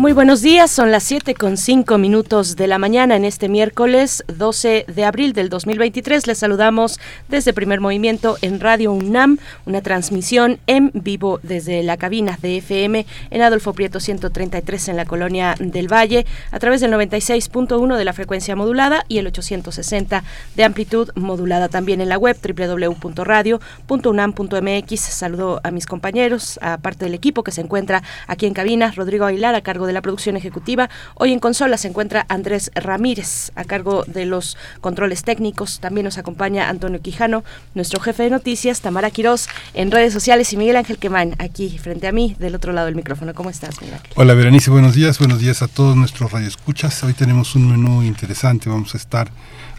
Muy buenos días, son las 7 con 5 minutos de la mañana en este miércoles 12 de abril del 2023. Les saludamos desde Primer Movimiento en Radio UNAM, una transmisión en vivo desde la cabina de FM en Adolfo Prieto 133 en la colonia del Valle, a través del 96.1 de la frecuencia modulada y el 860 de amplitud modulada también en la web www.radio.unam.mx. Saludo a mis compañeros, a parte del equipo que se encuentra aquí en cabina, Rodrigo Aguilar a cargo de la producción ejecutiva. Hoy en consola se encuentra Andrés Ramírez a cargo de los controles técnicos. También nos acompaña Antonio Quijano, nuestro jefe de noticias, Tamara Quirós en redes sociales y Miguel Ángel Quemán aquí frente a mí del otro lado del micrófono. ¿Cómo estás, Miguel? Hola, Berenice, buenos días. Buenos días a todos nuestros radioescuchas. Hoy tenemos un menú interesante. Vamos a estar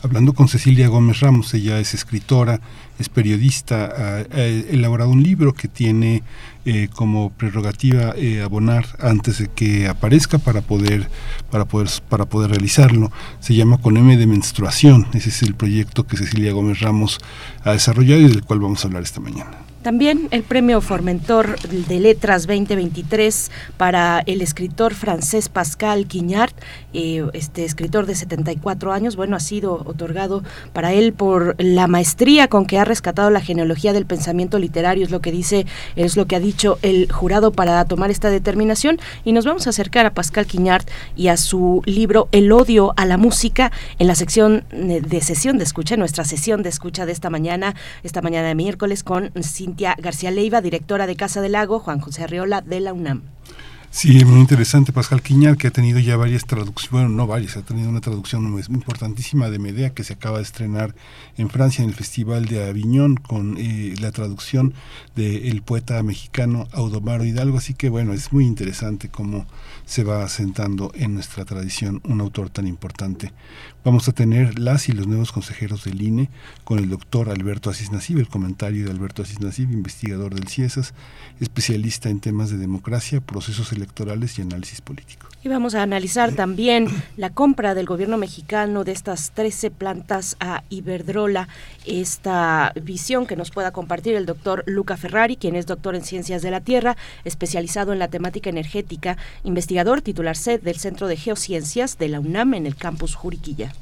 hablando con Cecilia Gómez Ramos. Ella es escritora, es periodista, ha, elaborado un libro que tiene eh, como prerrogativa eh, abonar antes de que aparezca para poder para poder para poder realizarlo. Se llama con M de menstruación. Ese es el proyecto que Cecilia Gómez Ramos ha desarrollado y del cual vamos a hablar esta mañana también el premio Formentor de Letras 2023 para el escritor francés Pascal Quignard, eh, este escritor de 74 años, bueno, ha sido otorgado para él por la maestría con que ha rescatado la genealogía del pensamiento literario, es lo que dice, es lo que ha dicho el jurado para tomar esta determinación. Y nos vamos a acercar a Pascal Quignard y a su libro El odio a la música en la sección de sesión de escucha, nuestra sesión de escucha de esta mañana, esta mañana de miércoles con Cintia García Leiva, directora de Casa del Lago, Juan José Arriola de la UNAM. Sí, muy interesante Pascal Quiñar, que ha tenido ya varias traducciones, bueno, no varias, ha tenido una traducción importantísima de Medea que se acaba de estrenar en Francia en el Festival de Aviñón con eh, la traducción del poeta mexicano Audomaro Hidalgo, así que bueno, es muy interesante cómo se va asentando en nuestra tradición un autor tan importante. Vamos a tener las y los nuevos consejeros del INE con el doctor Alberto Asís Nasib, el comentario de Alberto Asís Nasib, investigador del CIESAS, especialista en temas de democracia, procesos electorales y análisis político. Y vamos a analizar también la compra del gobierno mexicano de estas 13 plantas a Iberdrola, esta visión que nos pueda compartir el doctor Luca Ferrari, quien es doctor en Ciencias de la Tierra, especializado en la temática energética, investigador titular C del Centro de Geociencias de la UNAM en el campus Juriquilla.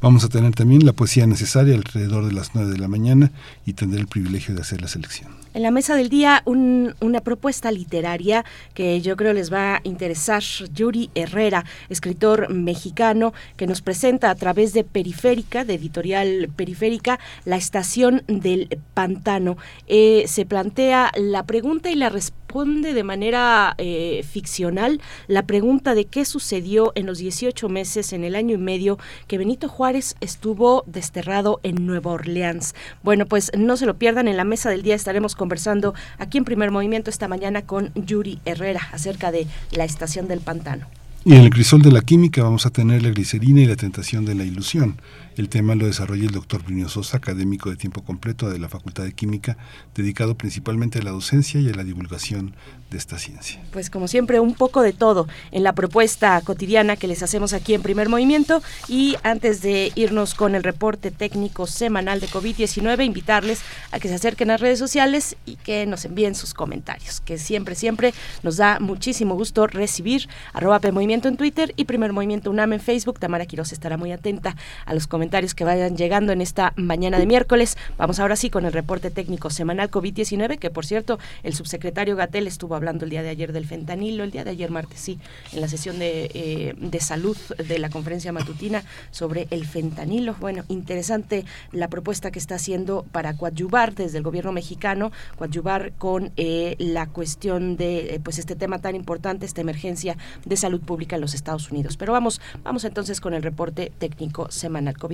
Vamos a tener también la poesía necesaria alrededor de las 9 de la mañana y tendré el privilegio de hacer la selección. En la mesa del día, una propuesta literaria que yo creo les va a interesar. Yuri Herrera, escritor mexicano, que nos presenta a través de Periférica, de editorial Periférica, la estación del pantano. Eh, se plantea la pregunta y la responde de manera eh, ficcional la pregunta de qué sucedió en los 18 meses, en el año y medio, que Benito Juárez estuvo desterrado en Nueva Orleans. Bueno, pues no se lo pierdan, en la mesa del día estaremos conversando aquí en Primer Movimiento esta mañana con Yuri Herrera acerca de la estación del pantano. Y en el crisol de la química vamos a tener la glicerina y la tentación de la ilusión. El tema lo desarrolla el doctor Plinio Sosa, académico de tiempo completo de la Facultad de Química, dedicado principalmente a la docencia y a la divulgación de esta ciencia. Pues como siempre, un poco de todo en la propuesta cotidiana que les hacemos aquí en Primer Movimiento. Y antes de irnos con el reporte técnico semanal de COVID-19, invitarles a que se acerquen a redes sociales y que nos envíen sus comentarios, que siempre, siempre nos da muchísimo gusto recibir arroba Movimiento en Twitter y Primer Movimiento UNAM en Facebook. Tamara Quiroz estará muy atenta a los comentarios comentarios que vayan llegando en esta mañana de miércoles. Vamos ahora sí con el reporte técnico semanal COVID-19, que por cierto, el subsecretario Gatel estuvo hablando el día de ayer del fentanilo, el día de ayer martes sí, en la sesión de, eh, de salud de la conferencia matutina sobre el fentanilo. Bueno, interesante la propuesta que está haciendo para coadyuvar desde el gobierno mexicano, coadyuvar con eh, la cuestión de eh, pues este tema tan importante, esta emergencia de salud pública en los Estados Unidos. Pero vamos, vamos entonces con el reporte técnico semanal COVID.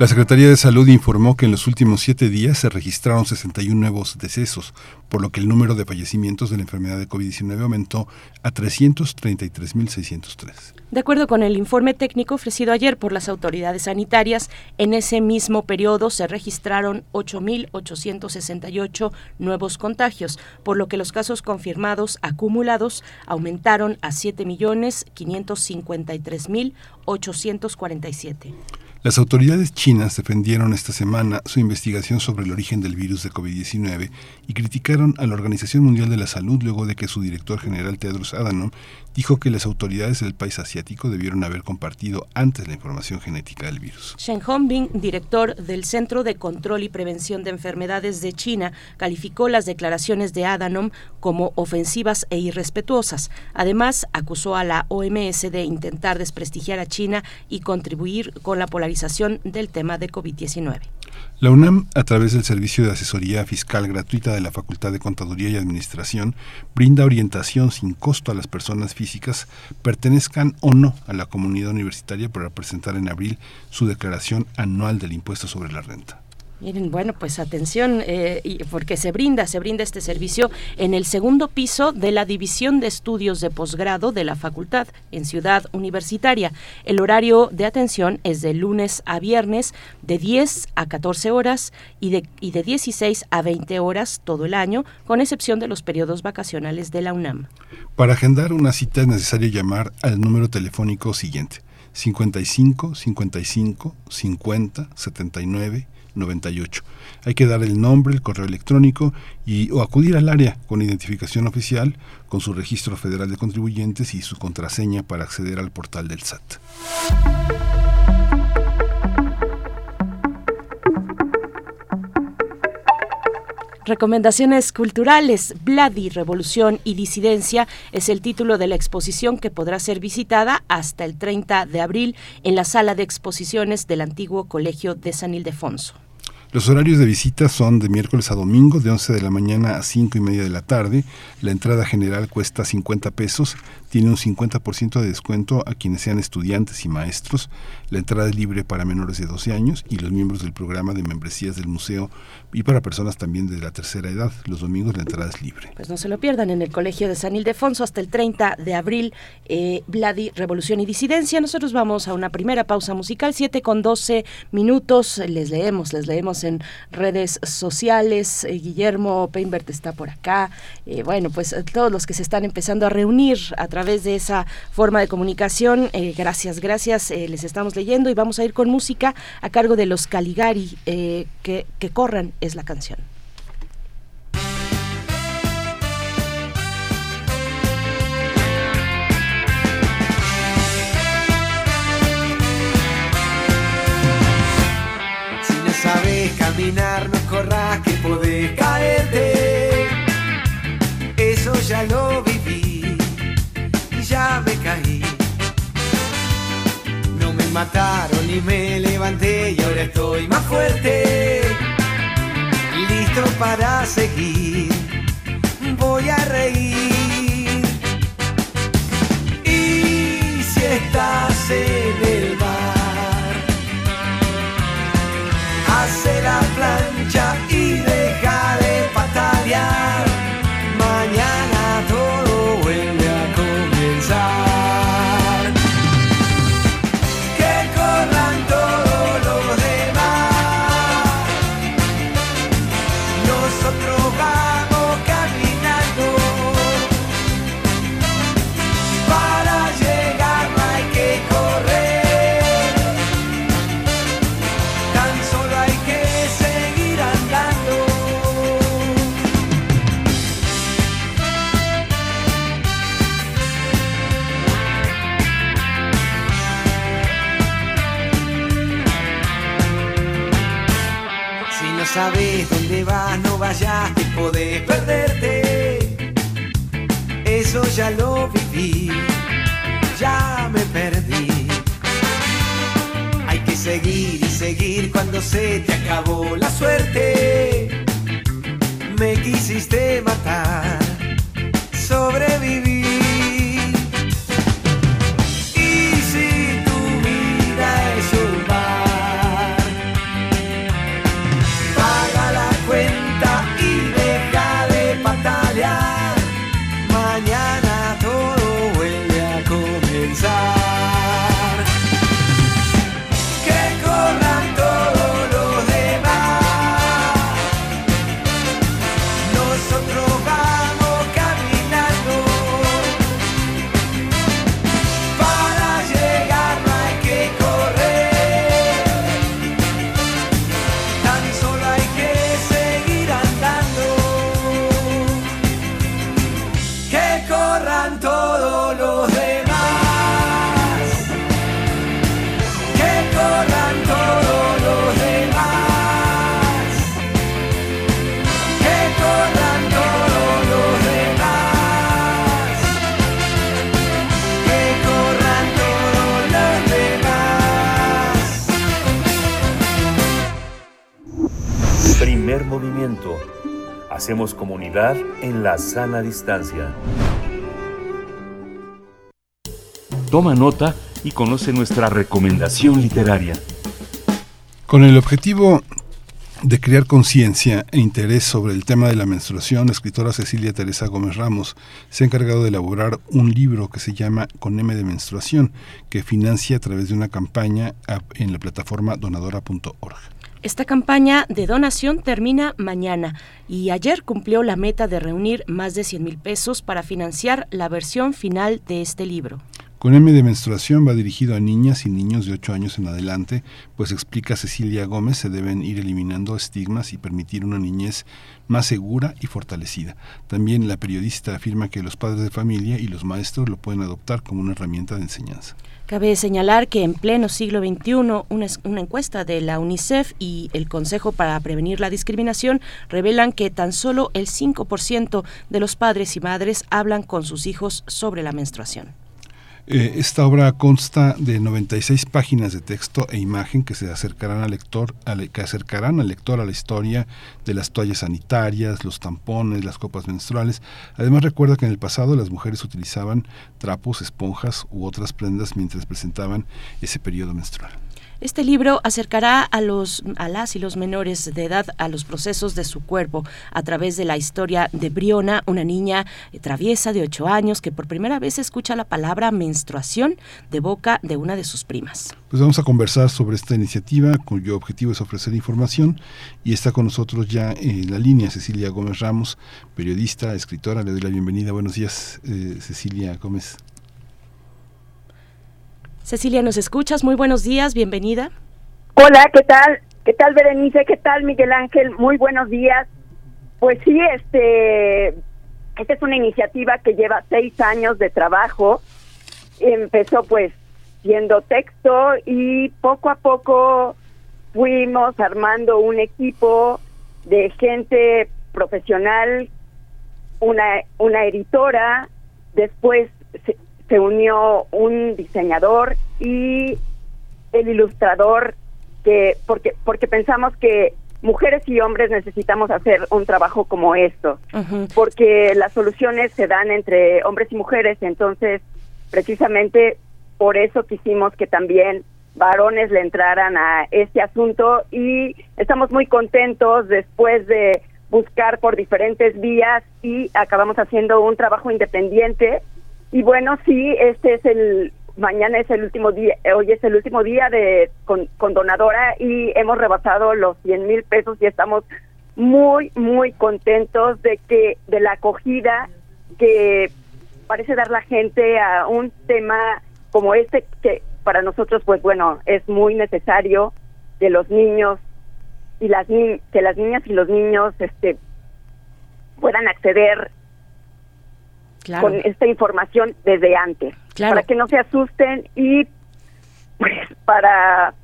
La Secretaría de Salud informó que en los últimos siete días se registraron 61 nuevos decesos, por lo que el número de fallecimientos de la enfermedad de COVID-19 aumentó a 333.603. De acuerdo con el informe técnico ofrecido ayer por las autoridades sanitarias, en ese mismo periodo se registraron 8.868 nuevos contagios, por lo que los casos confirmados acumulados aumentaron a 7.553.847. Las autoridades chinas defendieron esta semana su investigación sobre el origen del virus de COVID-19 y criticaron a la Organización Mundial de la Salud luego de que su director general Tedros Adhanom dijo que las autoridades del país asiático debieron haber compartido antes la información genética del virus. Shen Hongbin, director del Centro de Control y Prevención de Enfermedades de China, calificó las declaraciones de Adhanom como ofensivas e irrespetuosas. Además, acusó a la OMS de intentar desprestigiar a China y contribuir con la polarización del tema de COVID-19. La UNAM, a través del Servicio de Asesoría Fiscal Gratuita de la Facultad de Contaduría y Administración, brinda orientación sin costo a las personas físicas, pertenezcan o no a la comunidad universitaria para presentar en abril su declaración anual del impuesto sobre la renta. Miren, bueno, pues atención, eh, porque se brinda, se brinda este servicio en el segundo piso de la División de Estudios de Posgrado de la Facultad en Ciudad Universitaria. El horario de atención es de lunes a viernes de 10 a 14 horas y de, y de 16 a 20 horas todo el año, con excepción de los periodos vacacionales de la UNAM. Para agendar una cita es necesario llamar al número telefónico siguiente. 55 55 50 79 98. Hay que dar el nombre, el correo electrónico y o acudir al área con identificación oficial, con su registro federal de contribuyentes y su contraseña para acceder al portal del SAT. Recomendaciones culturales, Vladi, Revolución y Disidencia es el título de la exposición que podrá ser visitada hasta el 30 de abril en la sala de exposiciones del antiguo Colegio de San Ildefonso. Los horarios de visita son de miércoles a domingo, de 11 de la mañana a 5 y media de la tarde. La entrada general cuesta 50 pesos, tiene un 50% de descuento a quienes sean estudiantes y maestros. La entrada es libre para menores de 12 años y los miembros del programa de membresías del museo y para personas también de la tercera edad. Los domingos la entrada es libre. Pues no se lo pierdan en el Colegio de San Ildefonso hasta el 30 de abril. Eh, Vladi, Revolución y Disidencia. Nosotros vamos a una primera pausa musical, 7 con 12 minutos. Les leemos, les leemos en redes sociales. Eh, Guillermo Peinbert está por acá. Eh, bueno, pues todos los que se están empezando a reunir a través de esa forma de comunicación. gracias, gracias. les estamos leyendo y vamos a ir con música a cargo de los Caligari. que, que corran es la canción. sabes caminar, mataron ni me levanté y ahora estoy más fuerte. Listo para seguir, voy a reír. Y si estás vayas, que podés perderte. Eso ya lo viví, ya me perdí. Hay que seguir y seguir cuando se te acabó la suerte. Me quisiste matar, movimiento. Hacemos comunidad en la sana distancia. Toma nota y conoce nuestra recomendación literaria. Con el objetivo de crear conciencia e interés sobre el tema de la menstruación, la escritora Cecilia Teresa Gómez Ramos se ha encargado de elaborar un libro que se llama Con M de Menstruación, que financia a través de una campaña en la plataforma donadora.org. Esta campaña de donación termina mañana y ayer cumplió la meta de reunir más de 100 mil pesos para financiar la versión final de este libro. Con M de menstruación va dirigido a niñas y niños de 8 años en adelante, pues explica Cecilia Gómez, se deben ir eliminando estigmas y permitir una niñez más segura y fortalecida. También la periodista afirma que los padres de familia y los maestros lo pueden adoptar como una herramienta de enseñanza. Cabe señalar que en pleno siglo XXI, una, encuesta de la UNICEF y el Consejo para Prevenir la Discriminación revelan que tan solo el 5% de los padres y madres hablan con sus hijos sobre la menstruación. Eh, esta obra consta de 96 páginas de texto e imagen que se acercarán al lector, que acercarán al lector a la historia de las toallas sanitarias, los tampones, las copas menstruales. Además recuerda que en el pasado las mujeres utilizaban trapos, esponjas u otras prendas mientras presentaban ese periodo menstrual. Este libro acercará a los a las y los menores de edad a los procesos de su cuerpo a través de la historia de Briona, una niña eh, traviesa de 8 años que por primera vez escucha la palabra menstruación de boca de una de sus primas. Pues vamos a conversar sobre esta iniciativa cuyo objetivo es ofrecer información y está con nosotros ya en la línea Cecilia Gómez Ramos, periodista, escritora. Le doy la bienvenida. Buenos días, eh, Cecilia Gómez. Cecilia, ¿nos escuchas? Muy buenos días, bienvenida. Hola, ¿qué tal? ¿Qué tal, Berenice? ¿Qué tal, Miguel Ángel? Muy buenos días. Pues sí, este, esta es una iniciativa que lleva seis años de trabajo. Empezó pues siendo texto y poco a poco fuimos armando un equipo de gente profesional, una, una editora, después se unió un diseñador y el ilustrador que porque porque pensamos que mujeres y hombres necesitamos hacer un trabajo como esto porque las soluciones se dan entre hombres y mujeres. Entonces precisamente por eso quisimos que también varones le entraran a este asunto y estamos muy contentos después de buscar por diferentes vías y acabamos haciendo un trabajo independiente y bueno, sí, este es el mañana es el último día, hoy es el último día de con, donadora y hemos rebasado los 100 mil pesos y estamos muy muy contentos de que de la acogida que parece dar la gente a un tema como este que para nosotros pues bueno es muy necesario que los niños y las que las niñas y los niños este puedan acceder con esta información desde antes, para que no se asusten y pues para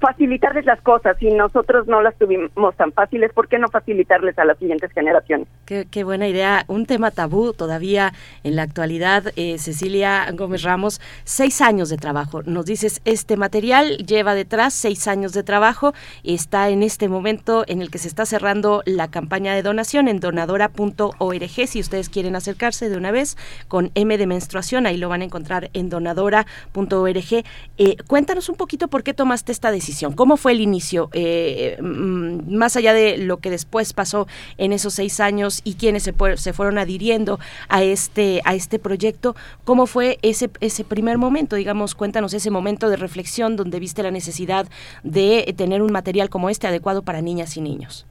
facilitarles las cosas. Si nosotros no las tuvimos tan fáciles, ¿por qué no facilitarles a las siguientes generaciones? Qué, buena idea. Un tema tabú todavía en la actualidad. Eh, Cecilia Gómez Ramos, seis años de trabajo. Nos dices, este material lleva detrás seis años de trabajo. Está en este momento en el que se está cerrando la campaña de donación en donadora.org. Si ustedes quieren acercarse de una vez con M de menstruación, ahí lo van a encontrar en donadora.org. Eh, cuéntanos un poquito por qué tomaste esta decisión ¿Cómo fue el inicio? Eh, mm, más allá de lo que después pasó en esos seis años y quienes se, se, fueron adhiriendo a este, a este proyecto, ¿cómo fue ese, ese primer momento? Digamos, cuéntanos ese momento de reflexión donde viste la necesidad de tener un material como este adecuado para niñas y niños.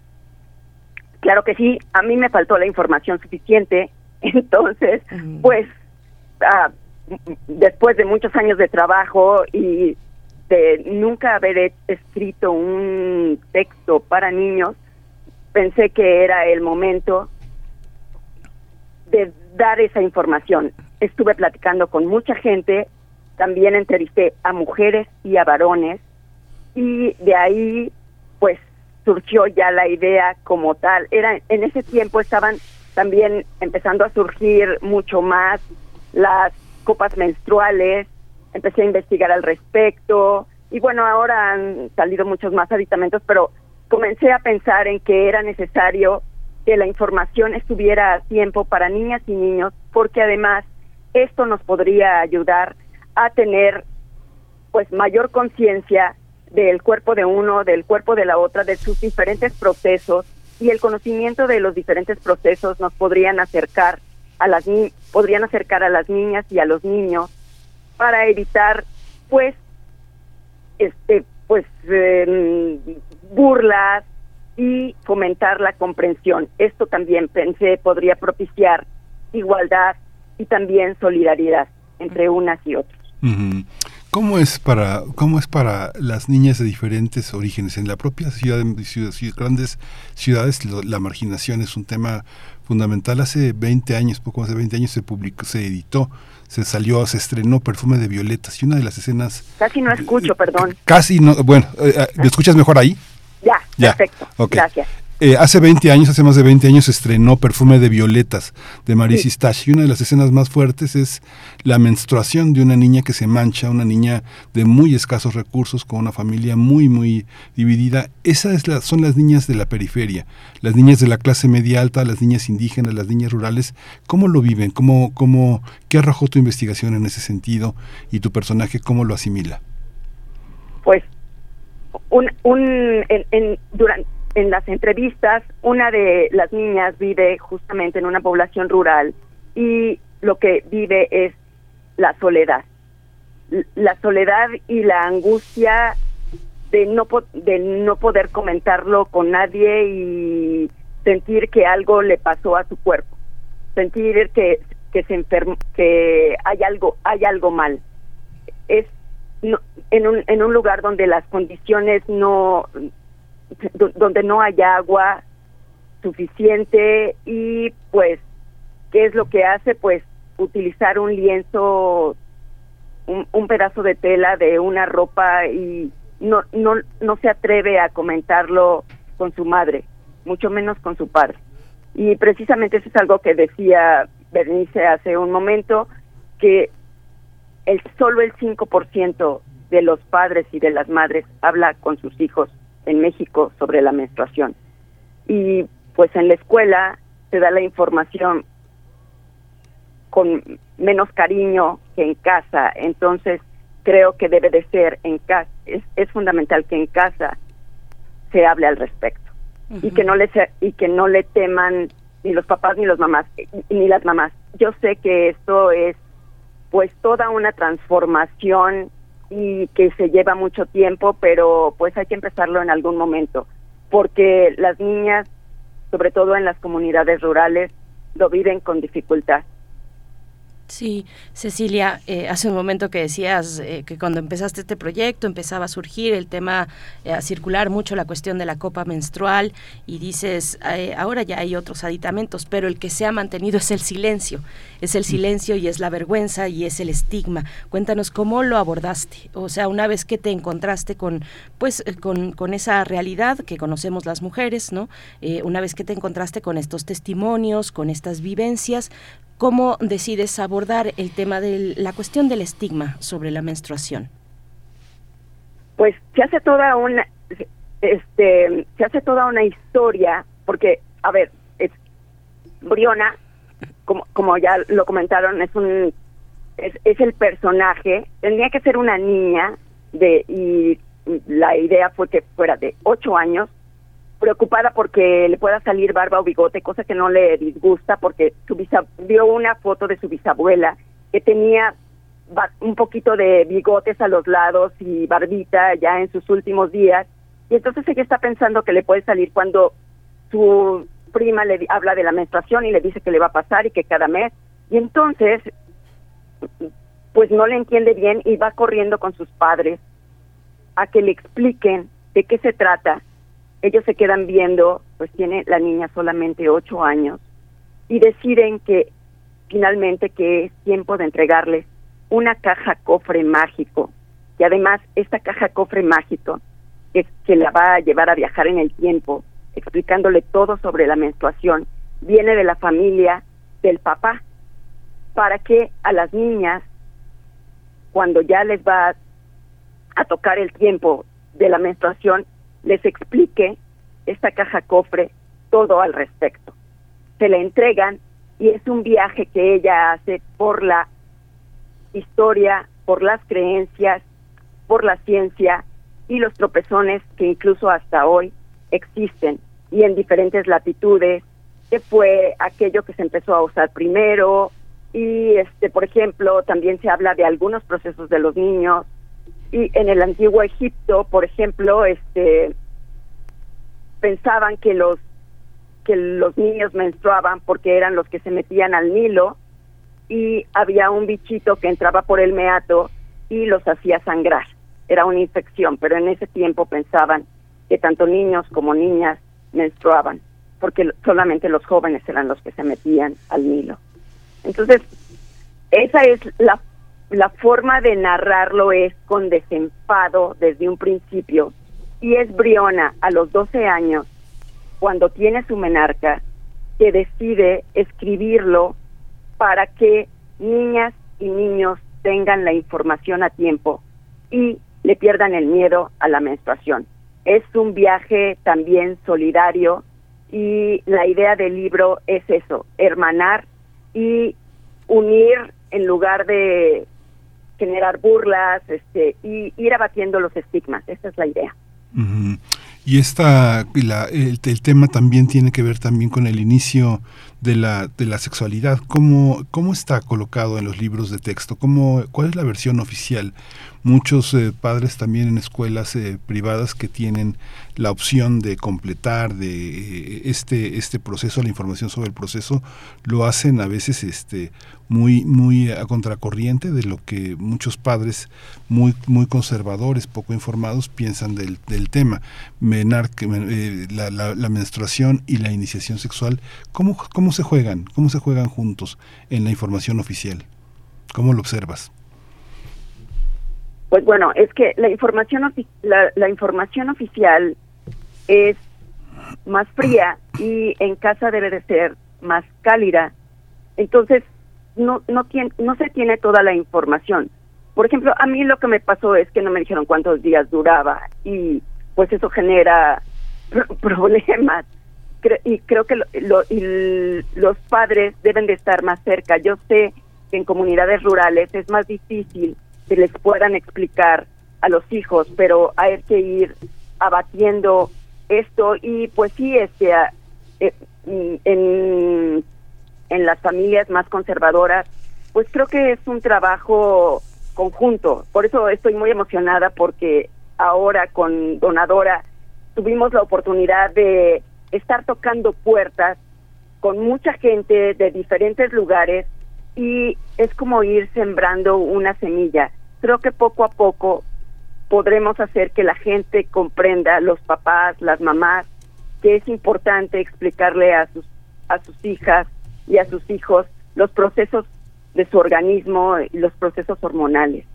Claro que sí, a mí me faltó la información suficiente, entonces, pues, ah, después de muchos años de trabajo y de nunca haber escrito un texto para niños, pensé que era el momento de dar esa información. Estuve platicando con mucha gente, también entrevisté a mujeres y a varones y de ahí pues surgió ya la idea como tal. Era en ese tiempo estaban también empezando a surgir mucho más las copas menstruales, empecé a investigar al respecto y bueno, ahora han salido muchos más aditamentos, pero comencé a pensar en que era necesario que la información estuviera a tiempo para niñas y niños, porque además esto nos podría ayudar a tener pues mayor conciencia del cuerpo de uno, del cuerpo de la otra, de sus diferentes procesos y el conocimiento de los diferentes procesos nos podrían acercar a las podrían acercar a las niñas y a los niños para evitar pues este pues em, burlas y fomentar la comprensión. Esto también pensé podría propiciar igualdad y también solidaridad entre unas y otras. ¿Cómo es para cómo es para las niñas de diferentes orígenes en la propia ciudad, ciudad, grandes ciudades la marginación es un tema fundamental hace 20 años, poco más de 20 años se publicó, se editó se salió, se estrenó Perfume de Violetas y una de las escenas... Casi no escucho, perdón. Casi no, bueno, eh, eh, ¿me escuchas mejor ahí? Ya, ya. perfecto. Gracias. Eh, hace 20 años, hace más de 20 años, estrenó Perfume de Violetas de Maris sí. y una de las escenas más fuertes es la menstruación de una niña que se mancha, una niña de muy escasos recursos, con una familia muy, muy dividida. Esas son las niñas de la periferia, las niñas de la clase media alta, las niñas indígenas, las niñas rurales. ¿Cómo lo viven? ¿Cómo, cómo, ¿Qué arrojó tu investigación en ese sentido y tu personaje cómo lo asimila? Pues un, un en, durante en las entrevistas, una de las niñas vive justamente en una población rural y lo que vive es la soledad. La soledad y la angustia de no, de no poder comentarlo con nadie y sentir que algo le pasó a su cuerpo, sentir que, que se enfermó, que hay algo, hay algo mal. Es en, un, en un lugar donde las condiciones no, donde no hay agua suficiente y pues qué es lo que hace pues utilizar un lienzo un, pedazo de tela de una ropa y no no no se atreve a comentarlo con su madre mucho menos con su padre. Y precisamente eso es algo que decía Bernice hace un momento que el solo el 5% de los padres y de las madres habla con sus hijos en México sobre la menstruación. Y pues en la escuela se da la información con menos cariño que en casa, entonces creo que debe de ser en casa, es, fundamental que en casa se hable al respecto y que no le y que no le teman ni los papás ni los mamás ni las mamás. Yo sé que esto es pues toda una transformación y que se lleva mucho tiempo, pero pues hay que empezarlo en algún momento, porque las niñas, sobre todo en las comunidades rurales, lo viven con dificultad. Sí, Cecilia, eh, hace un momento que decías eh, que cuando empezaste este proyecto empezaba a surgir el tema, eh, a circular mucho la cuestión de la copa menstrual y dices, ahora ya hay otros aditamentos, pero el que se ha mantenido es el silencio, es el silencio y es la vergüenza y es el estigma. Cuéntanos cómo lo abordaste, o sea, una vez que te encontraste con, pues, con, con esa realidad que conocemos las mujeres, ¿no? una vez que te encontraste con estos testimonios, con estas vivencias, ¿Cómo decides abordar el tema de la cuestión del estigma sobre la menstruación? Pues se hace toda una este se hace toda una historia porque a ver, Briona como como ya lo comentaron es un es, es el personaje, tendría que ser una niña de y la idea fue que fuera de ocho años preocupada porque le pueda salir barba o bigote, cosa que no le disgusta porque su vio una foto de su bisabuela que tenía un poquito de bigotes a los lados y barbita ya en sus últimos días. Y entonces ella está pensando que le puede salir cuando su prima le habla de la menstruación y le dice que le va a pasar y que cada mes. Y entonces pues no le entiende bien y va corriendo con sus padres a que le expliquen de qué se trata ellos se quedan viendo, pues tiene la niña solamente ocho años, y deciden que finalmente que es tiempo de entregarles una caja cofre mágico, y además esta caja cofre mágico es que la va a llevar a viajar en el tiempo, explicándole todo sobre la menstruación, viene de la familia del papá, para que a las niñas, cuando ya les va a tocar el tiempo de la menstruación, les explique esta caja cofre todo al respecto. Se le entregan y es un viaje que ella hace por la historia, por las creencias, por la ciencia y los tropezones que incluso hasta hoy existen y en diferentes latitudes, que fue aquello que se empezó a usar primero y este por ejemplo también se habla de algunos procesos de los niños y en el antiguo Egipto, por ejemplo, este pensaban que los que los niños menstruaban porque eran los que se metían al Nilo y había un bichito que entraba por el meato y los hacía sangrar. Era una infección, pero en ese tiempo pensaban que tanto niños como niñas menstruaban, porque solamente los jóvenes eran los que se metían al Nilo. Entonces, esa es la, la forma de narrarlo es con desenfado desde un principio y es Briona a los 12 años cuando tiene su menarca, que decide escribirlo para que niñas y niños tengan la información a tiempo y le pierdan el miedo a la menstruación. Es un viaje también solidario y la idea del libro es eso, hermanar y unir en lugar de generar burlas este, y ir abatiendo los estigmas. Esa es la idea. Y esta, la, el, tema también tiene que ver también con el inicio de la, de la sexualidad. ¿Cómo, ¿Cómo está colocado en los libros de texto? ¿Cómo, ¿Cuál es la versión oficial? Muchos eh, padres también en escuelas eh, privadas que tienen la opción de completar de eh, este este proceso, la información sobre el proceso, lo hacen a veces este muy muy a contracorriente de lo que muchos padres muy muy conservadores, poco informados piensan del, del tema. Menar, la, la, menstruación y la iniciación sexual, ¿cómo, ¿cómo se juegan? ¿Cómo se juegan juntos en la información oficial? ¿Cómo lo observas? Pues bueno, es que la información la, la información oficial es más fría y en casa debe de ser más cálida. Entonces, no, no, tiene, no se tiene toda la información. Por ejemplo, a mí lo que me pasó es que no me dijeron cuántos días duraba y pues eso genera problemas. Y creo que lo, y los padres deben de estar más cerca. Yo sé que en comunidades rurales es más difícil que les puedan explicar a los hijos, pero hay que ir abatiendo esto y pues sí, este, eh, en, en las familias más conservadoras, pues creo que es un trabajo conjunto. Por eso estoy muy emocionada porque ahora con Donadora tuvimos la oportunidad de estar tocando puertas con mucha gente de diferentes lugares y es como ir sembrando una semilla. Creo que poco a poco podremos hacer que la gente comprenda, los papás, las mamás, que es importante explicarle a sus, a sus hijas y a sus hijos los procesos de su organismo y los procesos hormonales.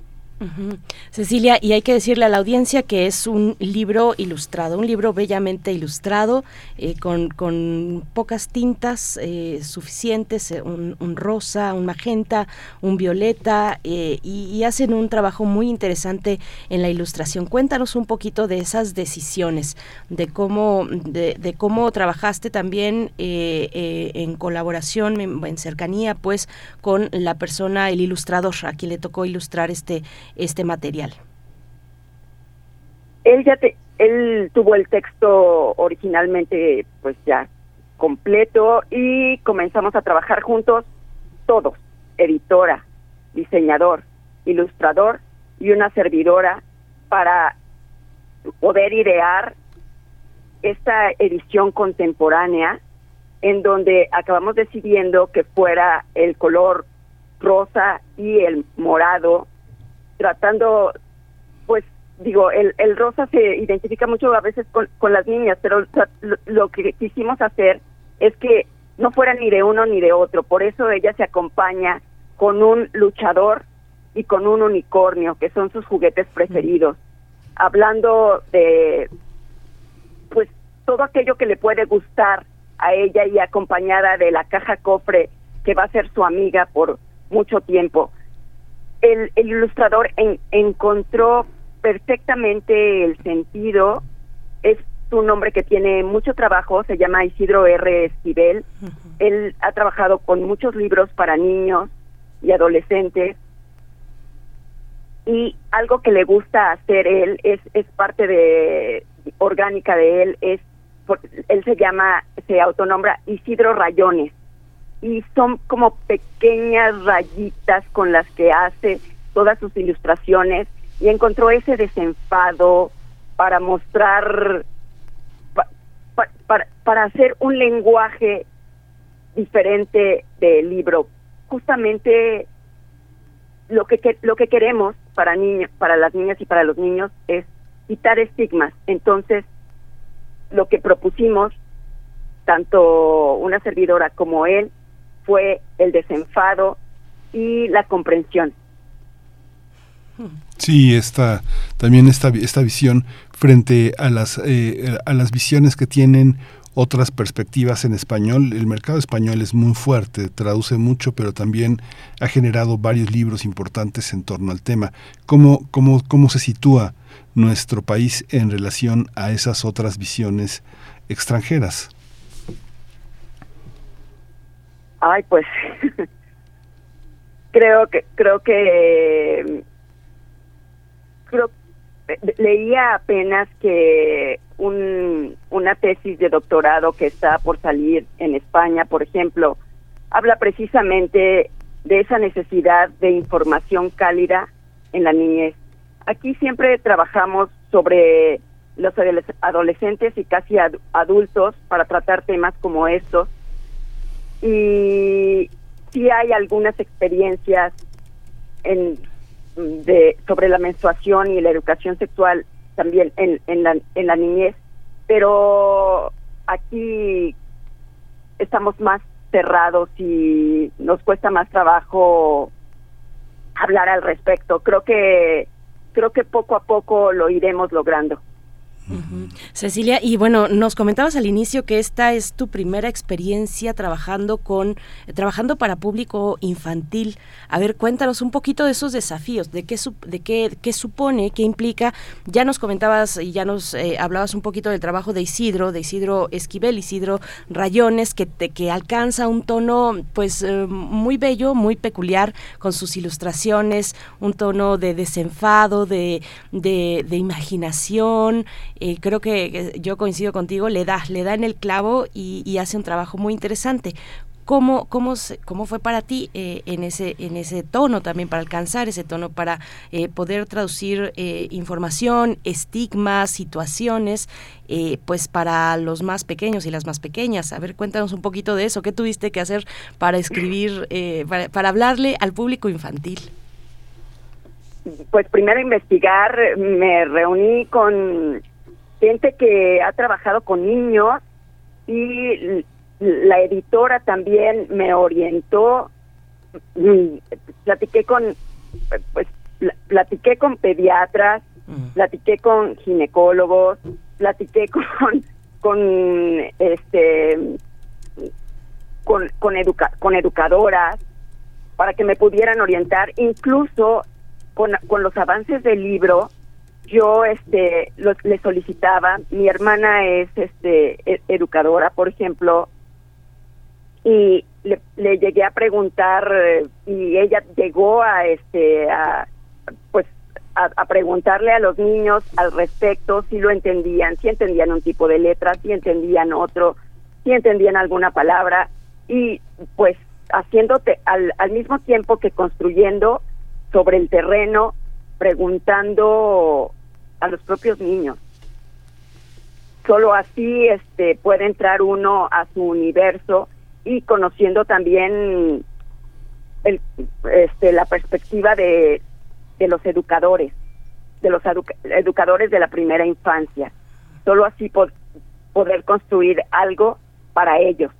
Cecilia, y hay que decirle a la audiencia que es un libro ilustrado, un libro bellamente ilustrado, eh, con, con, pocas tintas eh, suficientes, eh, un, rosa, un magenta, un violeta, y, hacen un trabajo muy interesante en la ilustración. Cuéntanos un poquito de esas decisiones, de cómo, de, cómo trabajaste también en colaboración, en, en cercanía, pues, con la persona, el ilustrador, a quien le tocó ilustrar este este material? Él ya te, él tuvo el texto originalmente pues ya completo y comenzamos a trabajar juntos todos, editora, diseñador, ilustrador y una servidora para poder idear esta edición contemporánea en donde acabamos decidiendo que fuera el color rosa y el morado tratando, pues digo, el, el rosa se identifica mucho a veces con, con las niñas, pero lo, que quisimos hacer es que no fuera ni de uno ni de otro, por eso ella se acompaña con un luchador y con un unicornio, que son sus juguetes preferidos, hablando de, pues, todo aquello que le puede gustar a ella y acompañada de la caja cofre que va a ser su amiga por mucho tiempo el, ilustrador encontró perfectamente el sentido. Es un hombre que tiene mucho trabajo, se llama Isidro R. Esquivel. Él ha trabajado con muchos libros para niños y adolescentes. Y algo que le gusta hacer él es, es parte de orgánica de él, es él se llama, se autonombra Isidro Rayones. Y son como pequeñas rayitas con las que hace todas sus ilustraciones y encontró ese desenfado para mostrar para, para hacer un lenguaje diferente del libro. Justamente lo que, lo que queremos para niños, para las niñas y para los niños es quitar estigmas. Entonces, lo que propusimos, tanto una servidora como él, fue el desenfado y la comprensión. Sí, esta, también esta, esta visión frente a las, eh, a las visiones que tienen otras perspectivas en español. El mercado español es muy fuerte, traduce mucho, pero también ha generado varios libros importantes en torno al tema. ¿Cómo, cómo, cómo se sitúa nuestro país en relación a esas otras visiones extranjeras? Ay, pues creo que creo que creo leía apenas que un, una tesis de doctorado que está por salir en España, por ejemplo, habla precisamente de esa necesidad de información cálida en la niñez. Aquí siempre trabajamos sobre los adolescentes y casi adultos para tratar temas como estos. Y sí hay algunas experiencias en de sobre la menstruación y la educación sexual también en, en, la, en la niñez, pero aquí estamos más cerrados y nos cuesta más trabajo hablar al respecto. Creo que creo que poco a poco lo iremos logrando. Cecilia, y bueno, nos comentabas al inicio que esta es tu primera experiencia trabajando con, trabajando para público infantil. A ver, cuéntanos un poquito de esos desafíos, de qué, de qué, qué supone, qué implica. Ya nos comentabas y ya nos eh, hablabas un poquito del trabajo de Isidro, de Isidro Esquivel, Isidro Rayones, que, que alcanza un tono, pues, eh, muy bello, muy peculiar, con sus ilustraciones, un tono de desenfado, de, de, de imaginación. Eh, creo que yo coincido contigo, le da, le da en el clavo y, hace un trabajo muy interesante. ¿Cómo, cómo, cómo fue para ti eh, en, ese, en ese tono también, para alcanzar ese tono, para eh, poder traducir información, estigmas, situaciones, pues para los más pequeños y las más pequeñas? A ver, cuéntanos un poquito de eso. ¿Qué tuviste que hacer para escribir, para hablarle al público infantil? Pues primero investigar, me reuní con gente que ha trabajado con niños y la editora también me orientó mm, platiqué con pues platiqué con pediatras mm. platiqué con ginecólogos platiqué con con este con con, con educadoras para que me pudieran orientar incluso con, con los avances del libro yo este le solicitaba mi hermana es este e, educadora por ejemplo y le, llegué a preguntar eh, y ella llegó a este a pues a, preguntarle a los niños al respecto si lo entendían si entendían un tipo de letra si entendían otro si entendían alguna palabra y pues haciéndote al, al mismo tiempo que construyendo sobre el terreno preguntando a los propios niños. Solo así este puede entrar uno a su universo y conociendo también el, este, la perspectiva de, de los educadores, de los educadores de la primera infancia. Solo así poder construir algo para ellos.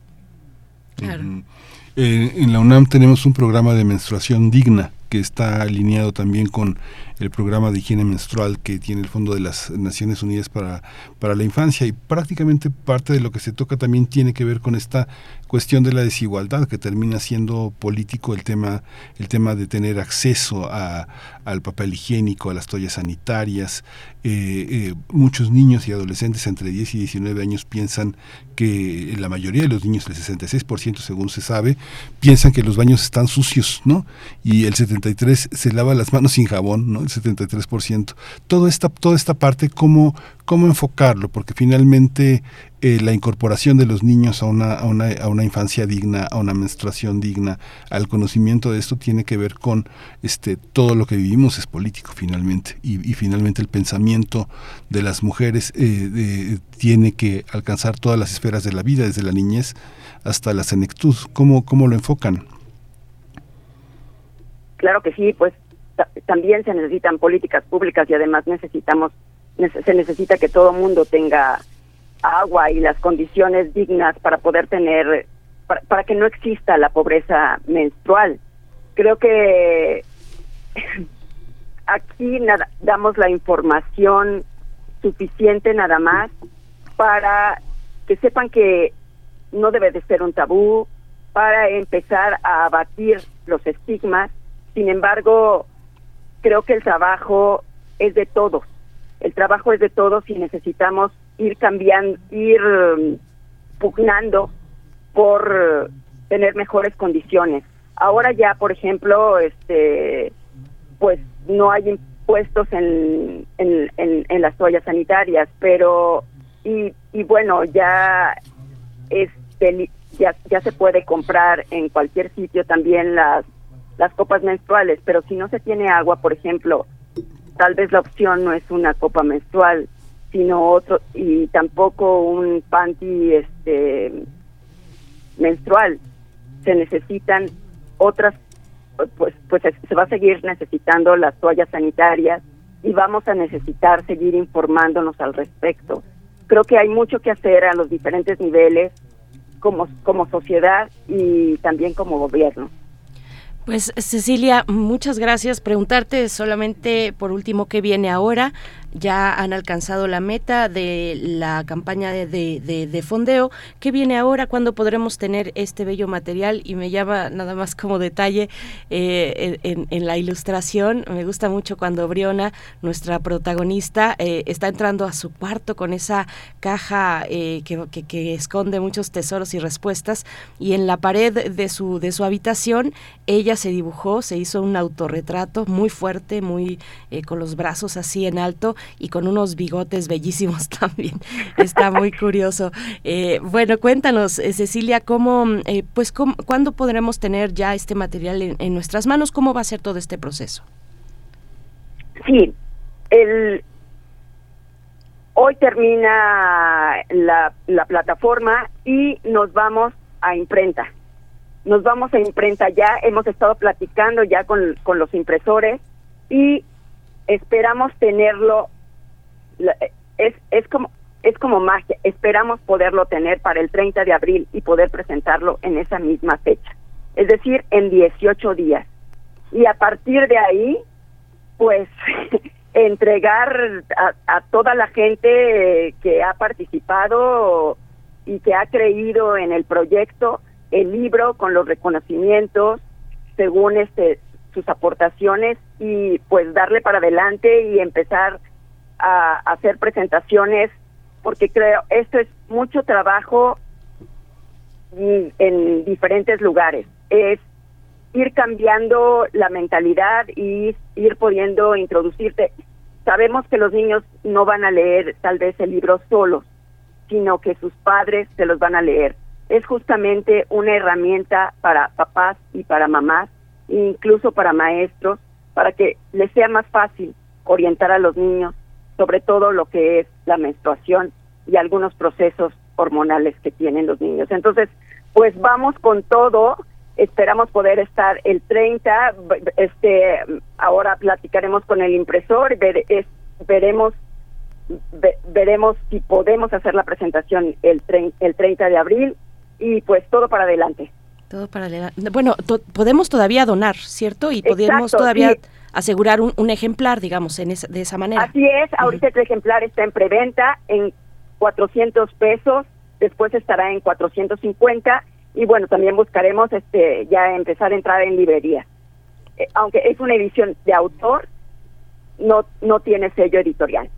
Eh, en la UNAM tenemos un programa de menstruación digna que está alineado también con el programa de higiene menstrual que tiene el Fondo de las Naciones Unidas para, para la Infancia y prácticamente parte de lo que se toca también tiene que ver con esta cuestión de la desigualdad que termina siendo político el tema el tema de tener acceso a, al papel higiénico a las toallas sanitarias. Eh, eh, muchos niños y adolescentes entre 10 y 19 años piensan que la mayoría de los niños el 66% según se sabe piensan que los baños están sucios no y el 73 se lava las manos sin jabón no el 73% todo esta toda esta parte cómo cómo enfocarlo porque finalmente eh, la incorporación de los niños a una, a, una, a una infancia digna, a una menstruación digna, al conocimiento de esto tiene que ver con este todo lo que vivimos es político finalmente y, y finalmente el pensamiento de las mujeres eh, tiene que alcanzar todas las esferas de la vida, desde la niñez hasta la senectud. ¿Cómo, cómo lo enfocan? Claro que sí, pues también se necesitan políticas públicas y además necesitamos se necesita que todo mundo tenga agua y las condiciones dignas para poder tener, para, que no exista la pobreza menstrual. Creo que aquí nada, damos la información suficiente nada más para que sepan que no debe de ser un tabú, para empezar a abatir los estigmas. Sin embargo, creo que el trabajo es de todos. El trabajo es de todos y necesitamos ir cambiando, ir um, pugnando por tener mejores condiciones. Ahora ya, por ejemplo, este, pues no hay impuestos en, en, en, las toallas sanitarias, pero y, y bueno, ya este ya, ya se puede comprar en cualquier sitio también las las copas menstruales, pero si no se tiene agua, por ejemplo, tal vez la opción no es una copa menstrual, sino otro y tampoco un panty este menstrual se necesitan otras pues pues se va a seguir necesitando las toallas sanitarias y vamos a necesitar seguir informándonos al respecto. Creo que hay mucho que hacer a los diferentes niveles como como sociedad y también como gobierno pues Cecilia, muchas gracias. Preguntarte solamente por último qué viene ahora ya han alcanzado la meta de la campaña de, de, fondeo. ¿Qué viene ahora? ¿Cuándo podremos tener este bello material? Y me llama nada más como detalle eh, en, la ilustración. Me gusta mucho cuando Briona, nuestra protagonista, eh, está entrando a su cuarto con esa caja eh, que, que, esconde muchos tesoros y respuestas. Y en la pared de su, de su habitación, ella se dibujó, se hizo un autorretrato muy fuerte, muy con los brazos así en alto y con unos bigotes bellísimos también. Está muy curioso. Eh, bueno, cuéntanos, eh, Cecilia, cómo, eh, pues, ¿cuándo podremos tener ya este material en, nuestras manos? ¿Cómo va a ser todo este proceso? Sí, el, hoy termina la, la plataforma y nos vamos a imprenta. Nos vamos a imprenta ya, hemos estado platicando ya con, con los impresores y esperamos tenerlo es, es como es como magia. Esperamos poderlo tener para el 30 de abril y poder presentarlo en esa misma fecha. Es decir, en 18 días. Y a partir de ahí, pues entregar a, toda la gente que ha participado y que ha creído en el proyecto el libro con los reconocimientos según este sus aportaciones y pues darle para adelante y empezar a, hacer presentaciones porque creo esto es mucho trabajo en diferentes lugares. Es ir cambiando la mentalidad y ir pudiendo introducirte. Sabemos que los niños no van a leer tal vez el libro solos, sino que sus padres se los van a leer. Es justamente una herramienta para papás y para mamás, incluso para maestros, para que les sea más fácil orientar a los niños sobre todo lo que es la menstruación y algunos procesos hormonales que tienen los niños. Entonces, pues vamos con todo, esperamos poder estar el 30, este ahora platicaremos con el impresor, veremos veremos si podemos hacer la presentación el, el 30 de abril y pues todo para adelante. Todo para adelante. Bueno, podemos todavía donar, ¿cierto? Y podemos todavía asegurar un, ejemplar, digamos, en de esa manera. Así es, ahorita el ejemplar está en preventa en 400 pesos, después estará en 450 y bueno, también buscaremos este ya empezar a entrar en librería. Eh, aunque es una edición de autor, no no tiene sello editorial.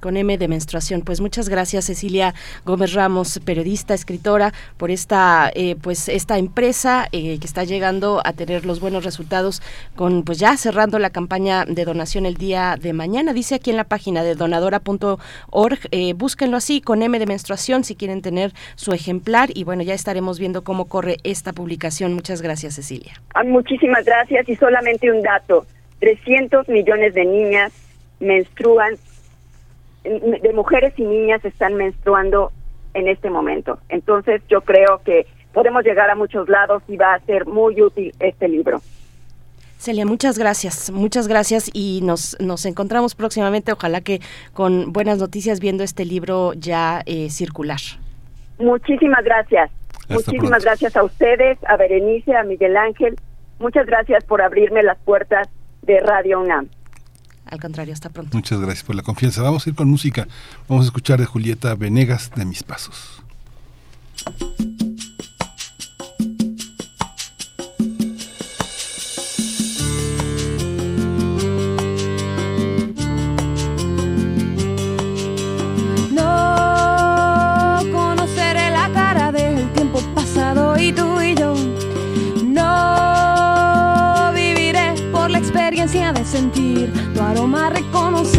Con M de menstruación. Pues muchas gracias Cecilia Gómez Ramos, periodista, escritora, por esta eh, pues esta empresa eh, que está llegando a tener los buenos resultados con pues ya cerrando la campaña de donación el día de mañana. Dice aquí en la página de donadora.org, eh, búsquenlo así con M de menstruación si quieren tener su ejemplar y bueno ya estaremos viendo cómo corre esta publicación. Muchas gracias Cecilia. Ah, muchísimas gracias y solamente un dato. 300 millones de niñas menstruan de mujeres y niñas están menstruando en este momento. Entonces yo creo que podemos llegar a muchos lados y va a ser muy útil este libro. Celia, muchas gracias, muchas gracias y nos, nos encontramos próximamente, ojalá que con buenas noticias viendo este libro ya eh, circular. Muchísimas gracias, muchísimas gracias a ustedes, a Berenice, a Miguel Ángel, muchas gracias por abrirme las puertas de Radio UNAM. Al contrario, hasta pronto. Muchas gracias por la confianza. Vamos a ir con música. Vamos a escuchar de Julieta Venegas de Mis Pasos. Aroma reconocer.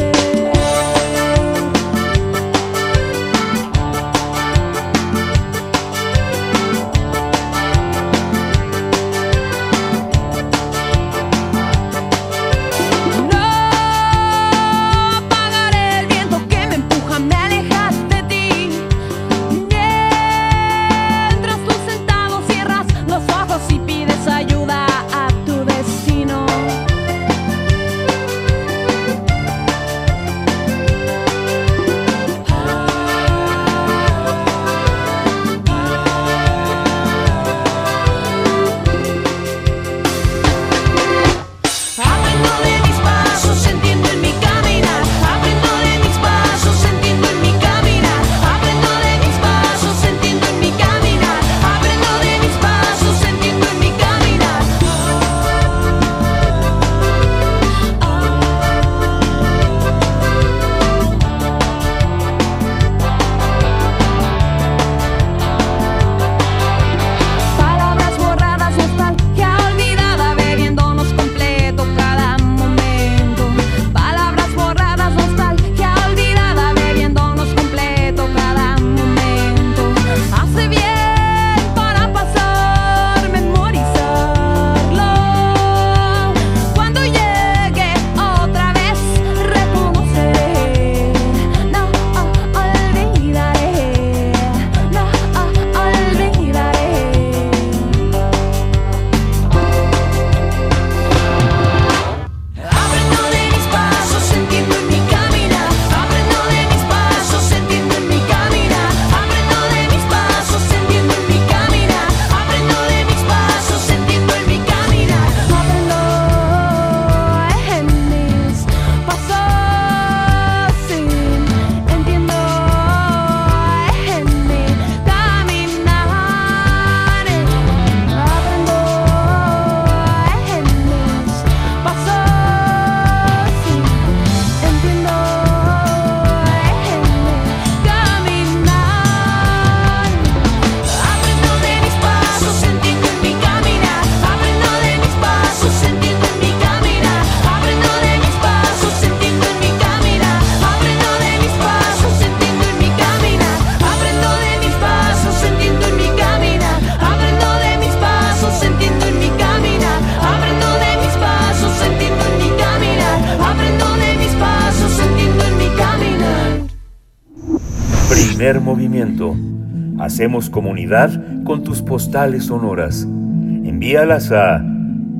Hacemos comunidad con tus postales sonoras. Envíalas a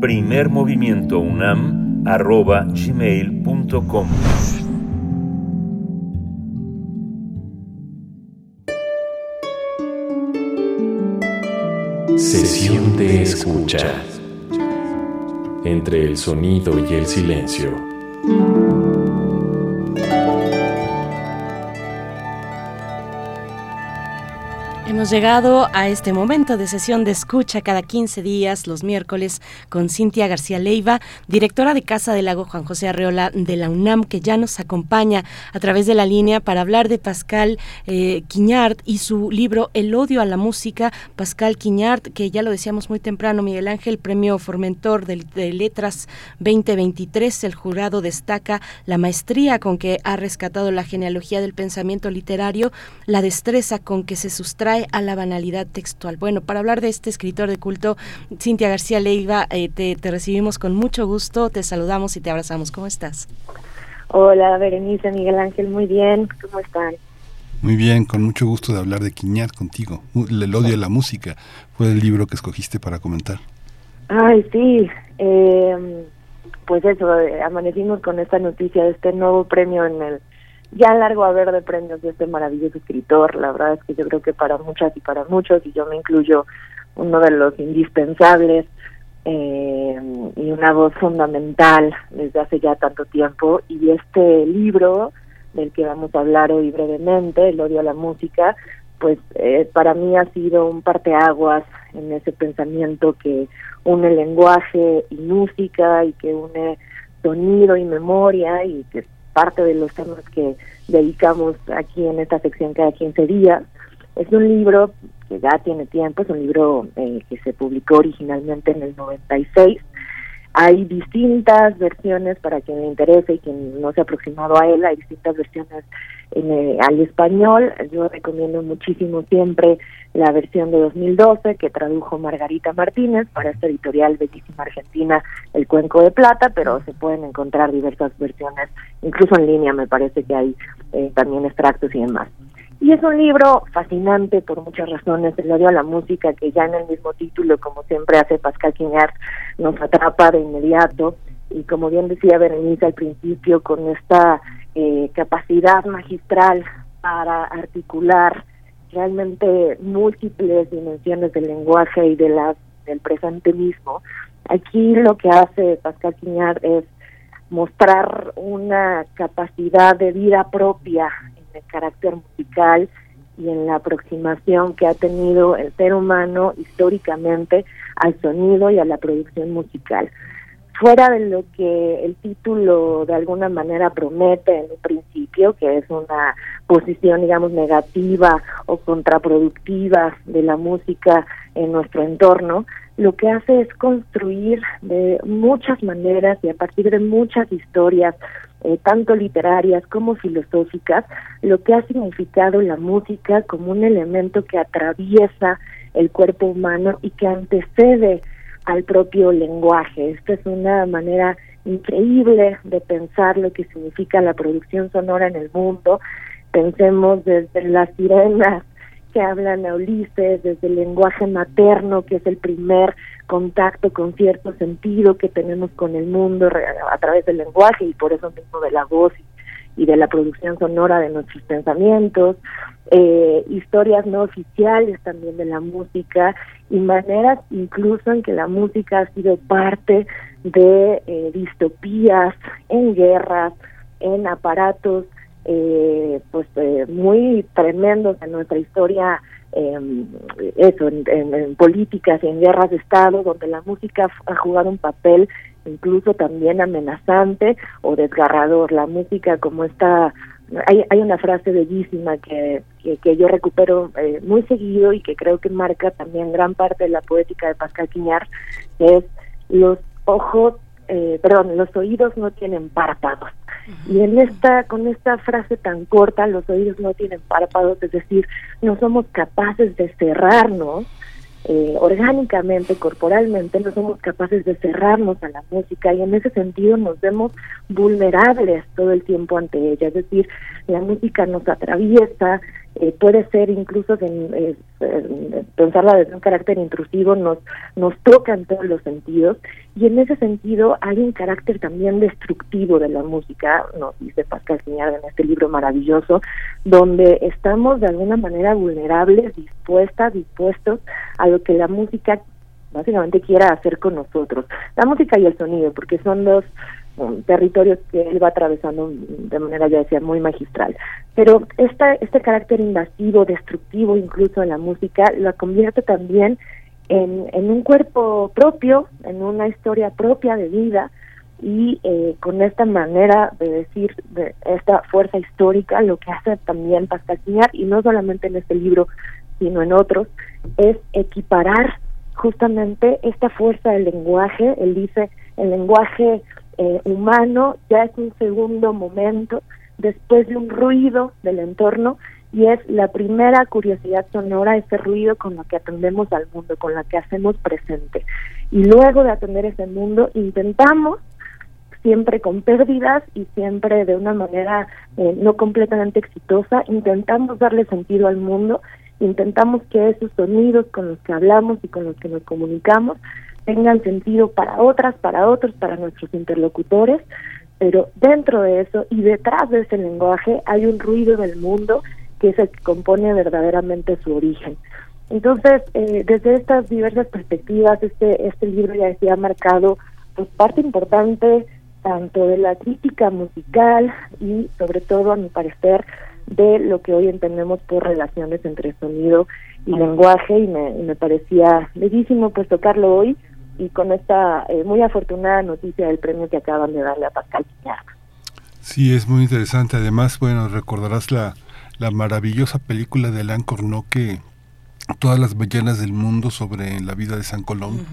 primermovimientounam.gmail.com Sesión de escucha. entre el sonido y el silencio. Hemos llegado a este momento de sesión de escucha cada 15 días, los miércoles, con Cintia García Leiva, directora de Casa del Lago Juan José Arreola de la UNAM, que ya nos acompaña a través de la línea para hablar de Pascal eh, y su libro El odio a la música. Pascal Quiñart, que ya lo decíamos muy temprano, Miguel Ángel, premio Formentor de, de Letras 2023. El jurado destaca la maestría con que ha rescatado la genealogía del pensamiento literario, la destreza con que se sustrae a la banalidad textual. Bueno, para hablar de este escritor de culto, Cintia García Leiva, eh, te, recibimos con mucho gusto, te saludamos y te abrazamos. ¿Cómo estás? Hola, Berenice, Miguel Ángel, muy bien, ¿cómo están? Muy bien, con mucho gusto de hablar de Quiñar contigo. El odio a la música fue el libro que escogiste para comentar. Ay, sí. Eh, pues eso, eh, amanecimos con esta noticia de este nuevo premio en el ya largo haber de premios de este maravilloso escritor. La verdad es que yo creo que para muchas y para muchos, y yo me incluyo, uno de los indispensables eh, y una voz fundamental desde hace ya tanto tiempo. Y este libro del que vamos a hablar hoy brevemente, El odio a la música, pues eh, para mí ha sido un parteaguas en ese pensamiento que une lenguaje y música y que une sonido y memoria y que parte de los temas que dedicamos aquí en esta sección cada 15 días. Es un libro que ya tiene tiempo, es un libro eh, que se publicó originalmente en el 96. Hay distintas versiones para quien le interese y quien no se ha aproximado a él, hay distintas versiones en, eh, al español. Yo recomiendo muchísimo siempre la versión de 2012 que tradujo Margarita Martínez para esta editorial bellísima argentina El Cuenco de Plata, pero se pueden encontrar diversas versiones, incluso en línea me parece que hay eh, también extractos y demás. Y es un libro fascinante por muchas razones, el odio a la música que ya en el mismo título, como siempre hace Pascal Quiñart, nos atrapa de inmediato y como bien decía Berenice al principio, con esta eh, capacidad magistral para articular realmente múltiples dimensiones del lenguaje y de la, del presente mismo. Aquí lo que hace Pascal Quiñar es mostrar una capacidad de vida propia el carácter musical y en la aproximación que ha tenido el ser humano históricamente al sonido y a la producción musical. Fuera de lo que el título de alguna manera promete en un principio, que es una posición, digamos, negativa o contraproductiva de la música en nuestro entorno, lo que hace es construir de muchas maneras y a partir de muchas historias, eh, tanto literarias como filosóficas, lo que ha significado la música como un elemento que atraviesa el cuerpo humano y que antecede al propio lenguaje. Esta es una manera increíble de pensar lo que significa la producción sonora en el mundo. Pensemos desde las sirenas que hablan a Ulises, desde el lenguaje materno, que es el primer contacto con cierto sentido que tenemos con el mundo a través del lenguaje y por eso mismo de la voz y de la producción sonora de nuestros pensamientos, eh, historias no oficiales también de la música y maneras incluso en que la música ha sido parte de eh, distopías en guerras, en aparatos eh, pues eh, muy tremendos en nuestra historia eh, eso en, en, políticas y en guerras de estado donde la música ha jugado un papel incluso también amenazante o desgarrador. La música como esta hay, hay una frase bellísima que, que, yo recupero eh, muy seguido y que creo que marca también gran parte de la poética de Pascal Quiñar, que es los ojos, eh, perdón, los oídos no tienen párpados. Y en esta, con esta frase tan corta, los oídos no tienen párpados, es decir, no somos capaces de cerrarnos eh, orgánicamente, corporalmente, no somos capaces de cerrarnos a la música y en ese sentido nos vemos vulnerables todo el tiempo ante ella. Es decir, la música nos atraviesa, eh, puede ser incluso de, eh, pensarla desde un carácter intrusivo, nos, nos toca en todos los sentidos y en ese sentido hay un carácter también destructivo de la música, nos dice Pascal Ciñada en este libro maravilloso, donde estamos de alguna manera vulnerables, dispuestas, dispuestos a lo que la música básicamente quiera hacer con nosotros. La música y el sonido, porque son dos territorios que él va atravesando de manera, ya decía, muy magistral. Pero esta, este carácter invasivo, destructivo incluso en la música, la convierte también en, en un cuerpo propio, en una historia propia de vida, y eh, con esta manera de decir de esta fuerza histórica lo que hace también Pascal y no solamente en este libro sino en otros es equiparar justamente esta fuerza del lenguaje él dice el lenguaje eh, humano ya es un segundo momento después de un ruido del entorno y es la primera curiosidad sonora, ese ruido con lo que atendemos al mundo, con la que hacemos presente. Y luego de atender ese mundo, intentamos siempre con pérdidas y siempre de una manera eh, no completamente exitosa, intentamos darle sentido al mundo, intentamos que esos sonidos con los que hablamos y con los que nos comunicamos tengan sentido para otras, para otros, para nuestros interlocutores, pero dentro de eso y detrás de ese lenguaje hay un ruido del mundo que es el que compone verdaderamente su origen. Entonces, eh, desde estas diversas perspectivas, este, este libro ya decía ha marcado pues, parte importante tanto de la crítica musical y sobre todo, a mi parecer, de lo que hoy entendemos por relaciones entre sonido y lenguaje y me, me parecía bellísimo pues tocarlo hoy y con esta eh, muy afortunada noticia del premio que acaban de darle a Pascal Piñarma. Sí, es muy interesante. Además, bueno, recordarás la, la maravillosa película de Alain Corneau que todas las ballenas del mundo sobre la vida de San Colón,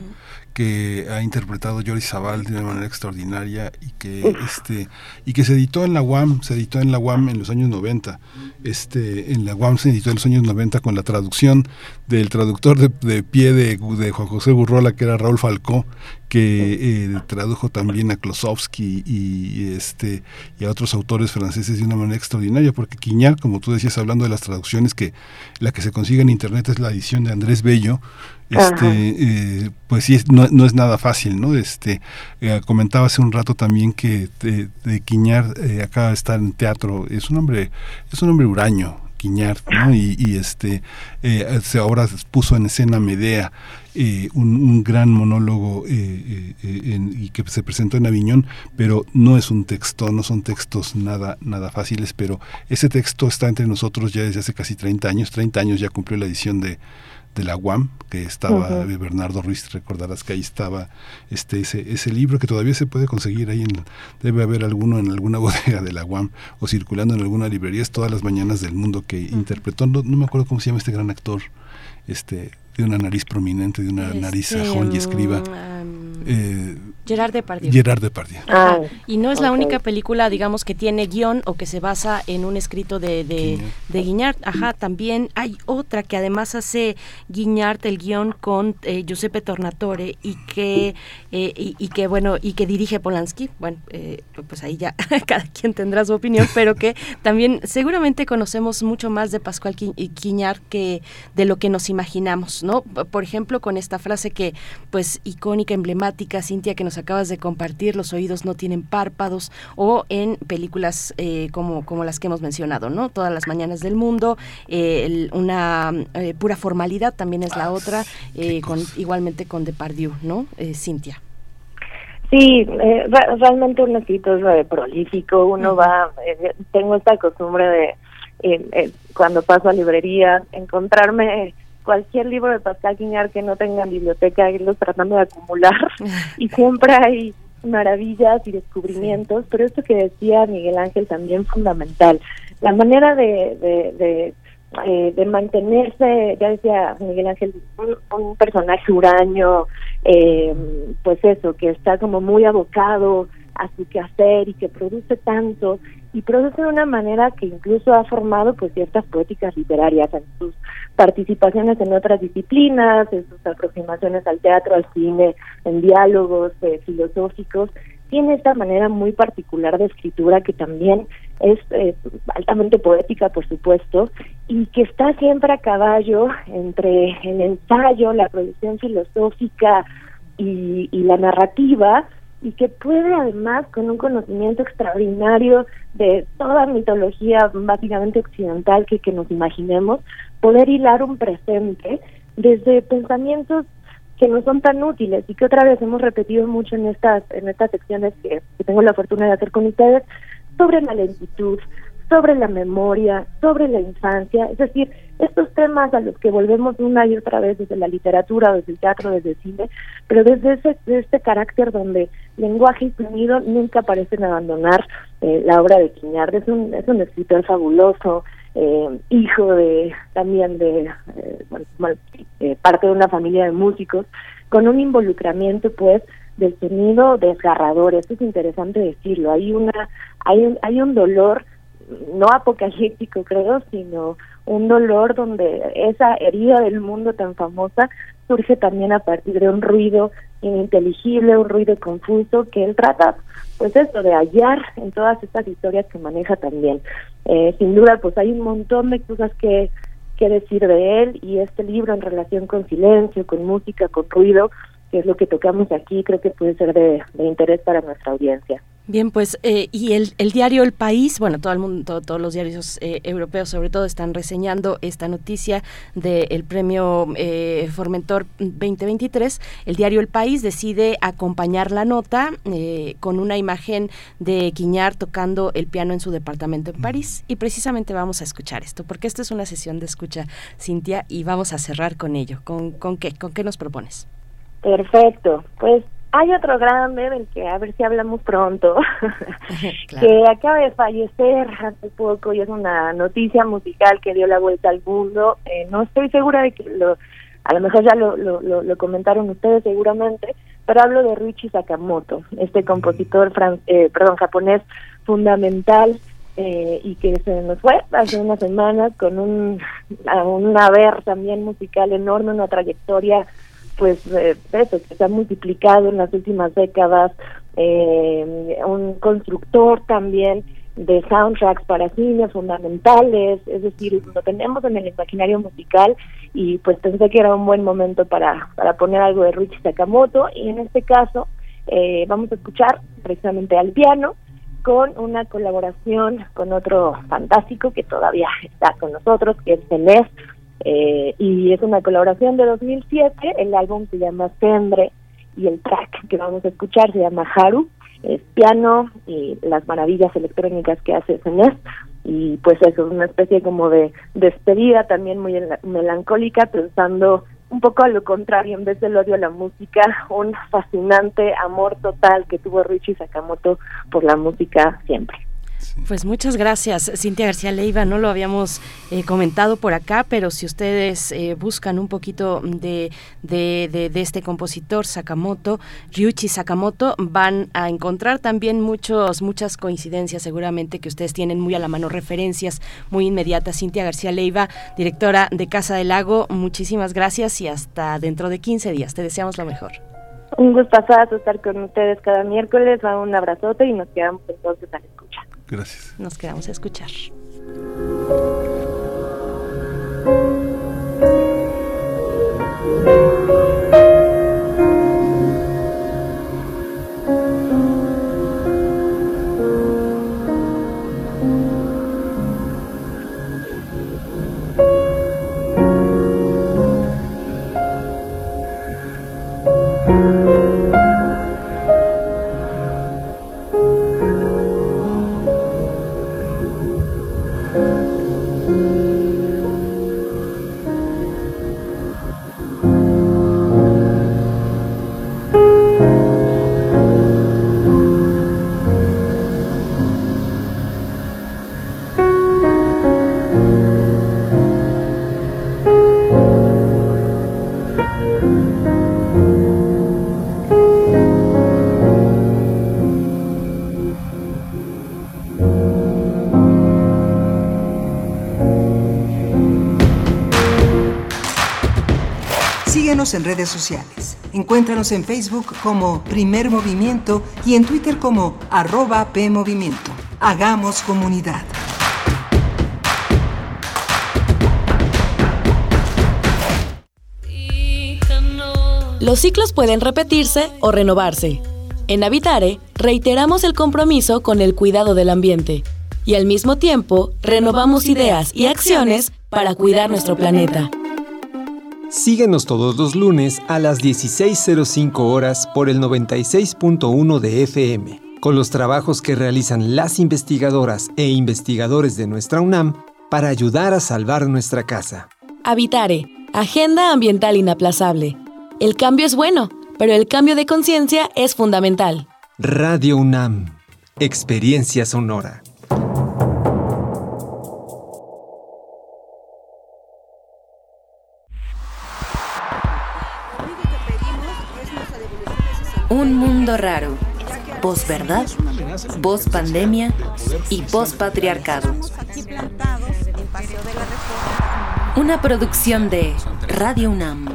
que ha interpretado Joris Zabal de una manera extraordinaria y que este y que se editó en la UAM, se editó en la UAM en los años 90. Este en la UAM se editó en los años 90 con la traducción del traductor de, pie de, de, Juan José Burrola que era Raúl Falcó que eh, tradujo también a Klosowski y, este y a otros autores franceses de una manera extraordinaria porque Quiñar como tú decías hablando de las traducciones que la que se consigue en internet es la edición de Andrés Bello este eh, pues sí no, no, es nada fácil no este eh, comentaba hace un rato también que de, de Quiñar eh, acaba de estar en teatro es un hombre es un hombre huraño Quiñar ¿no? y, y, este se ahora puso en escena Medea un, un, gran monólogo y que se presentó en Aviñón pero no es un texto no son textos nada nada fáciles pero ese texto está entre nosotros ya desde hace casi 30 años 30 años ya cumplió la edición de de la UAM, que estaba uh -huh. Bernardo Ruiz, recordarás que ahí estaba este ese, ese libro que todavía se puede conseguir ahí, en, debe haber alguno en alguna bodega de la UAM o circulando en alguna librería, es todas las mañanas del mundo que uh -huh. interpretó, no, no, me acuerdo cómo se llama este gran actor, este de una nariz prominente, de una este, nariz sajón y escriba. Um, eh, Gerard Depardieu. Gerard Depardieu. Ah, y no es okay. la única película, digamos, que tiene guion o que se basa en un escrito de, de, de Guiñart. Ajá, también hay otra que además hace Guiñart el guion con eh, Giuseppe Tornatore y que, eh, y, y, que, bueno, y que dirige Polanski. Bueno, eh, pues ahí ya cada quien tendrá su opinión, pero que también seguramente conocemos mucho más de Pascual Guiñart que de lo que nos imaginamos, ¿no? Por ejemplo, con esta frase que, pues, icónica, emblemática, Cintia, que nos acabas de compartir, los oídos no tienen párpados, o en películas eh, como, como las que hemos mencionado, ¿no? Todas las mañanas del mundo, eh, el, una eh, pura formalidad también es la otra, con, igualmente con Depardieu, ¿no? Cintia. Sí, eh, realmente un escritor es prolífico, uno uh -huh. va, eh, tengo esta costumbre de, eh, cuando paso a librerías, encontrarme cualquier libro de Pascal Quiñar que no tenga en biblioteca, irlos tratando de acumular y siempre hay maravillas y descubrimientos, sí. pero esto que decía Miguel Ángel también fundamental, la manera de, de, de eh, de mantenerse, ya decía Miguel Ángel, un, un personaje huraño, eh, pues eso, que está como muy abocado a su quehacer y que produce tanto y produce de una manera que incluso ha formado pues ciertas poéticas literarias en sus participaciones en otras disciplinas, en sus aproximaciones al teatro, al cine, en diálogos eh, filosóficos. Tiene esta manera muy particular de escritura que también es eh, altamente poética, por supuesto, y que está siempre a caballo entre el ensayo, la producción filosófica y, y la narrativa, y que puede además, con un conocimiento extraordinario de toda mitología básicamente occidental que, que nos imaginemos, poder hilar un presente desde pensamientos que no son tan útiles y que otra vez hemos repetido mucho en estas en estas secciones que, que tengo la fortuna de hacer con ustedes sobre la lentitud, sobre la memoria, sobre la infancia, es decir, estos temas a los que volvemos una y otra vez desde la literatura, desde el teatro, desde el cine, pero desde ese, este carácter donde lenguaje y sonido nunca parecen abandonar eh, la obra de Quiñard. Es un, es un escritor fabuloso, eh, hijo de también de eh, bueno, eh, parte de una familia de músicos, con un involucramiento pues del sonido desgarrador. Esto es interesante decirlo. Hay una, hay un, hay un dolor no apocalíptico creo, sino un dolor donde esa herida del mundo tan famosa surge también a partir de un ruido ininteligible, un ruido confuso que él trata, pues eso, de hallar en todas estas historias que maneja también. Eh, sin duda, pues hay un montón de cosas que, que decir de él y este libro en relación con silencio, con música, con ruido, que es lo que tocamos aquí, creo que puede ser de interés para nuestra audiencia. Bien, pues, eh, y el, el, diario El País, bueno, todo el mundo, todos los diarios eh, europeos sobre todo están reseñando esta noticia del premio eh, Formentor 2023. El diario El País decide acompañar la nota eh, con una imagen de Quiñar tocando el piano en su departamento en París. Y precisamente vamos a escuchar esto, porque esta es una sesión de escucha, Cintia, y vamos a cerrar con ello. ¿Con, con qué? ¿Con qué nos propones? Perfecto. Pues hay otro grande del que a ver si hablamos pronto, que acaba de fallecer hace poco y es una noticia musical que dio la vuelta al mundo. Eh, no estoy segura de que lo, a lo mejor ya lo, lo, lo, comentaron ustedes seguramente, pero hablo de Ruichi Sakamoto, este compositor fran eh, perdón, japonés fundamental eh, y que se nos fue hace unas semanas con un, un haber también musical enorme, una trayectoria pues eh, eso, que se ha multiplicado en las últimas décadas, eh, un constructor también de soundtracks para cine fundamentales, es decir, lo tenemos en el imaginario musical y pues pensé que era un buen momento para, para poner algo de Richie Sakamoto y en este caso eh, vamos a escuchar precisamente al piano con una colaboración con otro fantástico que todavía está con nosotros, que es Celeste, eh, y es una colaboración de 2007, el álbum se llama Sendre y el track que vamos a escuchar se llama Haru, es piano y las maravillas electrónicas que hace Celeste y pues eso es una especie como de despedida también muy melancólica pensando un poco a lo contrario, en vez del odio a la música, un fascinante amor total que tuvo Richie Sakamoto por la música siempre. Pues muchas gracias, Cintia García Leiva. No lo habíamos eh, comentado por acá, pero si ustedes eh, buscan un poquito de, de, de, este compositor Sakamoto, Ryuichi Sakamoto, van a encontrar también muchos, muchas coincidencias, seguramente que ustedes tienen muy a la mano referencias muy inmediatas. Cintia García Leiva, directora de Casa del Lago, muchísimas gracias y hasta dentro de 15 días. Te deseamos lo mejor. Un gustazo estar con ustedes cada miércoles. Un abrazote y nos quedamos entonces a la escucha. Gracias. Nos quedamos a escuchar. En redes sociales. Encuéntranos en Facebook como Primer Movimiento y en Twitter como arroba PMovimiento. Hagamos comunidad. Los ciclos pueden repetirse o renovarse. En Habitare, reiteramos el compromiso con el cuidado del ambiente y al mismo tiempo renovamos ideas y acciones para cuidar nuestro planeta. Síguenos todos los lunes a las 16.05 horas por el 96.1 de FM, con los trabajos que realizan las investigadoras e investigadores de nuestra UNAM para ayudar a salvar nuestra casa. Habitare, Agenda Ambiental Inaplazable. El cambio es bueno, pero el cambio de conciencia es fundamental. Radio UNAM, Experiencia Sonora. Mundo raro. Post-verdad, post-pandemia y post-patriarcado. Una producción de Radio UNAM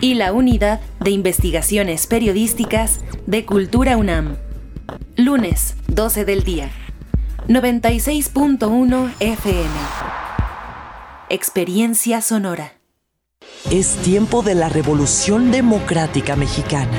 y la Unidad de Investigaciones Periodísticas de Cultura UNAM. Lunes, 12 del día. 96.1 FM. Experiencia sonora. Es tiempo de la revolución democrática mexicana,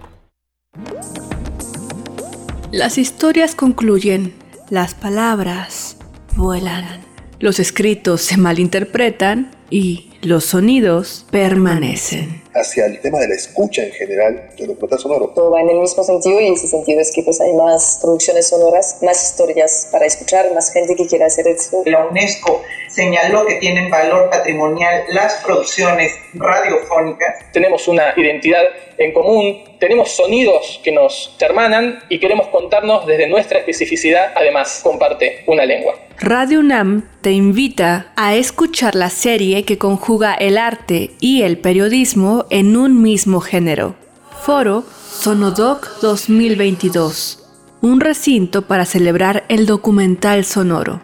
Las historias concluyen, las palabras vuelan, los escritos se malinterpretan y los sonidos permanecen. Hacia el tema de la escucha en general de documental sonoro. Todo va en el mismo sentido y en ese sentido es que pues hay más producciones sonoras, más historias para escuchar, más gente que quiera hacer esto. La UNESCO señaló que tienen valor patrimonial las producciones radiofónicas. Tenemos una identidad en común, tenemos sonidos que nos hermanan y queremos contarnos desde nuestra especificidad, además comparte una lengua. Radio UNAM te invita a escuchar la serie que conjuga el arte y el periodismo en un mismo género. Foro Sonodoc 2022. Un recinto para celebrar el documental sonoro.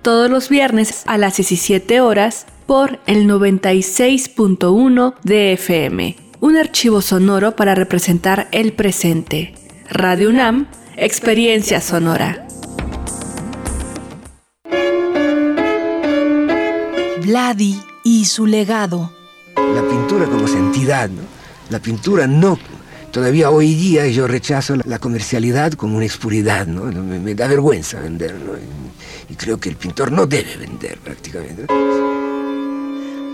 Todos los viernes a las 17 horas por el 96.1 de FM. Un archivo sonoro para representar el presente. Radio UNAM, Experiencia Sonora. Vladi y su legado. La pintura como santidad, ¿no? La pintura no. Todavía hoy día yo rechazo la comercialidad como una expuridad, ¿no? Me, me da vergüenza vender, ¿no? Y, y creo que el pintor no debe vender prácticamente.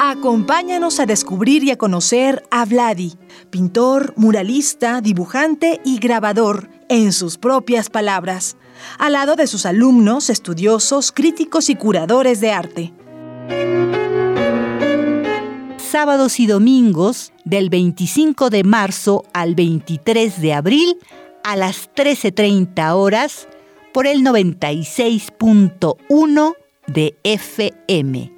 Acompáñanos a descubrir y a conocer a Vladi, pintor, muralista, dibujante y grabador, en sus propias palabras, al lado de sus alumnos, estudiosos, críticos y curadores de arte sábados y domingos del 25 de marzo al 23 de abril a las 13.30 horas por el 96.1 de FM.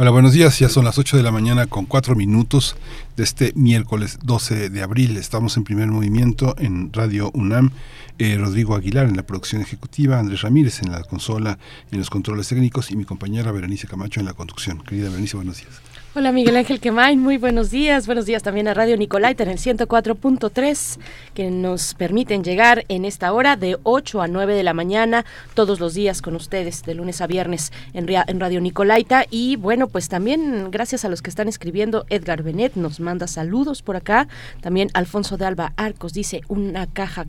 Hola, buenos días. Ya son las 8 de la mañana con 4 minutos de este miércoles 12 de abril. Estamos en primer movimiento en Radio UNAM. Eh, Rodrigo Aguilar en la producción ejecutiva, Andrés Ramírez en la consola, en los controles técnicos y mi compañera Berenice Camacho en la conducción. Querida Berenice, buenos días. Hola Miguel Ángel Quemain, muy buenos días. Buenos días también a Radio Nicolaita en el 104.3 que nos permiten llegar en esta hora de 8 a 9 de la mañana todos los días con ustedes de lunes a viernes en, en Radio Nicolaita y bueno pues también gracias a los que están escribiendo Edgar Benet nos manda saludos por acá. También Alfonso de Alba Arcos dice una caja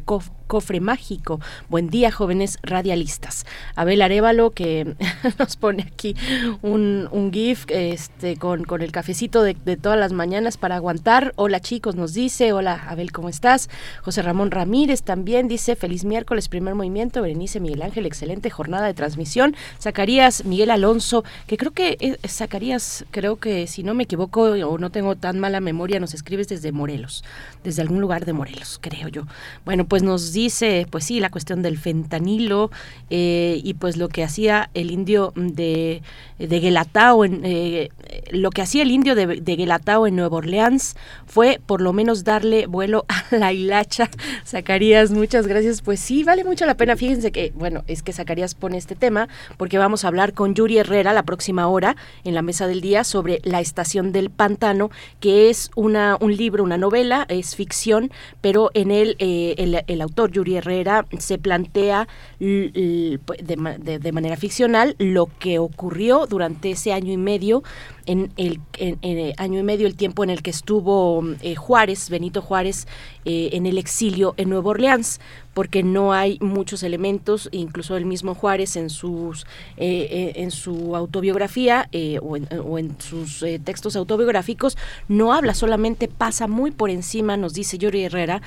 cofre mágico. Buen día jóvenes radialistas. Abel Arevalo que nos pone aquí un, un GIF este, con el cafecito de, todas las mañanas para aguantar. Hola chicos, nos dice. Hola Abel, ¿cómo estás? José Ramón Ramírez también dice, feliz miércoles, primer movimiento. Berenice Miguel Ángel, excelente jornada de transmisión. Zacarías Miguel Alonso, que creo que eh, Zacarías, creo que si no me equivoco o no tengo tan mala memoria, nos escribes desde Morelos, desde algún lugar de Morelos, creo yo. Bueno, pues nos dice, pues sí, la cuestión del fentanilo eh, y pues lo que hacía el indio de, de Guelatao, eh, lo que hacía el indio de, de Guelatao en Nueva Orleans fue por lo menos darle vuelo a la hilacha. Zacarías, muchas gracias. Pues sí, vale mucho la pena. Fíjense que, bueno, es que Zacarías pone este tema porque vamos a hablar con Yuri Herrera la próxima hora en la mesa del día sobre La Estación del Pantano, que es una, un libro, una novela, es ficción, pero en él eh, el, autor Yuri Herrera se plantea de manera ficcional lo que ocurrió durante ese año y medio en el en, año y medio el tiempo en el que estuvo eh, Juárez, Benito Juárez, eh, en el exilio en Nueva Orleans porque no hay muchos elementos, incluso el mismo Juárez en sus eh, en su autobiografía o, en, sus textos autobiográficos no habla, solamente pasa muy por encima, nos dice Yuri Herrera,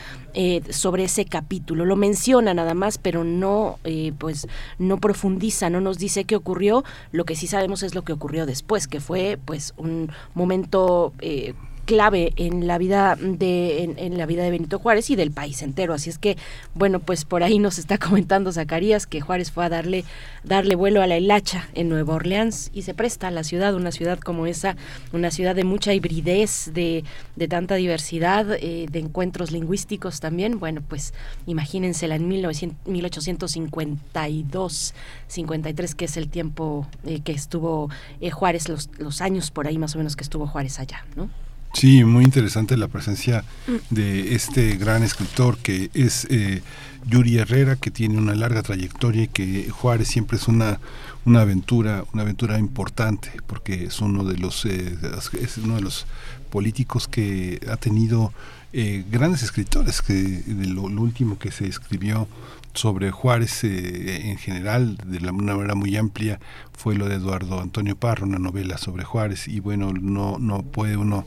sobre ese capítulo, lo menciona nada más, pero no pues no profundiza, no nos dice qué ocurrió, lo que sí sabemos es lo que ocurrió después, que fue pues un momento eh, clave en la vida de en, la vida de Benito Juárez y del país entero. Así es que bueno pues por ahí nos está comentando Zacarías que Juárez fue a darle darle vuelo a la hilacha en Nueva Orleans y se presta a la ciudad una ciudad como esa una ciudad de mucha hibridez de, de tanta diversidad eh, de encuentros lingüísticos también. Bueno pues imagínensela en 1852 53 que es el tiempo eh, que estuvo Juárez los, los años por ahí más o menos que estuvo Juárez allá no Sí, muy interesante la presencia de este gran escritor que es eh, Yuri Herrera, que tiene una larga trayectoria y que Juárez siempre es una, una aventura, una aventura importante, porque es uno de los eh, es uno de los políticos que ha tenido eh, grandes escritores, que de lo, último que se escribió sobre Juárez en general, de la, una manera muy amplia, fue lo de Eduardo Antonio Parro, una novela sobre Juárez, y bueno, no, no puede uno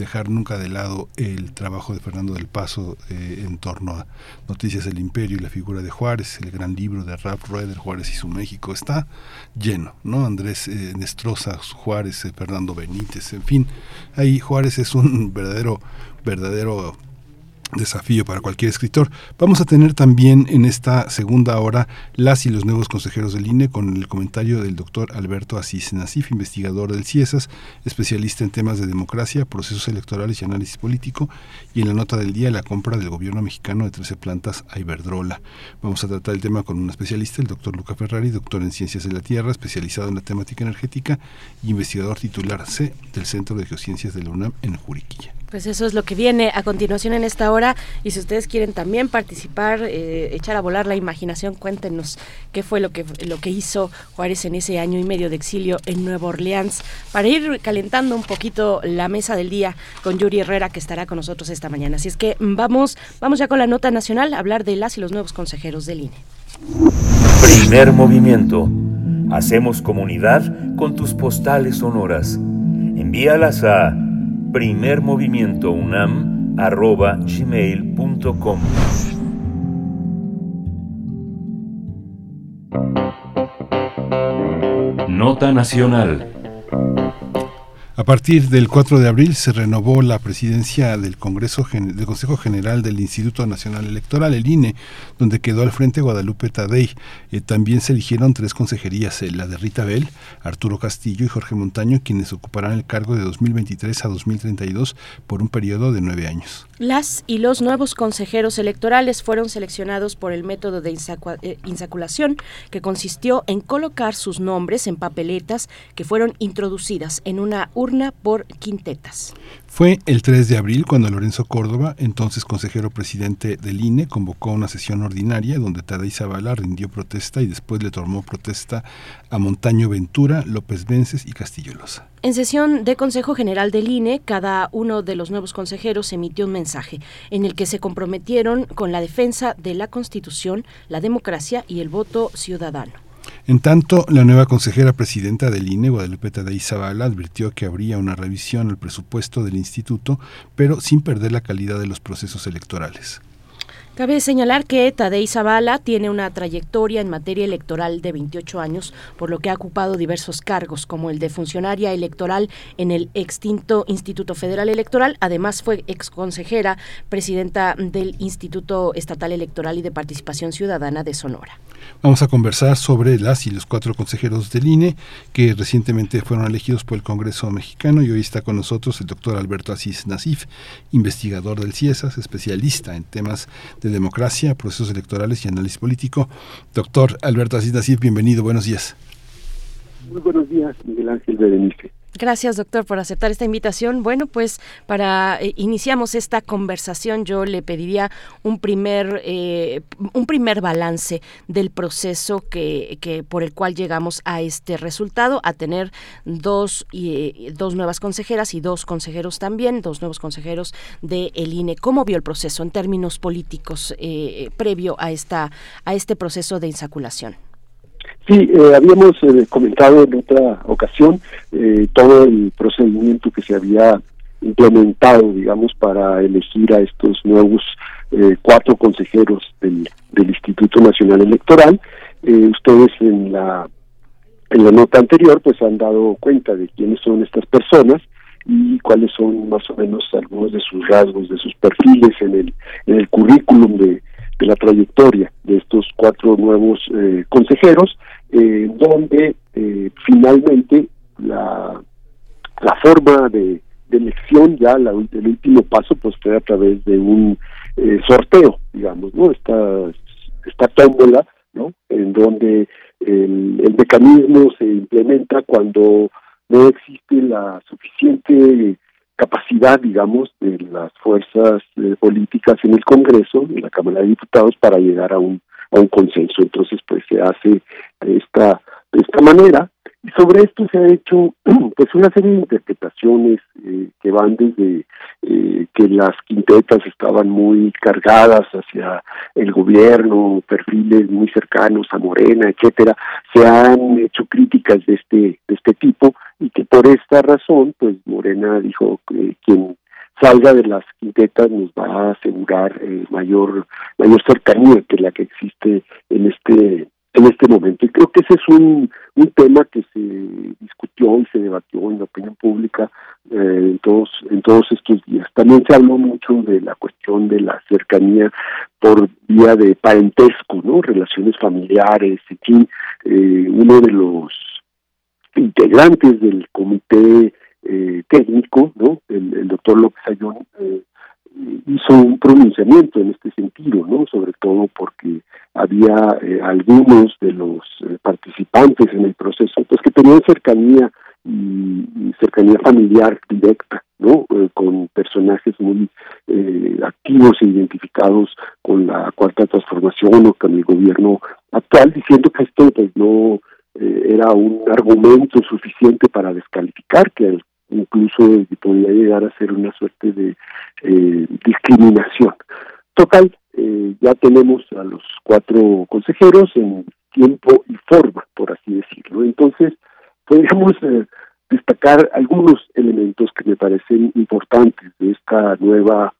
dejar nunca de lado el trabajo de Fernando del Paso eh, en torno a Noticias del Imperio y la figura de Juárez, el gran libro de Ralph Rueder, Juárez y su México, está lleno, ¿no? Andrés eh, Juárez, eh, Fernando Benítez, en fin, ahí Juárez es un verdadero, verdadero desafío para cualquier escritor. Vamos a tener también en esta segunda hora las y los nuevos consejeros del INE con el comentario del doctor Alberto Asís Nasif, investigador del CIESAS, especialista en temas de democracia, procesos electorales y análisis político, y en la nota del día la compra del gobierno mexicano de 13 plantas a Iberdrola. Vamos a tratar el tema con un especialista, el doctor Luca Ferrari, doctor en ciencias de la tierra, especializado en la temática energética y investigador titular C del Centro de Geociencias de la UNAM en Juriquilla. Pues eso es lo que viene a continuación en esta hora y si ustedes quieren también participar, eh, echar a volar la imaginación, cuéntenos qué fue lo que lo que hizo Juárez en ese año y medio de exilio en Nueva Orleans para ir calentando un poquito la mesa del día con Yuri Herrera que estará con nosotros esta mañana. Así es que vamos vamos ya con la nota nacional a hablar de las y los nuevos consejeros del INE. Primer movimiento. Hacemos comunidad con tus postales sonoras. Envíalas a primermovimientounam.gmail.com Nota Nacional a partir del 4 de abril se renovó la presidencia del Congreso del Consejo General del Instituto Nacional Electoral, el INE, donde quedó al frente Guadalupe Tadei. Eh, también se eligieron tres consejerías, eh, la de Rita Bell, Arturo Castillo y Jorge Montaño, quienes ocuparán el cargo de 2023 a 2032 por un periodo de nueve años. Las y los nuevos consejeros electorales fueron seleccionados por el método de eh, insaculación, que consistió en colocar sus nombres en papeletas que fueron introducidas en una urna urna por quintetas. Fue el 3 de abril cuando Lorenzo Córdoba, entonces consejero presidente del INE, convocó una sesión ordinaria donde Tadei Zavala rindió protesta y después le tomó protesta a Montaño Ventura, López Vences y Castillo Loza. En sesión de Consejo General del INE, cada uno de los nuevos consejeros emitió un mensaje en el que se comprometieron con la defensa de la Constitución, la democracia y el voto ciudadano. En tanto, la nueva consejera presidenta del INE, Guadalupe Tadei Zavala, advirtió que habría una revisión al presupuesto del instituto, pero sin perder la calidad de los procesos electorales. Cabe señalar que Tadei Zavala tiene una trayectoria en materia electoral de 28 años, por lo que ha ocupado diversos cargos, como el de funcionaria electoral en el extinto Instituto Federal Electoral. Además, fue exconsejera, presidenta del Instituto Estatal Electoral y de Participación Ciudadana de Sonora. Vamos a conversar sobre las y los cuatro consejeros del INE que recientemente fueron elegidos por el Congreso mexicano y hoy está con nosotros el doctor Alberto Asís Nasif, investigador del CIESAS, especialista en temas de democracia, procesos electorales y análisis político. Doctor Alberto Asís bienvenido, buenos días. Muy buenos días, Miguel Ángel Berenice. Gracias, doctor, por aceptar esta invitación. Bueno, pues para eh, iniciamos esta conversación, yo le pediría un primer eh, un primer balance del proceso que, que, por el cual llegamos a este resultado, a tener dos y dos nuevas consejeras y dos consejeros también, dos nuevos consejeros de INE. ¿Cómo vio el proceso en términos políticos eh, previo a esta a este proceso de insaculación? Sí, eh, habíamos eh, comentado en otra ocasión eh, todo el procedimiento que se había implementado, digamos, para elegir a estos nuevos cuatro consejeros del, del, Instituto Nacional Electoral. ustedes en la en la nota anterior, pues han dado cuenta de quiénes son estas personas y cuáles son más o menos algunos de sus rasgos, de sus perfiles en el en el currículum de, de la trayectoria de estos cuatro nuevos eh, consejeros, eh, donde eh, finalmente la, la forma de, elección, ya la, el último paso, pues fue a través de un sorteo, digamos, ¿no? Esta, esta tómbola, ¿no? En donde el, el mecanismo se implementa cuando no existe la suficiente capacidad, digamos, de las fuerzas eh, políticas en el Congreso, en la Cámara de Diputados, para llegar a un, a un consenso. Entonces, pues se hace de esta, de esta manera. Sobre esto se ha hecho pues una serie de interpretaciones eh, que van desde eh, que las quintetas estaban muy cargadas hacia el gobierno, perfiles muy cercanos a Morena, etcétera, se han hecho críticas de este de este tipo y que por esta razón pues Morena dijo que quien salga de las quintetas nos va a asegurar eh, mayor mayor cercanía que la que existe en este en este momento. Y creo que ese es un, un tema que se discutió y se debatió en la opinión pública eh, en, todos, en todos estos días. También se habló mucho de la cuestión de la cercanía por vía de parentesco, ¿no? Relaciones familiares, en fin, eh, uno de los integrantes del comité eh, técnico, ¿no? El, doctor López Ayón eh, hizo un pronunciamiento en este sentido, ¿no? Sobre todo porque había eh, algunos de los eh, participantes en el proceso, pues que tenían cercanía y, cercanía familiar directa, ¿no? Eh, con personajes muy activos e identificados con la cuarta transformación o con el gobierno actual, diciendo que esto pues no era un argumento suficiente para descalificar que el incluso podría llegar a ser una suerte de eh, discriminación. Total, eh, ya tenemos a los cuatro consejeros en tiempo y forma, por así decirlo. Entonces, podríamos eh, destacar algunos elementos que me parecen importantes de esta nueva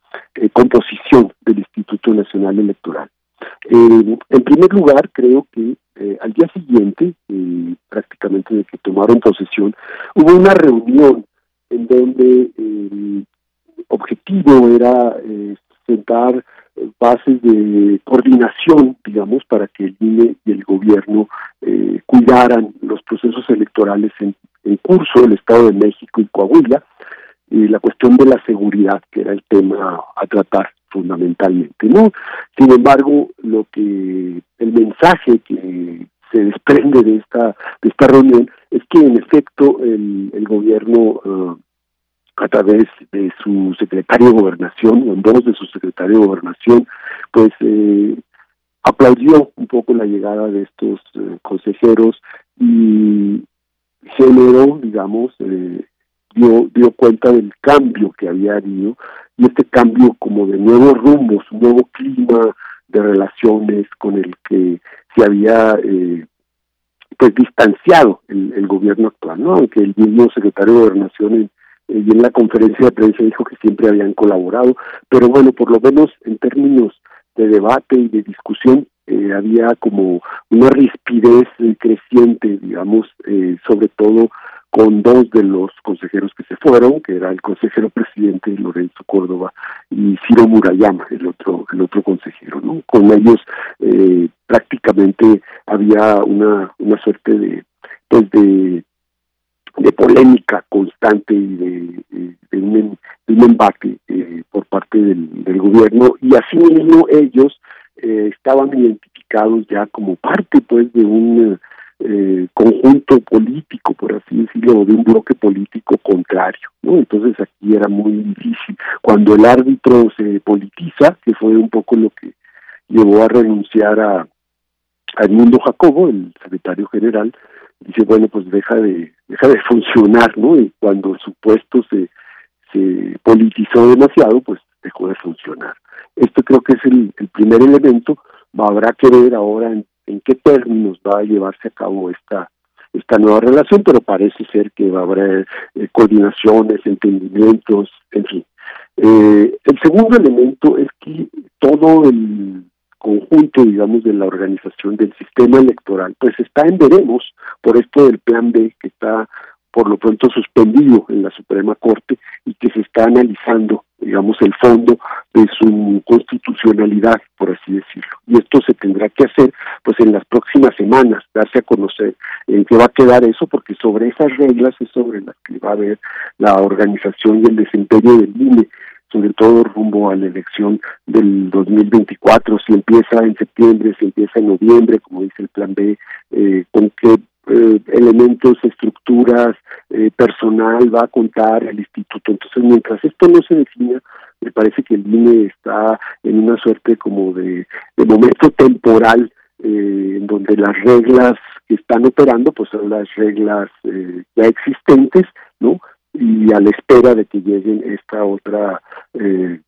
composición del Instituto Nacional Electoral. en primer lugar, creo que al día siguiente, prácticamente de que tomaron posesión, hubo una reunión en donde el objetivo era eh, sentar bases de coordinación, digamos, para que el INE y el gobierno eh, cuidaran los procesos electorales en, curso del Estado de México y Coahuila, y la cuestión de la seguridad, que era el tema a tratar fundamentalmente, ¿no? Sin embargo, lo que el mensaje que se desprende de esta de esta reunión es que en efecto el, el gobierno uh, a través de su secretario de gobernación, o en voz de su secretario de gobernación, pues eh, aplaudió un poco la llegada de estos eh, consejeros y generó, digamos, eh, dio, dio cuenta del cambio que había habido y este cambio como de nuevos rumbos, un nuevo clima de relaciones con el que se había eh, pues distanciado el, el, gobierno actual, ¿no? Aunque el mismo secretario de Gobernación en, y en la conferencia de prensa dijo que siempre habían colaborado, pero bueno, por lo menos en términos de debate y de discusión eh, había como una rispidez creciente, digamos, eh, sobre todo con dos de los consejeros que se fueron, que era el consejero presidente Lorenzo Córdoba y Ciro Murayama, el otro el otro consejero, ¿no? Con ellos eh, prácticamente había una una suerte de pues de polémica constante y de, de, un, de un, embate eh, por parte del, del, gobierno y asimismo ellos eh, estaban identificados ya como parte pues de un eh, conjunto político por así decirlo de un bloque político contrario no entonces aquí era muy difícil. Cuando el árbitro se politiza que fue un poco lo que llevó a renunciar a a Edmundo Jacobo el secretario general dice bueno pues deja de deja de funcionar no y cuando su puesto se se politizó demasiado pues dejó de funcionar. Esto creo que es el, el primer elemento. Habrá que ver ahora en, en, qué términos va a llevarse a cabo esta esta nueva relación pero parece ser que va a haber eh, coordinaciones entendimientos en fin. Eh, el segundo elemento es que todo el conjunto, digamos, de la organización del sistema electoral, pues está en veremos por esto del plan B que está por lo pronto suspendido en la Suprema Corte y que se está analizando, digamos, el fondo de su constitucionalidad, por así decirlo. Y esto se tendrá que hacer, pues, en las próximas semanas, darse a conocer en qué va a quedar eso, porque sobre esas reglas es sobre las que va a haber la organización y el desempeño del INE sobre todo rumbo a la elección del 2024, si empieza en septiembre, si empieza en noviembre, como dice el plan B, eh, con qué eh, elementos, estructuras, eh, personal va a contar el instituto. Entonces, mientras esto no se defina, me parece que el INE está en una suerte como de, momento temporal, eh, en donde las reglas que están operando, pues son las reglas eh, ya existentes, ¿no? y a la espera de que lleguen esta otra eh,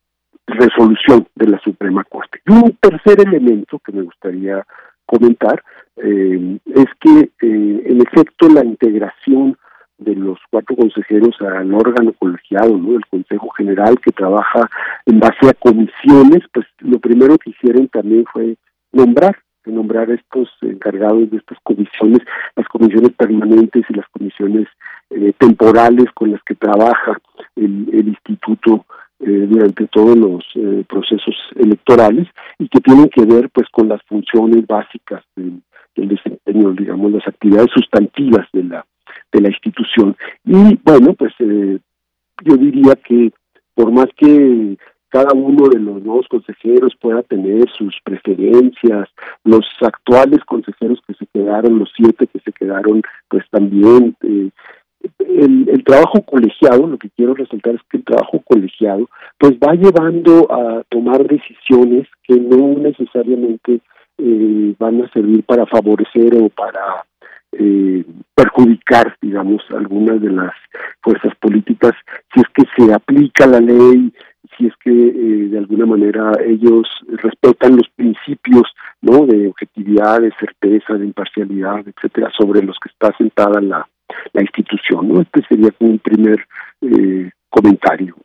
resolución de la Suprema Corte. Y un tercer elemento que me gustaría comentar eh, es que eh, en efecto la integración de los cuatro consejeros al órgano colegiado, ¿no? el Consejo General que trabaja en base a comisiones, pues lo primero que hicieron también fue nombrar nombrar estos encargados de estas comisiones, las comisiones permanentes y las comisiones eh, temporales con las que trabaja el, el instituto eh, durante todos los eh, procesos electorales y que tienen que ver pues con las funciones básicas del, del desempeño, digamos, las actividades sustantivas de la de la institución. Y bueno, pues eh, yo diría que por más que cada uno de los nuevos consejeros pueda tener sus preferencias, los actuales consejeros que se quedaron, los siete que se quedaron, pues también eh, el, el, trabajo colegiado, lo que quiero resaltar es que el trabajo colegiado, pues va llevando a tomar decisiones que no necesariamente eh, van a servir para favorecer o para eh, perjudicar, digamos, algunas de las fuerzas políticas, si es que se aplica la ley, si es que eh, de alguna manera ellos respetan los principios no de objetividad de certeza de imparcialidad etcétera sobre los que está sentada la, la institución no este sería como un primer eh, comentario.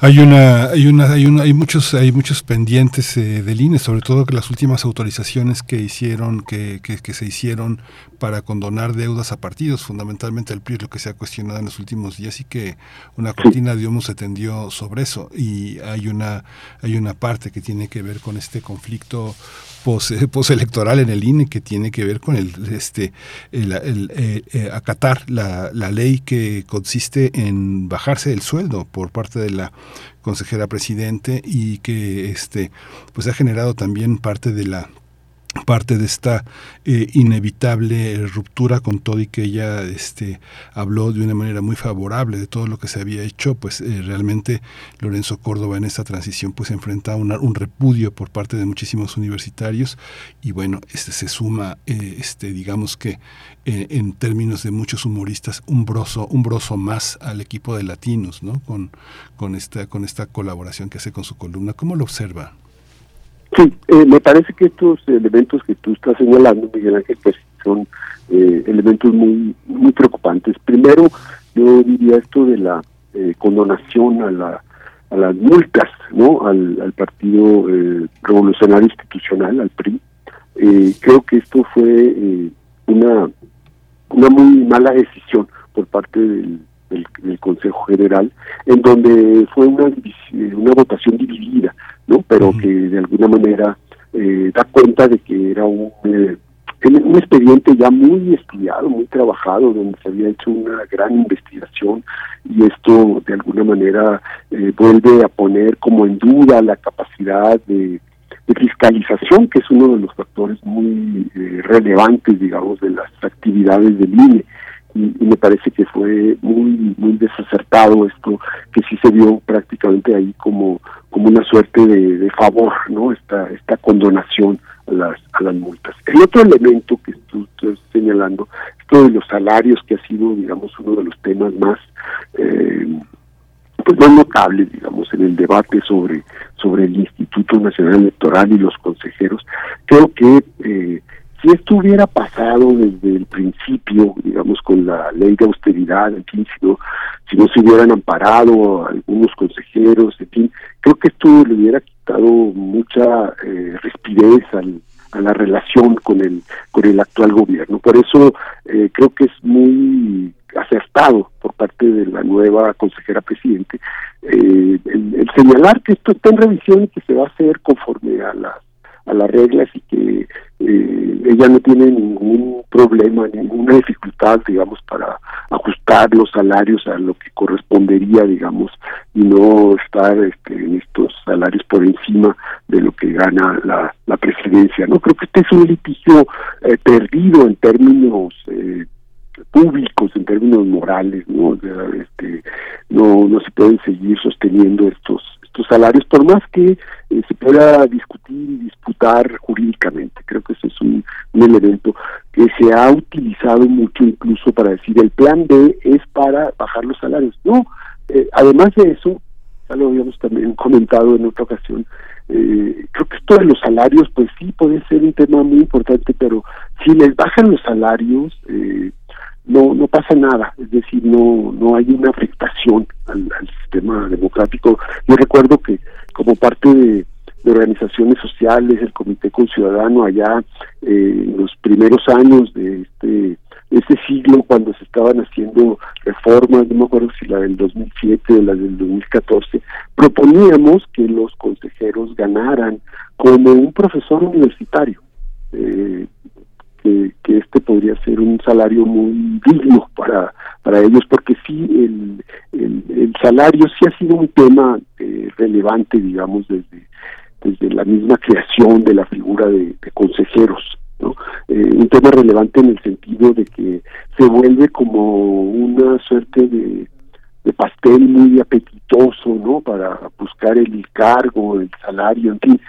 Hay una, hay una, hay una, hay muchos, hay muchos pendientes eh, del INE, sobre todo que las últimas autorizaciones que hicieron, que, que, que, se hicieron para condonar deudas a partidos, fundamentalmente el PRI es lo que se ha cuestionado en los últimos días y que una cortina de humo se tendió sobre eso. Y hay una, hay una parte que tiene que ver con este conflicto postelectoral en el INE que tiene que ver con el este el, el, eh, eh, acatar la, la ley que consiste en bajarse el sueldo por parte de la consejera presidente y que este pues ha generado también parte de la parte de esta eh, inevitable ruptura con todo y que ella este, habló de una manera muy favorable de todo lo que se había hecho, pues eh, realmente Lorenzo Córdoba en esta transición pues enfrenta una, un repudio por parte de muchísimos universitarios y bueno, este se suma, eh, este digamos que en términos de muchos humoristas, un broso, un más al equipo de latinos, ¿no? Con, con, esta, con esta colaboración que hace con su columna. ¿Cómo lo observa? Sí, eh, me parece que estos elementos que tú estás señalando, Miguel Ángel, pues son eh, elementos muy muy preocupantes. Primero, yo diría esto de la eh, condonación a la a las multas, ¿no? Al, al Partido Revolucionario Institucional, al PRI. creo que esto fue una una muy mala decisión por parte del, del, Consejo General, en donde fue una, una votación dividida, ¿no? Pero que de alguna manera eh, da cuenta de que era un, eh, un expediente ya muy estudiado, muy trabajado, donde se había hecho una gran investigación y esto de alguna manera eh, vuelve a poner como en duda la capacidad de, fiscalización, que es uno de los factores muy relevantes, digamos, de las actividades del INE y, me parece que fue muy muy desacertado esto que sí se vio prácticamente ahí como como una suerte de, favor no esta esta condonación a las a las multas. El otro elemento que tú estás señalando esto de los salarios que ha sido digamos uno de los temas más eh, pues más notables digamos en el debate sobre sobre el Instituto Nacional Electoral y los consejeros creo que eh, si esto hubiera pasado desde el principio, digamos, con la ley de austeridad, en fin, si no, se hubieran amparado algunos consejeros, en fin, creo que esto le hubiera quitado mucha eh, respirez a la relación con el con el actual gobierno. Por eso eh, creo que es muy acertado por parte de la nueva consejera presidente eh, el, señalar que esto está en revisión y que se va a hacer conforme a las a las reglas y que eh, ella no tiene ningún problema, ninguna dificultad, digamos, para ajustar los salarios a lo que correspondería, digamos, y no estar este, en estos salarios por encima de lo que gana la, la presidencia. No creo que este es un litigio eh, perdido en términos eh, públicos en términos morales no este no no se pueden seguir sosteniendo estos salarios, por más que eh, se pueda discutir y disputar jurídicamente. Creo que ese es un, elemento que se ha utilizado mucho incluso para decir el plan B es para bajar los salarios. No, eh, además de eso, ya lo habíamos también comentado en otra ocasión, eh, creo que esto de los salarios, pues sí puede ser un tema muy importante, pero si les bajan los salarios, eh, no no pasa nada, es decir, no no hay una afectación al, sistema democrático. Yo recuerdo que como parte de, organizaciones sociales, el Comité con Ciudadano allá eh, en los primeros años de este siglo cuando se estaban haciendo reformas, no me acuerdo si la del 2007 o la del 2014, proponíamos que los consejeros ganaran como un profesor universitario. Eh, que, este podría ser un salario muy digno para, para ellos, porque sí, el, el, salario sí ha sido un tema eh, relevante, digamos, desde, desde la misma creación de la figura de, consejeros. ¿no? Eh, un tema relevante en el sentido de que se vuelve como una suerte de, de pastel muy apetitoso, ¿no? Para buscar el cargo, el salario, en fin.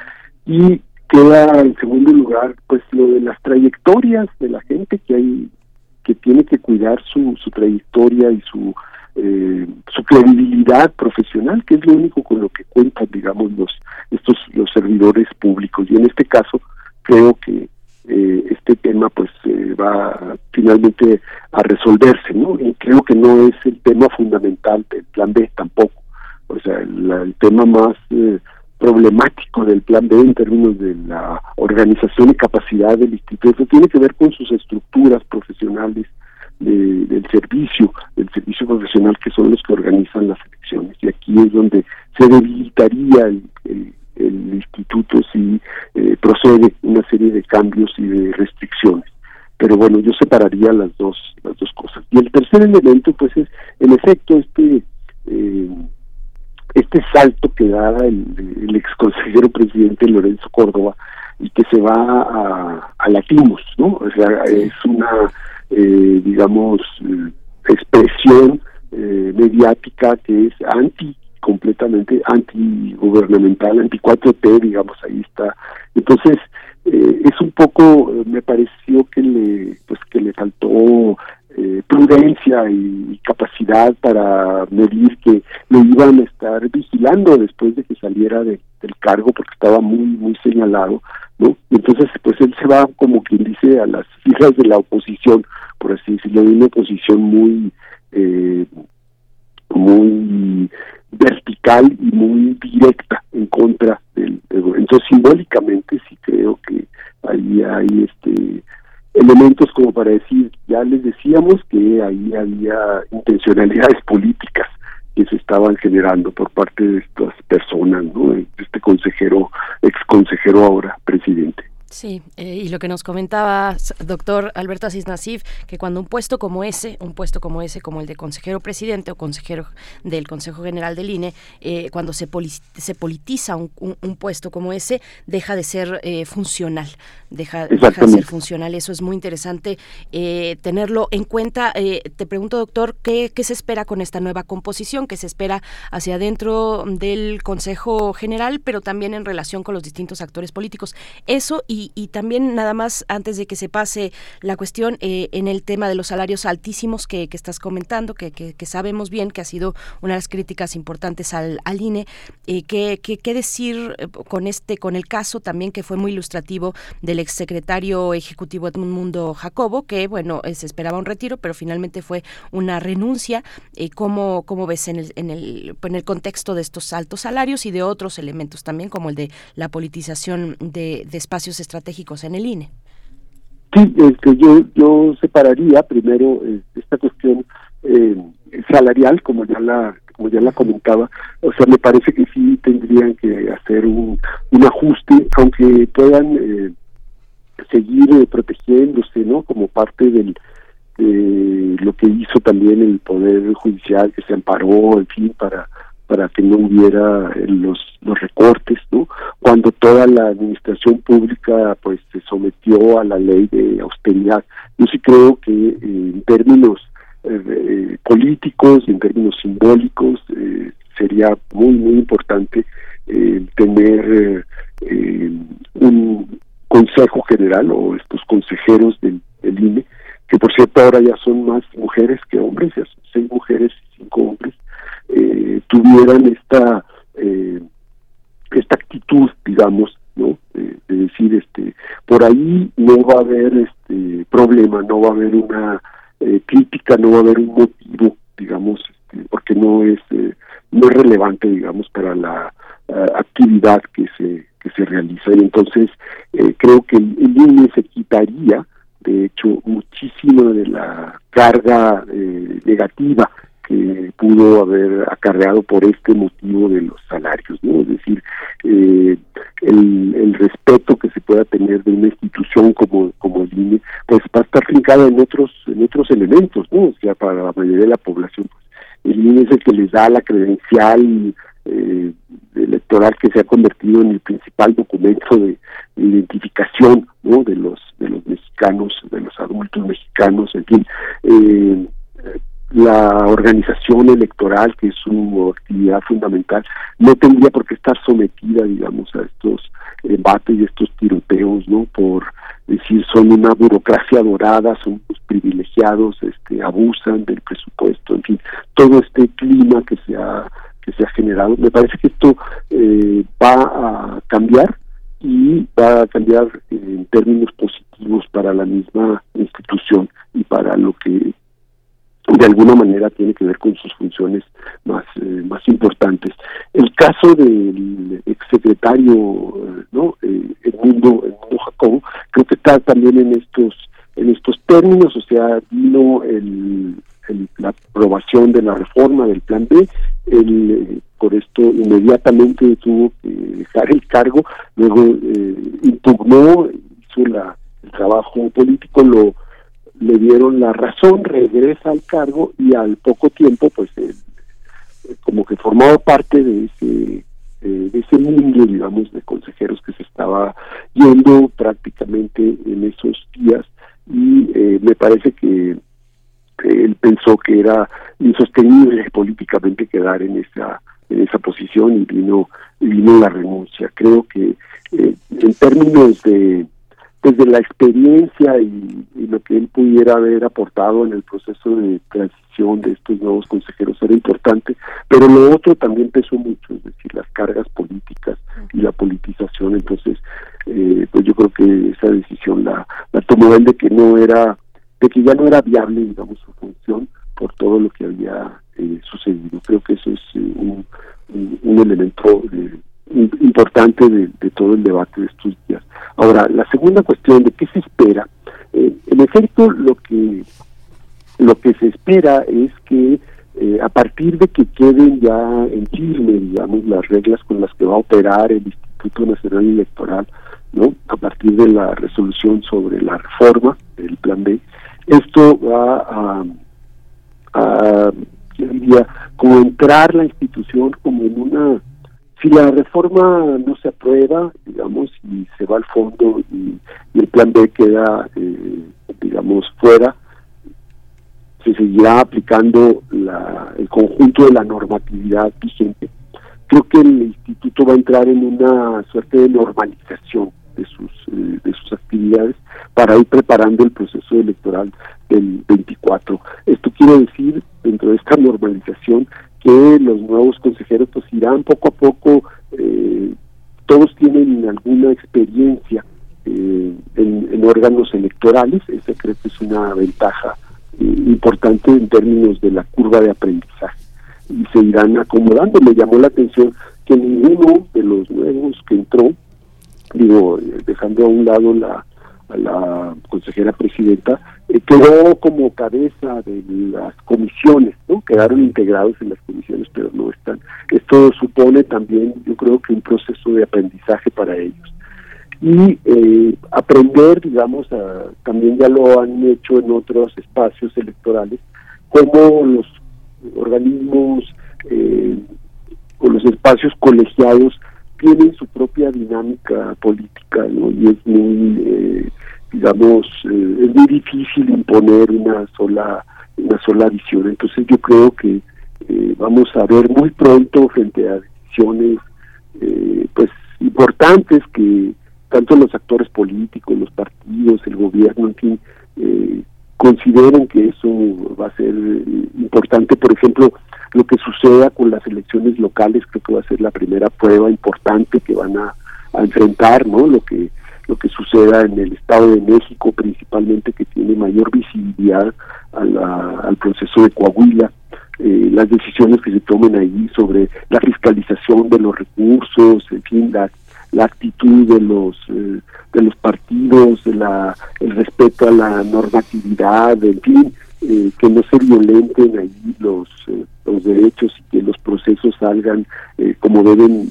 Y queda en segundo lugar pues lo de las trayectorias de la gente que hay que tiene que cuidar su, su trayectoria y su eh, su credibilidad profesional que es lo único con lo que cuentan digamos los estos los servidores públicos. Y en este caso creo que eh, este tema pues eh, va finalmente a resolverse no y creo que no es el tema fundamental del plan B tampoco. O sea el, tema más problemático del plan B en términos de la organización y capacidad del instituto tiene que ver con sus estructuras profesionales del servicio, del servicio profesional que son los que organizan las elecciones. Y aquí es donde se debilitaría el, instituto si eh, procede una serie de cambios y de restricciones. Pero bueno, yo separaría las dos, las dos cosas. Y el tercer elemento, pues es, en efecto, este... Eh, este salto que da el, el ex consejero presidente Lorenzo Córdoba y que se va a, a latinos, ¿no? O sea, es una, eh, digamos, expresión eh, mediática que es anti completamente antigubernamental, anti 4T, digamos, ahí está. Entonces, eh, es un poco, me pareció que le, pues que le faltó eh, prudencia y, capacidad para medir que lo iban a estar vigilando después de que saliera del cargo porque estaba muy muy señalado no entonces pues él se va como quien dice a las filas de la oposición por así decirlo de una oposición muy eh, muy vertical y muy directa en contra del, entonces simbólicamente sí creo que ahí hay este elementos como para decir ya les decíamos que ahí había intencionalidades políticas que se estaban generando por parte de estas personas no este consejero ex consejero ahora presidente Sí, eh, y lo que nos comentaba doctor Alberto Asís Nasif, que cuando un puesto como ese, un puesto como ese, como el de consejero presidente o consejero del Consejo General del INE, eh, cuando se, se politiza un, puesto como ese, deja de ser eh, funcional, deja, deja, de ser funcional. Eso es muy interesante tenerlo en cuenta. te pregunto, doctor, ¿qué, ¿qué se espera con esta nueva composición? ¿Qué se espera hacia adentro del Consejo General, pero también en relación con los distintos actores políticos? Eso y y, también nada más antes de que se pase la cuestión eh, en el tema de los salarios altísimos que, estás comentando, que, sabemos bien que ha sido una de las críticas importantes al, al INE, eh, ¿qué, decir eh, con este, con el caso también que fue muy ilustrativo del exsecretario ejecutivo Edmundo Jacobo, que bueno, se esperaba un retiro, pero finalmente fue una renuncia. ¿cómo, ¿Cómo ves en el, en, el, en el contexto de estos altos salarios y de otros elementos también, como el de la politización de, espacios en el INE. Sí, este, yo, yo separaría primero eh, esta cuestión eh, salarial, como ya la como ya la comentaba, o sea, me parece que sí tendrían que hacer un, un ajuste, aunque puedan eh, seguir protegiéndose, ¿no? Como parte del de lo que hizo también el Poder Judicial, que se amparó, en fin, para para que no hubiera eh, los, los recortes, ¿no? Cuando toda la administración pública pues se sometió a la ley de austeridad. Yo sí creo que eh, en términos eh, políticos y en términos simbólicos sería muy, muy importante tener un consejo general o estos consejeros del, del INE, que por cierto ahora ya son más mujeres que hombres, ya son seis mujeres y cinco hombres, eh, tuvieran esta eh, esta actitud digamos no de, decir este por ahí no va a haber este problema no va a haber una eh, crítica no va a haber un motivo digamos este, porque no es no es relevante digamos para la actividad que se que se realiza. Y entonces creo que el, el se quitaría de hecho muchísima de la carga negativa que pudo haber acarreado por este motivo de los salarios, ¿no? Es decir, eh, el, respeto que se pueda tener de una institución como como el INE, pues va a estar fincada en otros en otros elementos, ¿no? O sea, para la mayoría de la población, pues, el INE es el que les da la credencial eh, electoral que se ha convertido en el principal documento de, identificación, ¿no? De los de los mexicanos, de los adultos mexicanos, en fin. Eh, la organización electoral, que es su actividad fundamental, no tendría por qué estar sometida, digamos, a estos embates y estos tiroteos, ¿no? Por decir, son una burocracia dorada, son privilegiados, este, abusan del presupuesto, en fin, todo este clima que se ha, que se ha generado. Me parece que esto eh, va a cambiar y va a cambiar en términos positivos para la misma institución y para lo que de alguna manera tiene que ver con sus funciones más eh, más importantes. El caso del exsecretario, eh, ¿no? Eh, Edmundo, Edmundo Jacobo, creo que está también en estos en estos términos, o sea, vino el, la aprobación de la reforma del Plan B, él por esto inmediatamente tuvo que dejar el cargo, luego impugnó, hizo la, el trabajo político, lo le dieron la razón, regresa al cargo y al poco tiempo, pues, como que formaba parte de ese eh, de ese mundo, digamos, de consejeros que se estaba yendo prácticamente en esos días y eh, me parece que él pensó que era insostenible políticamente quedar en esa en esa posición y vino vino la renuncia. Creo que eh, en términos de desde la experiencia y, lo que él pudiera haber aportado en el proceso de transición de estos nuevos consejeros era importante, pero lo otro también pesó mucho, es decir, las cargas políticas y la politización. Entonces, eh, pues yo creo que esa decisión la, la tomó él de que no era, de que ya no era viable, digamos, su función por todo lo que había eh, sucedido. Creo que eso es eh, un, un, elemento importante de, de todo el debate de estos días. Ahora, la segunda cuestión de qué se espera, eh, en efecto, lo que lo que se espera es que eh, a partir de que queden ya en firme, digamos, las reglas con las que va a operar el Instituto Nacional Electoral, ¿no? A partir de la resolución sobre la reforma del Plan B, esto va a, a yo diría, como entrar la institución como en una si la reforma no se aprueba, digamos, y se va al fondo y, el plan B queda, eh, digamos, fuera, se seguirá aplicando la, el conjunto de la normatividad vigente. Creo que el instituto va a entrar en una suerte de normalización de sus, eh, de sus actividades para ir preparando el proceso electoral del 24. Esto quiere decir, dentro de esta normalización, que los nuevos consejeros pues irán poco a poco, eh, todos tienen alguna experiencia eh, en, órganos electorales, esa creo que es una ventaja eh, importante en términos de la curva de aprendizaje y se irán acomodando. Me llamó la atención que ninguno de los nuevos que entró, digo, dejando a un lado la, la consejera presidenta, eh, quedó como cabeza de las comisiones, ¿no? Quedaron integrados en las comisiones, pero no están. Esto supone también, yo creo que un proceso de aprendizaje para ellos. Y eh, aprender, digamos, también ya lo han hecho en otros espacios electorales, cómo los organismos eh, o los espacios colegiados tienen su propia dinámica política, ¿no? Y es muy eh, digamos, eh, es muy difícil imponer una sola, una sola visión. Entonces yo creo que eh, vamos a ver muy pronto frente a decisiones eh, pues importantes que tanto los actores políticos, los partidos, el gobierno, en fin, consideren que eso va a ser importante. Por ejemplo, lo que suceda con las elecciones locales creo que va a ser la primera prueba importante que van a, enfrentar, ¿no? Lo que lo que suceda en el Estado de México, principalmente que tiene mayor visibilidad al proceso de Coahuila, eh, las decisiones que se tomen ahí sobre la fiscalización de los recursos, en fin, la, actitud de los eh, de los partidos, la, el respeto a la normatividad, en fin, eh, que no se violenten ahí los los derechos y que los procesos salgan como deben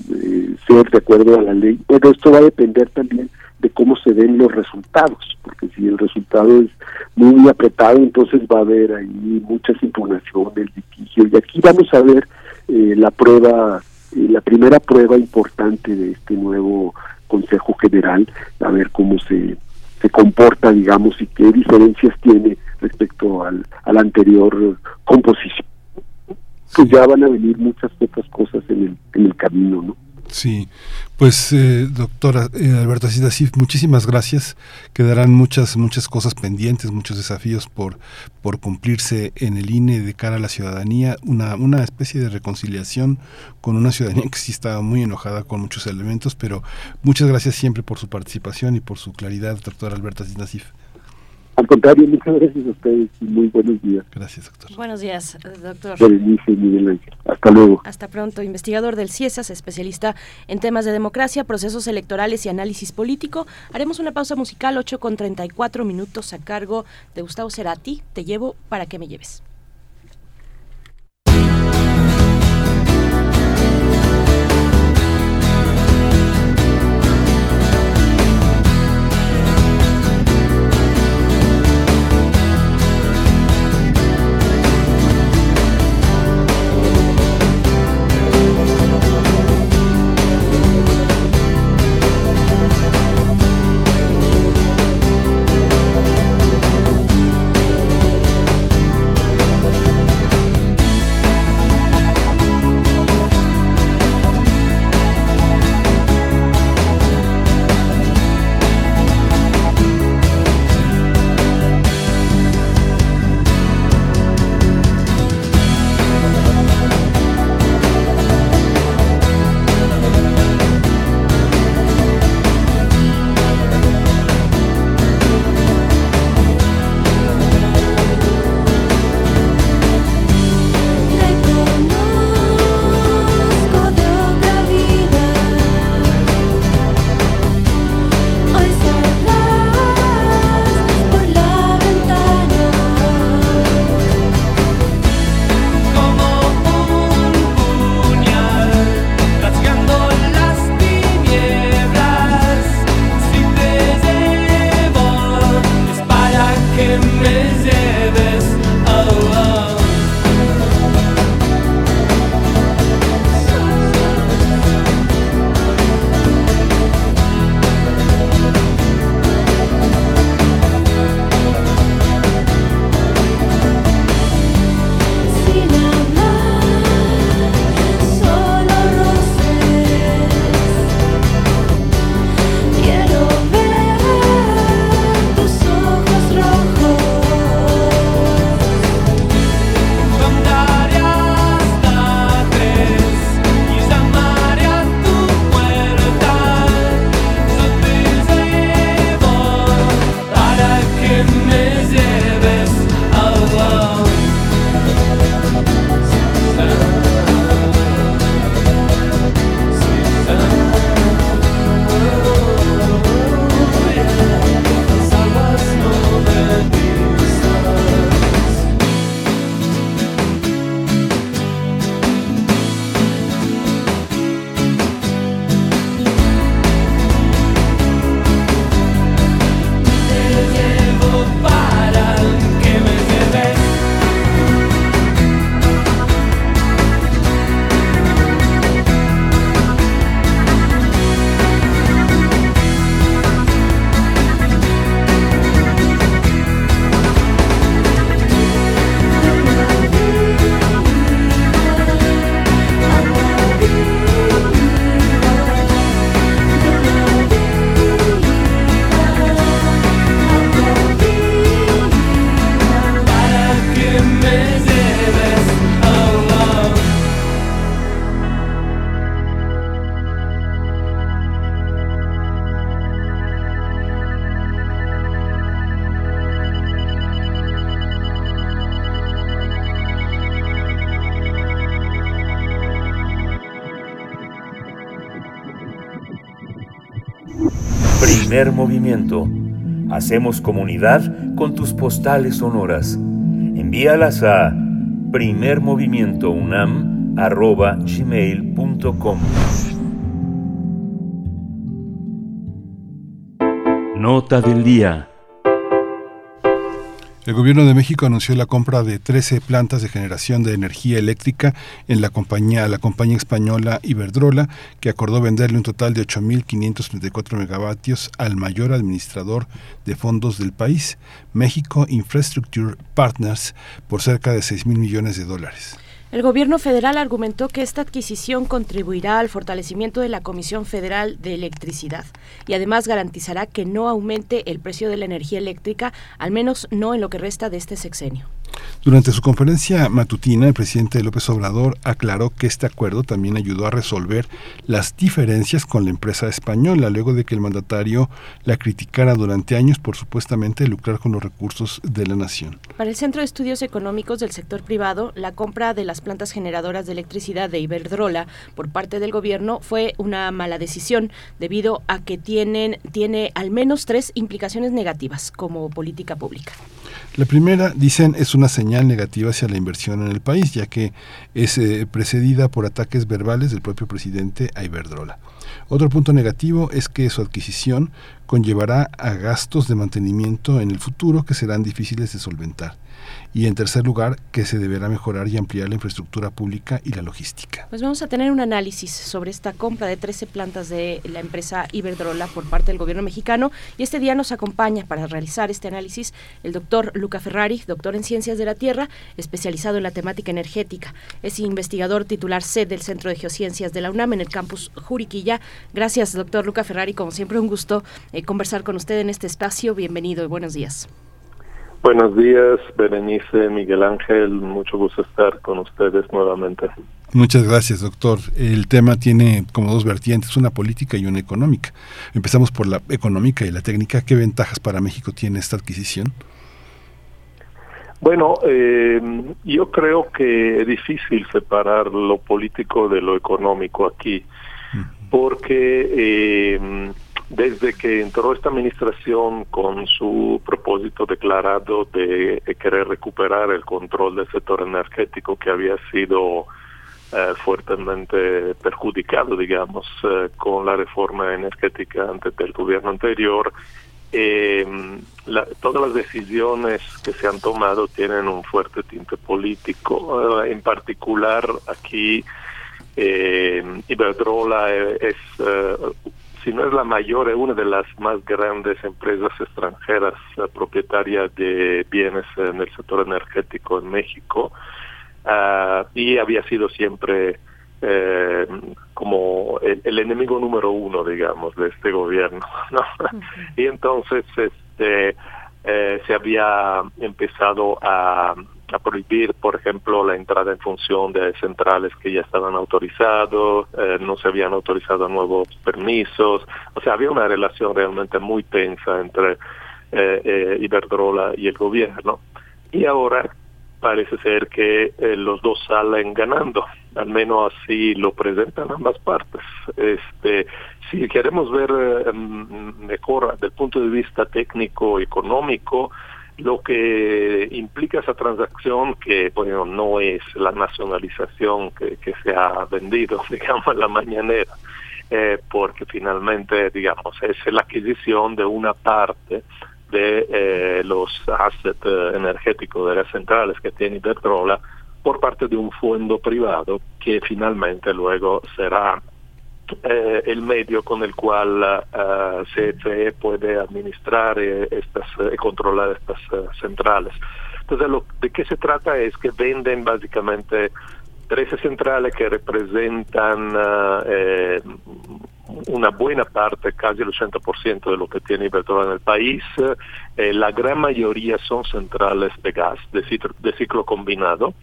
ser de acuerdo a la ley. Pero esto va a depender también de cómo se ven los resultados, porque si el resultado es muy apretado, entonces va a haber ahí muchas impugnaciones, litigio, y aquí vamos a ver eh, la prueba, eh, la primera prueba importante de este nuevo Consejo General, a ver cómo se, se comporta, digamos, y qué diferencias tiene respecto al, al anterior composición. Pues ya van a venir muchas otras cosas en el, en el camino, ¿no? Sí, pues eh, doctora eh, Alberta Sidasif, muchísimas gracias. Quedarán muchas muchas cosas pendientes, muchos desafíos por por cumplirse en el INE de cara a la ciudadanía, una una especie de reconciliación con una ciudadanía que sí está muy enojada con muchos elementos, pero muchas gracias siempre por su participación y por su claridad, doctora Alberta Sidasif. Al contrario, muchas gracias a ustedes y muy buenos días. Gracias, doctor. Buenos días, doctor. Miguel Hasta luego. Hasta pronto. Investigador del CIESAS, especialista en temas de democracia, procesos electorales y análisis político. Haremos una pausa musical, 8 con 34 minutos a cargo de Gustavo Cerati. Te llevo para que me lleves. Primer movimiento. Hacemos comunidad con tus postales sonoras. Envíalas a primermovimientounam.gmail.com Nota del día. El gobierno de México anunció la compra de 13 plantas de generación de energía eléctrica en la compañía, la compañía española Iberdrola, que acordó venderle un total de 8.534 megavatios al mayor administrador de fondos del país, México Infrastructure Partners, por cerca de 6 mil millones de dólares. El gobierno federal argumentó que esta adquisición contribuirá al fortalecimiento de la Comisión Federal de Electricidad y además garantizará que no aumente el precio de la energía eléctrica, al menos no en lo que resta de este sexenio. Durante su conferencia matutina, el presidente López Obrador aclaró que este acuerdo también ayudó a resolver las diferencias con la empresa española, luego de que el mandatario la criticara durante años por supuestamente lucrar con los recursos de la nación. Para el Centro de Estudios Económicos del Sector Privado, la compra de las plantas generadoras de electricidad de Iberdrola por parte del gobierno fue una mala decisión, debido a que tienen, tiene al menos tres implicaciones negativas como política pública. La primera, dicen, es una señal negativa hacia la inversión en el país, ya que es eh, precedida por ataques verbales del propio presidente a Iberdrola. Otro punto negativo es que su adquisición conllevará a gastos de mantenimiento en el futuro que serán difíciles de solventar y en tercer lugar que se deberá mejorar y ampliar la infraestructura pública y la logística. Pues vamos a tener un análisis sobre esta compra de 13 plantas de la empresa Iberdrola por parte del gobierno mexicano y este día nos acompaña para realizar este análisis el doctor Luca Ferrari, doctor en Ciencias de la Tierra, especializado en la temática energética. Es investigador titular C del Centro de Geociencias de la UNAM en el campus Juriquilla. Gracias, doctor Luca Ferrari. Como siempre, un gusto eh, conversar con usted en este espacio. Bienvenido y buenos días. Buenos días, Berenice, Miguel Ángel, mucho gusto estar con ustedes nuevamente. Muchas gracias, doctor. El tema tiene como dos vertientes, una política y una económica. Empezamos por la económica y la técnica. ¿Qué ventajas para México tiene esta adquisición? Bueno, eh, yo creo que es difícil separar lo político de lo económico aquí, porque eh, desde que entró esta administración con su propósito declarado de, querer recuperar el control del sector energético que había sido eh, fuertemente perjudicado, digamos, eh, con la reforma energética antes del gobierno anterior, eh, todas las decisiones que se han tomado tienen un fuerte tinte político. en particular, aquí Iberdrola es si no es la mayor, es una de las más grandes empresas extranjeras propietarias de bienes en el sector energético en México ah, y había sido siempre eh, como el, enemigo número uno, digamos, de este gobierno. ¿no? Y entonces este, eh, se había empezado a a prohibir, por ejemplo, la entrada en función de centrales que ya estaban autorizados, eh, no se habían autorizado nuevos permisos, o sea, había una relación realmente muy tensa entre eh, eh, Iberdrola y el gobierno. Y ahora parece ser que los dos salen ganando, al menos así lo presentan ambas partes. Este, si queremos ver mejor desde el punto de vista técnico económico, lo que implica esa transacción que bueno no es la nacionalización que, se ha vendido digamos en la mañanera eh, porque finalmente digamos es la adquisición de una parte de eh, los assets eh, energéticos de las centrales que tiene Iberdrola por parte de un fondo privado que finalmente luego será eh, el medio con el cual uh, CFE puede administrar eh, estas y controlar estas centrales. Entonces, lo, ¿de qué se trata? Es que venden básicamente 13 centrales que representan una buena parte, casi el 80% de lo que tiene Iberdrola en el país. la gran mayoría son centrales de gas, de ciclo, de ciclo combinado.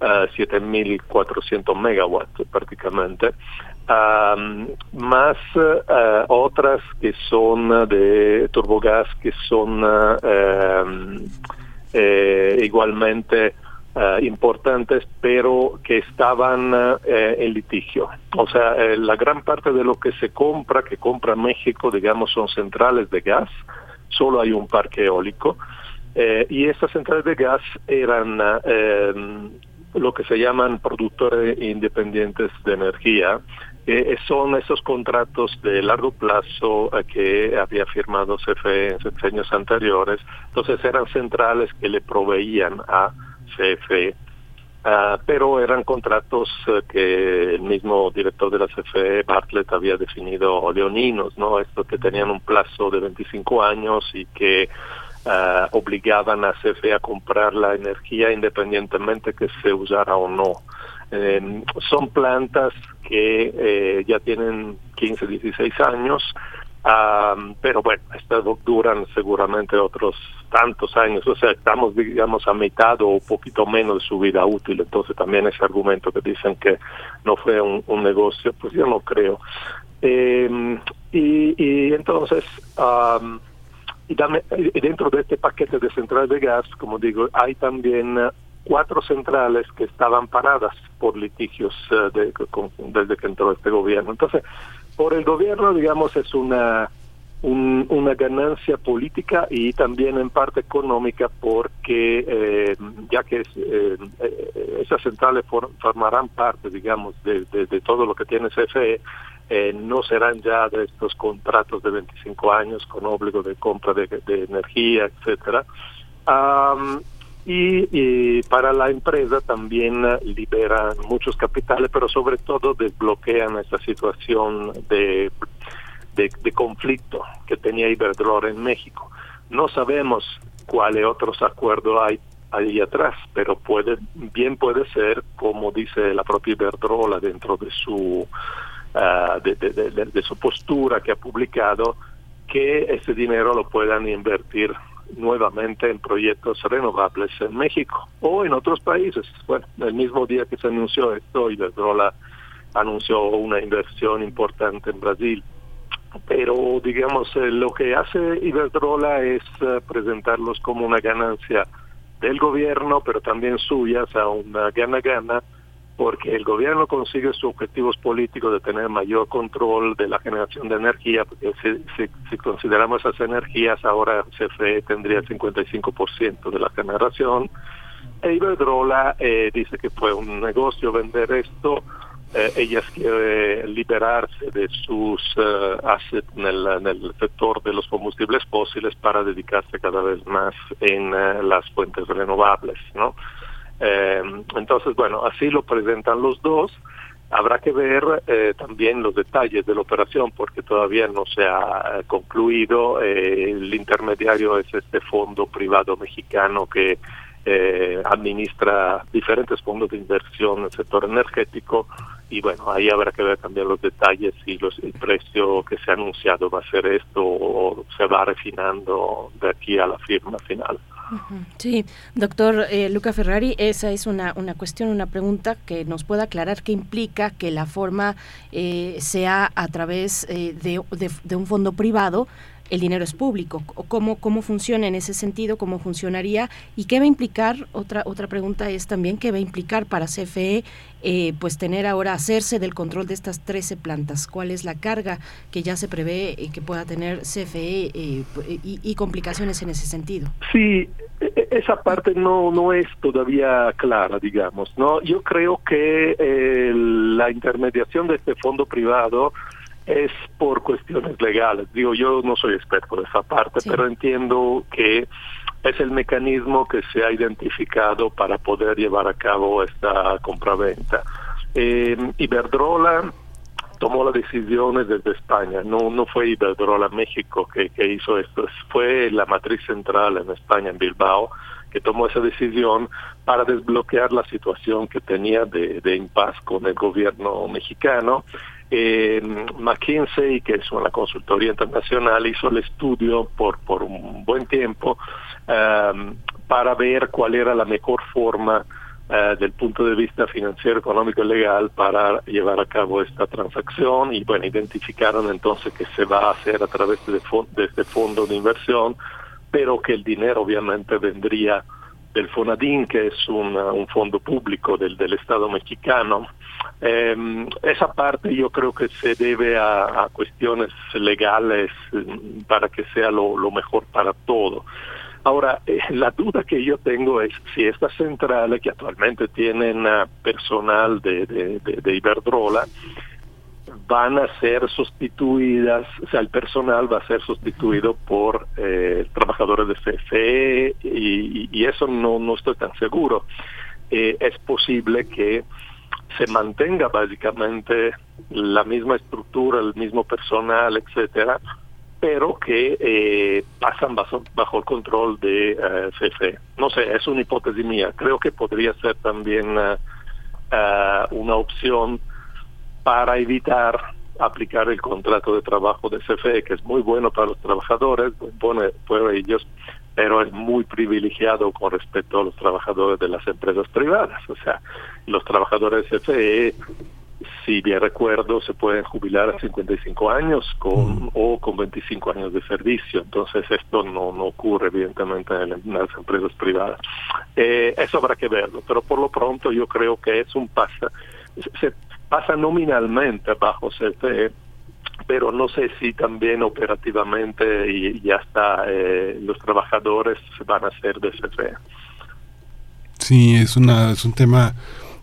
7.400 megawatts prácticamente, más uh, otras que son de turbogás que son uh, eh, igualmente eh, importantes, pero que estaban eh, en litigio. O sea, eh, la gran parte de lo que se compra, que compra México, digamos, son centrales de gas, solo hay un parque eólico, y estas centrales de gas eran lo que se llaman productores independientes de energía, que son esos contratos de largo plazo que había firmado CFE en años anteriores. Entonces eran centrales que le proveían a CFE. Ah, pero eran contratos eh, que el mismo director de la CFE, Bartlett, había definido leoninos, ¿no? Esto que tenían un plazo de 25 años y que ah, obligaban a CFE a comprar la energía independientemente que se usara o no. Em, son plantas que eh, ya tienen 15, 16 años, pero bueno, estas duran seguramente otros tantos años, o sea, estamos, digamos, a mitad o poquito menos de su vida útil, entonces también ese argumento que dicen que no fue un, negocio, pues yo no creo. Eh, y, entonces, y, dentro de este paquete de centrales de gas, como digo, hay también cuatro centrales que estaban paradas por litigios eh, desde que entró este gobierno. Entonces, por el gobierno, digamos, es una una ganancia política y también en parte económica porque eh, ya que eh, eh, esas centrales formarán parte, digamos, de, todo lo que tiene CFE, no serán ya de estos contratos de 25 años con obligo de compra de, energía, etcétera. Y, para la empresa también liberan muchos capitales, pero sobre todo desbloquean esta situación de de, conflicto que tenía Iberdrola en México. No sabemos cuáles otros acuerdos hay ahí atrás, pero puede bien puede ser, como dice la propia Iberdrola dentro de su ah, de, su postura que ha publicado, que ese dinero lo puedan invertir nuevamente en proyectos renovables en México o en otros países. Bueno, el mismo día que se anunció esto, Iberdrola anunció una inversión importante en Brasil pero digamos eh, lo que hace Iberdrola es eh, presentarlos como una ganancia del gobierno, pero también suya, o sea, una gana-gana, porque el gobierno consigue sus objetivos políticos de tener mayor control de la generación de energía, porque si, si, consideramos esas energías, ahora CFE tendría el 55% de la generación, e Iberdrola eh, dice que fue un negocio vender esto, eh, ellas quieren liberarse de sus uh, assets en el, sector de los combustibles fósiles para dedicarse cada vez más en eh, las fuentes renovables, ¿no? Entonces, bueno, así lo presentan los dos. Habrá que ver también los detalles de la operación porque todavía no se ha concluido. el intermediario es este fondo privado mexicano que administra diferentes fondos de inversión en el sector energético y bueno, ahí habrá que ver también los detalles si los, el precio que se ha anunciado va a ser esto o se va refinando de aquí a la firma final. Sí, doctor eh, Luca Ferrari, esa es una, una cuestión, una pregunta que nos pueda aclarar qué implica que la forma eh, sea a través eh, de, de, un fondo privado el dinero es público, cómo, cómo funciona en ese sentido, cómo funcionaría y qué va a implicar, otra, otra pregunta es también qué va a implicar para CFE eh, pues tener ahora, hacerse del control de estas 13 plantas, cuál es la carga que ya se prevé eh, que pueda tener CFE eh, y, complicaciones en ese sentido. Sí, e, e, esa parte no, no es todavía clara, digamos, ¿no? Yo creo que la intermediación de este fondo privado es por cuestiones legales. Digo, yo no soy experto de esa parte, pero entiendo que es el mecanismo que se ha identificado para poder llevar a cabo esta compraventa. Eh, Iberdrola tomó las decisiones desde España, no, no fue Iberdrola México que, que hizo esto, fue la matriz central en España, en Bilbao, que tomó esa decisión para desbloquear la situación que tenía de, de impas con el gobierno mexicano eh, McKinsey, que es una consultoría internacional, hizo el estudio por, por un buen tiempo um, para ver cuál era la mejor forma uh, del punto de vista financiero, económico y legal para llevar a cabo esta transacción. Y bueno, identificaron entonces que se va a hacer a través de, de este fondo de inversión, pero que el dinero obviamente vendría del FONADIN, que es un fondo público del, Estado mexicano. Eh, esa parte yo creo que se debe a, cuestiones legales mm, para que sea lo, mejor para todo. Ahora, eh, la duda que yo tengo es si estas centrales que actualmente tienen uh, personal de, de, de, Iberdrola van a ser sustituidas, o sea, el personal va a ser sustituido por eh, trabajadores de CFE y, y, eso no, no estoy tan seguro. Eh, es posible que se mantenga básicamente la misma estructura, el mismo personal, etcétera, pero que eh, pasan bajo, bajo, el control de eh, CFE. No sé, es una hipótesis mía. Creo que podría ser también uh, una opción para evitar aplicar el contrato de trabajo de CFE, que es muy bueno para los trabajadores, pone por ellos, pero es muy privilegiado con respecto a los trabajadores de las empresas privadas. O sea, los trabajadores de CFE, si bien recuerdo, se pueden jubilar a 55 años con, o con 25 años de servicio. Entonces, esto no, no ocurre, evidentemente, en, las empresas privadas. Eh, eso habrá que verlo, pero por lo pronto yo creo que es un pasa, se pasa nominalmente bajo CFE pero no sé si también operativamente y ya está, eh, los trabajadores van a ser de CFE. Sí, es, una, es un tema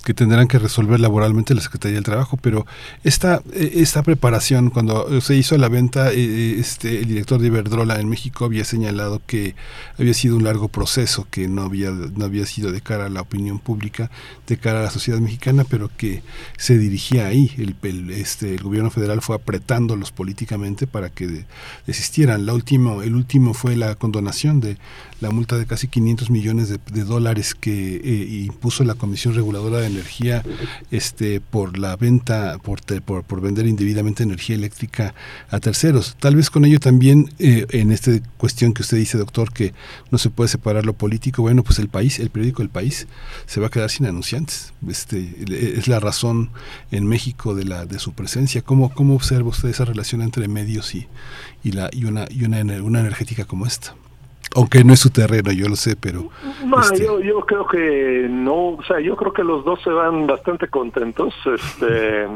que tendrán que resolver laboralmente la Secretaría del Trabajo, pero esta, eh, esta preparación, cuando se hizo la venta, eh, eh, este, el director de Iberdrola en México había señalado que había sido un largo proceso, que no había, no había sido de cara a la opinión pública, de cara a la sociedad mexicana, pero que se dirigía ahí. El, este, el gobierno federal fue apretándolos políticamente para que desistieran. La último, el último fue la condonación de la multa de casi 500 millones de, dólares que eh, impuso la Comisión Reguladora de Energía este, por la venta, por, por, vender indebidamente energía eléctrica a terceros. Tal vez con ello también, eh, en esta cuestión que usted dice, doctor, que no se puede separar lo político, bueno, pues el país, el periódico El País, se va a quedar sin anunciantes. Este, es la razón en México de, la, de su presencia. ¿Cómo, cómo observa usted esa relación entre medios y, y, la, y, una, y una, una energética como esta? Aunque no es su terreno, yo lo sé, pero... Este yo, yo creo que no, o sea, yo creo que los dos se van bastante contentos, este,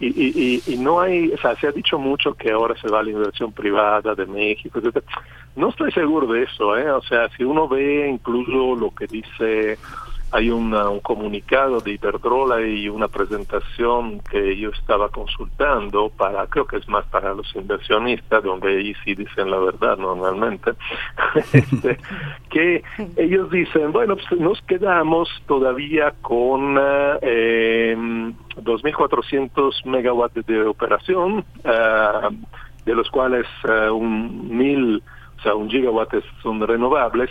y, y, y, no hay, o sea, se ha dicho mucho que ahora se va a la inversión privada de México, etc. No estoy seguro de eso, ¿eh? O sea, si uno ve incluso lo que dice hay un comunicado de Iberdrola y una presentación que yo estaba consultando para, creo que es más para los inversionistas, donde ahí sí dicen la verdad normalmente, este, que ellos dicen, bueno, pues nos quedamos todavía con eh, 2.400 megawatts de operación, eh, de los cuales eh, un mil, o sea, un gigawatt son renovables,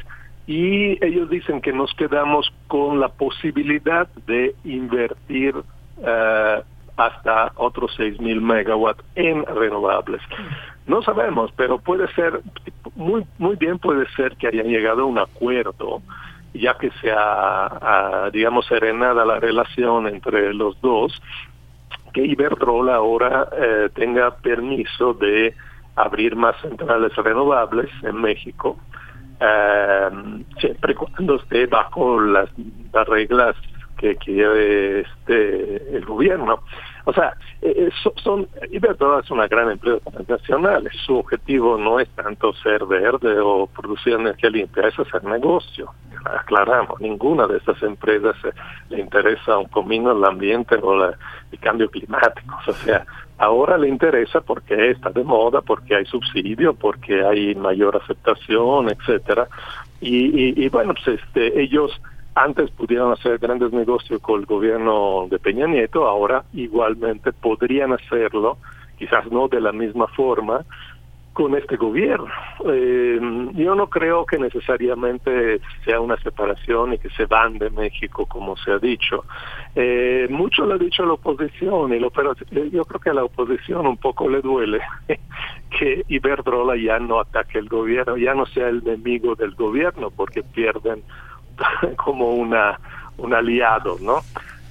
y ellos dicen que nos quedamos con la posibilidad de invertir uh, hasta otros 6.000 megawatts en renovables. No sabemos, pero puede ser, muy, muy bien puede ser que hayan llegado a un acuerdo, ya que se ha, digamos, serenada la relación entre los dos, que Iberdrola ahora eh, tenga permiso de abrir más centrales renovables en México eh, siempre cuando esté bajo las, reglas que quiere este el gobierno. O sea, eh, son, Iberdrola es una gran empresa internacional. Su objetivo no es tanto ser verde o producir energía limpia, es hacer negocio. Aclaramos, ninguna de estas empresas le interesa un comino el ambiente o el cambio climático. O sea, Ahora le interesa porque está de moda, porque hay subsidio, porque hay mayor aceptación, etcétera. Y, y, bueno, pues este, ellos antes pudieron hacer grandes negocios con el gobierno de Peña Nieto, ahora igualmente podrían hacerlo, quizás no de la misma forma, con este gobierno. Eh, yo no creo que necesariamente sea una separación y que se van de México, como se ha dicho. Eh, mucho lo ha dicho la oposición, y lo, pero eh, yo creo que a la oposición un poco le duele que Iberdrola ya no ataque el gobierno, ya no sea el enemigo del gobierno, porque pierden como una un aliado, ¿no?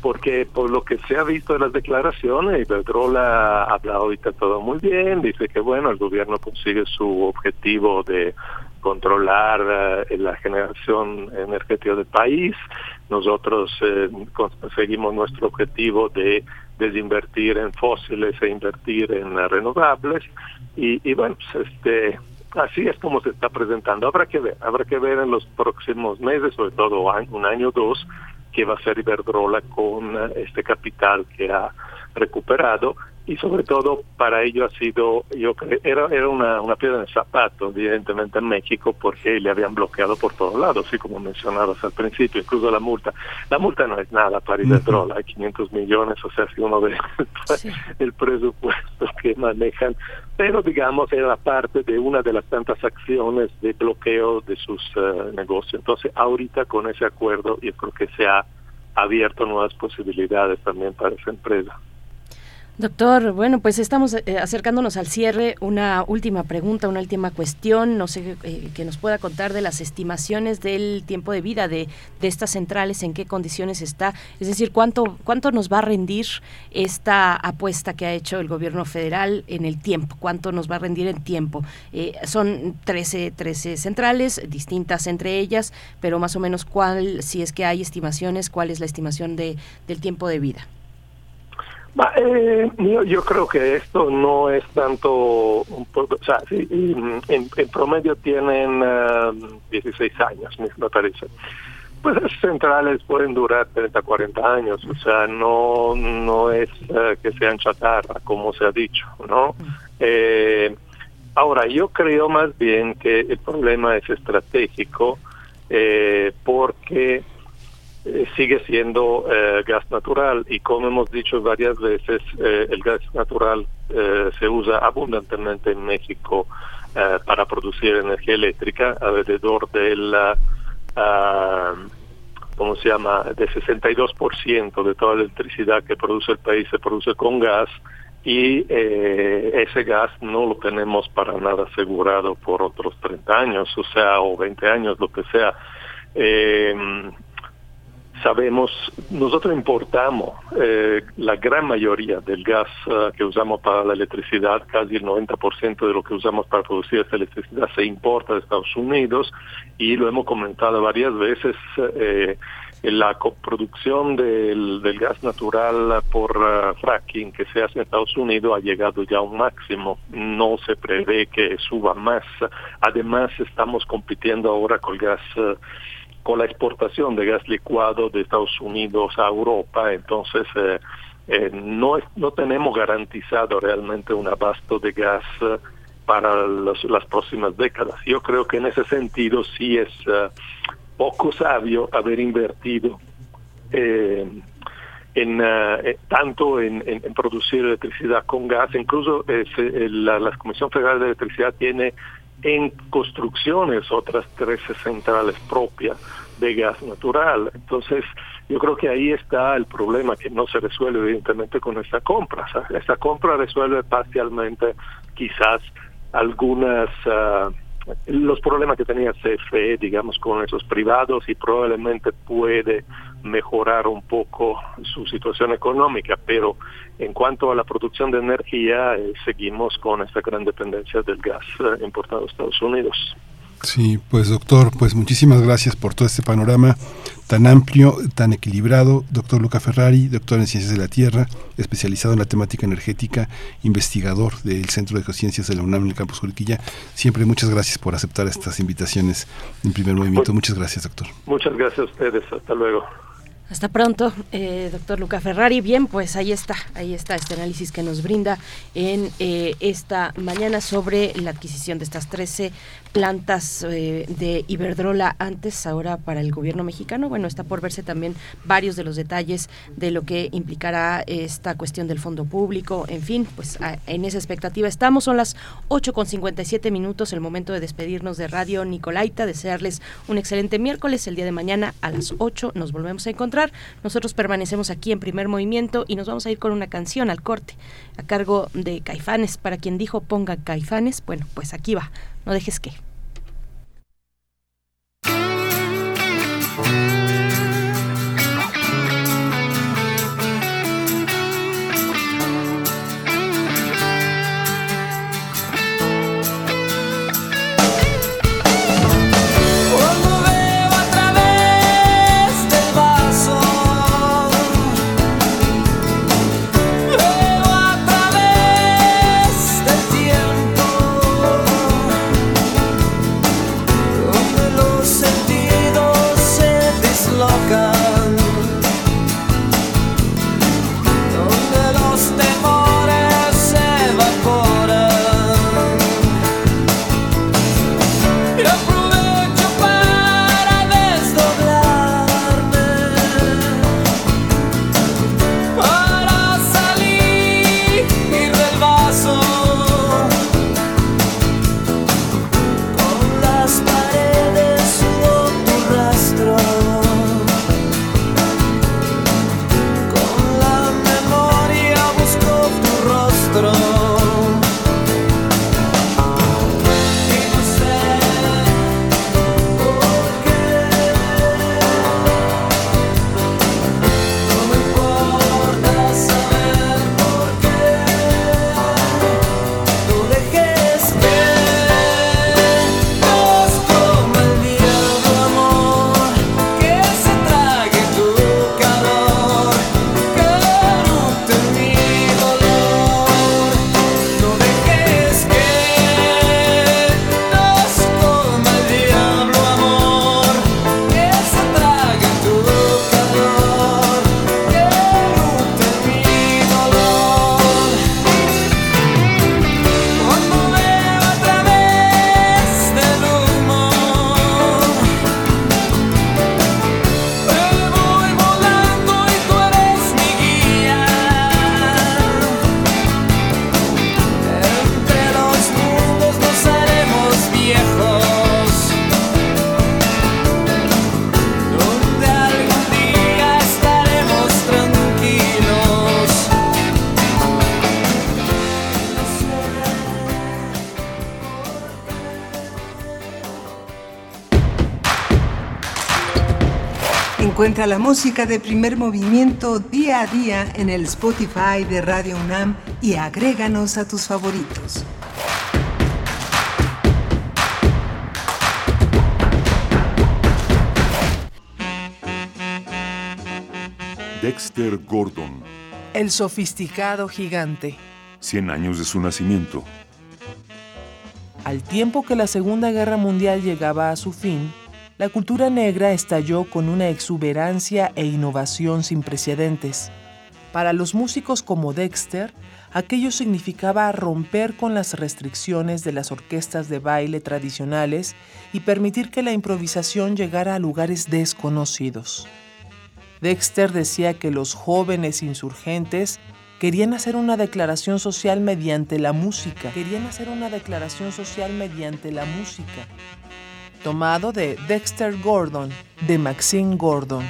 Porque por lo que se ha visto en las declaraciones, Iberdrola habla ahorita todo muy bien, dice que bueno, el gobierno consigue su objetivo de controlar la generación energética del país. Nosotros conseguimos nuestro objetivo de desinvertir en fósiles e invertir en renovables y, y bueno, pues este así es como se está presentando. Habrá que ver, habrá que ver en los próximos meses, sobre todo un año o dos, qué va a hacer Iberdrola con este capital que ha recuperado y sobre todo para ello ha sido, yo creo, era, era una, una piedra en el zapato, evidentemente en México, porque le habían bloqueado por todos lados, así como mencionabas al principio, incluso la multa. La multa no es nada para Iberdrola, hay 500 millones, o sea, si uno ve el presupuesto que manejan, pero digamos era parte de una de las tantas acciones de bloqueo de sus eh, negocios. Entonces, ahorita con ese acuerdo, yo creo que se ha abierto nuevas posibilidades también para esa empresa. Doctor, bueno, pues estamos eh, acercándonos al cierre. Una última pregunta, una última cuestión. No sé eh, que nos pueda contar de las estimaciones del tiempo de vida de, de, estas centrales, en qué condiciones está. Es decir, cuánto, cuánto nos va a rendir esta apuesta que ha hecho el gobierno federal en el tiempo, cuánto nos va a rendir en tiempo. Eh, son 13, 13 centrales, distintas entre ellas, pero más o menos cuál, si es que hay estimaciones, cuál es la estimación de, del tiempo de vida. Eh, yo, creo que esto no es tanto, o sea, en, en, promedio tienen 16 eh, años, me parece. Pues las centrales pueden durar 30, 40 años, o sea, no no es eh, que sean chatarra, como se ha dicho, ¿no? Eh, ahora, yo creo más bien que el problema es estratégico, porque eh, sigue siendo eh, gas natural y como hemos dicho varias veces, eh, el gas natural se usa abundantemente en México para producir energía eléctrica, alrededor del, ¿cómo se llama?, de 62% de toda la electricidad que produce el país se produce con gas y ese gas no lo tenemos para nada asegurado por otros 30 años, o sea, o 20 años, lo que sea. Eh, sabemos, nosotros importamos eh, la gran mayoría del gas eh, que usamos para la electricidad, casi el 90% de lo que usamos para producir esta electricidad se importa de Estados Unidos y lo hemos comentado varias veces. Eh, la coproducción del, del, gas natural por fracking que se hace en Estados Unidos ha llegado ya a un máximo, no se prevé que suba más. Además, estamos compitiendo ahora con el gas con la exportación de gas licuado de Estados Unidos a Europa, entonces eh, eh, no, no tenemos garantizado realmente un abasto de gas eh, para las próximas décadas. Yo creo que en ese sentido sí es poco sabio haber invertido en tanto en, producir electricidad con gas, incluso la, Comisión Federal de Electricidad tiene en construcciones otras 13 centrales propias de gas natural. Entonces, yo creo que ahí está el problema que no se resuelve evidentemente con esta compra. esta compra resuelve parcialmente quizás algunas uh, los problemas que tenía CFE, digamos, con esos privados y probablemente puede mejorar un poco su situación económica, pero en cuanto a la producción de energía, eh, seguimos con esta gran dependencia del gas eh, importado a Estados Unidos. Sí, pues doctor, pues muchísimas gracias por todo este panorama tan amplio, tan equilibrado. Doctor Luca Ferrari, doctor en Ciencias de la Tierra, especializado en la temática energética, investigador del Centro de Geociencias de la UNAM en el campus Juriquilla. Siempre muchas gracias por aceptar estas invitaciones en primer movimiento. Muchas gracias, doctor. Muchas gracias a ustedes. Hasta luego. Hasta pronto, eh, doctor Luca Ferrari. Bien, pues ahí está, ahí está este análisis que nos brinda en eh, esta mañana sobre la adquisición de estas 13 plantas eh, de Iberdrola antes, ahora para el gobierno mexicano. Bueno, está por verse también varios de los detalles de lo que implicará esta cuestión del fondo público. En fin, pues en esa expectativa estamos. Son las 8 con 57 minutos, el momento de despedirnos de Radio Nicolaita, desearles un excelente miércoles. El día de mañana a las 8 nos volvemos a encontrar. Nosotros permanecemos aquí en primer movimiento y nos vamos a ir con una canción al corte a cargo de Caifanes. Para quien dijo ponga Caifanes, bueno, pues aquí va. No dejes que. Encuentra la música de primer movimiento día a día en el Spotify de Radio UNAM y agréganos a tus favoritos. Dexter Gordon. El sofisticado gigante. Cien años de su nacimiento. Al tiempo que la Segunda Guerra Mundial llegaba a su fin, la cultura negra estalló con una exuberancia e innovación sin precedentes. Para los músicos como Dexter, aquello significaba romper con las restricciones de las orquestas de baile tradicionales y permitir que la improvisación llegara a lugares desconocidos. Dexter decía que los jóvenes insurgentes querían hacer una declaración social mediante la música. Querían hacer una declaración social mediante la música tomado de Dexter Gordon, de Maxine Gordon.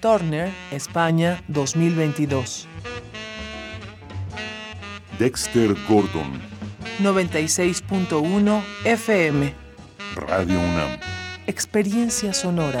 Turner, España, 2022. Dexter Gordon. 96.1 FM. Radio UNAM. Experiencia sonora.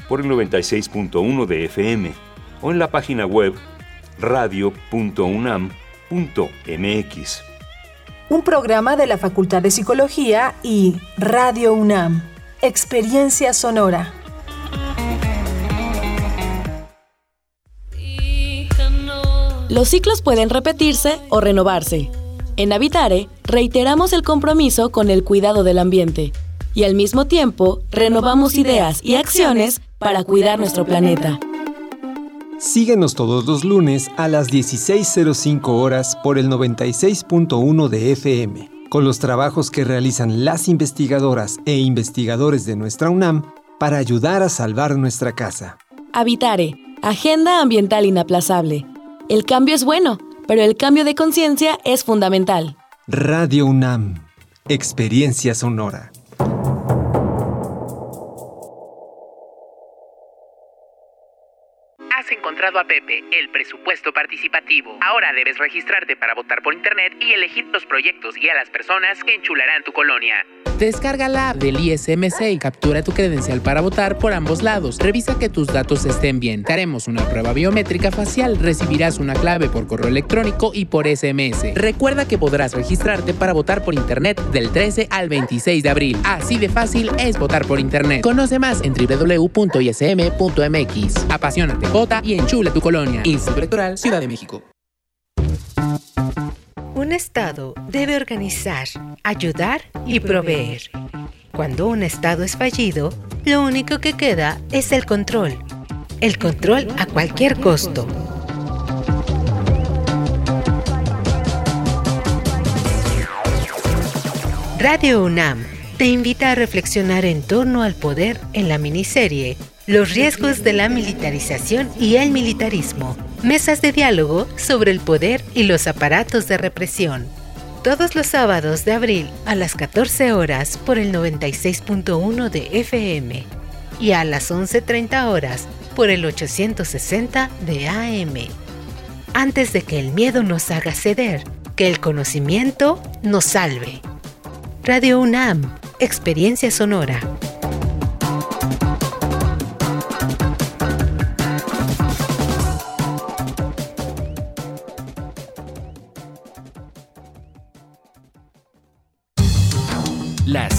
por el 96.1 de FM o en la página web radio.unam.mx. Un programa de la Facultad de Psicología y Radio UNAM. Experiencia sonora. Los ciclos pueden repetirse o renovarse. En Habitare, reiteramos el compromiso con el cuidado del ambiente y al mismo tiempo renovamos ideas y acciones para cuidar nuestro planeta. Síguenos todos los lunes a las 16.05 horas por el 96.1 de FM, con los trabajos que realizan las investigadoras e investigadores de nuestra UNAM para ayudar a salvar nuestra casa. Habitare, Agenda Ambiental Inaplazable. El cambio es bueno, pero el cambio de conciencia es fundamental. Radio UNAM, Experiencia Sonora. Encontrado a Pepe, el presupuesto participativo. Ahora debes registrarte para votar por internet y elegir los proyectos y a las personas que enchularán tu colonia. Descarga la app del ISMC y captura tu credencial para votar por ambos lados. Revisa que tus datos estén bien. Te haremos una prueba biométrica facial. Recibirás una clave por correo electrónico y por SMS. Recuerda que podrás registrarte para votar por internet del 13 al 26 de abril. Así de fácil es votar por internet. Conoce más en www.ism.mx. Apasionate, vota y enchula tu colonia. Instituto Electoral Ciudad de México. Un Estado debe organizar, ayudar y proveer. Cuando un Estado es fallido, lo único que queda es el control. El control a cualquier costo. Radio UNAM te invita a reflexionar en torno al poder en la miniserie Los riesgos de la militarización y el militarismo mesas de diálogo sobre el poder y los aparatos de represión. Todos los sábados de abril a las 14 horas por el 96.1 de FM y a las 11.30 horas por el 860 de AM. Antes de que el miedo nos haga ceder, que el conocimiento nos salve. Radio UNAM, Experiencia Sonora.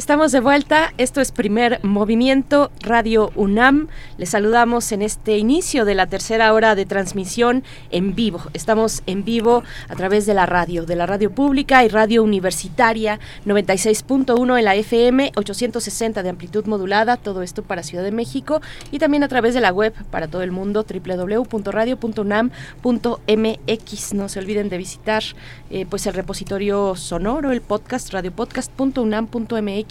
Estamos de vuelta, esto es primer movimiento Radio UNAM. Les saludamos en este inicio de la tercera hora de transmisión en vivo. Estamos en vivo a través de la radio, de la radio pública y radio universitaria 96.1 en la FM, 860 de amplitud modulada, todo esto para Ciudad de México y también a través de la web para todo el mundo www.radio.unam.mx. No se olviden de visitar eh, pues el repositorio sonoro, el podcast radiopodcast.unam.mx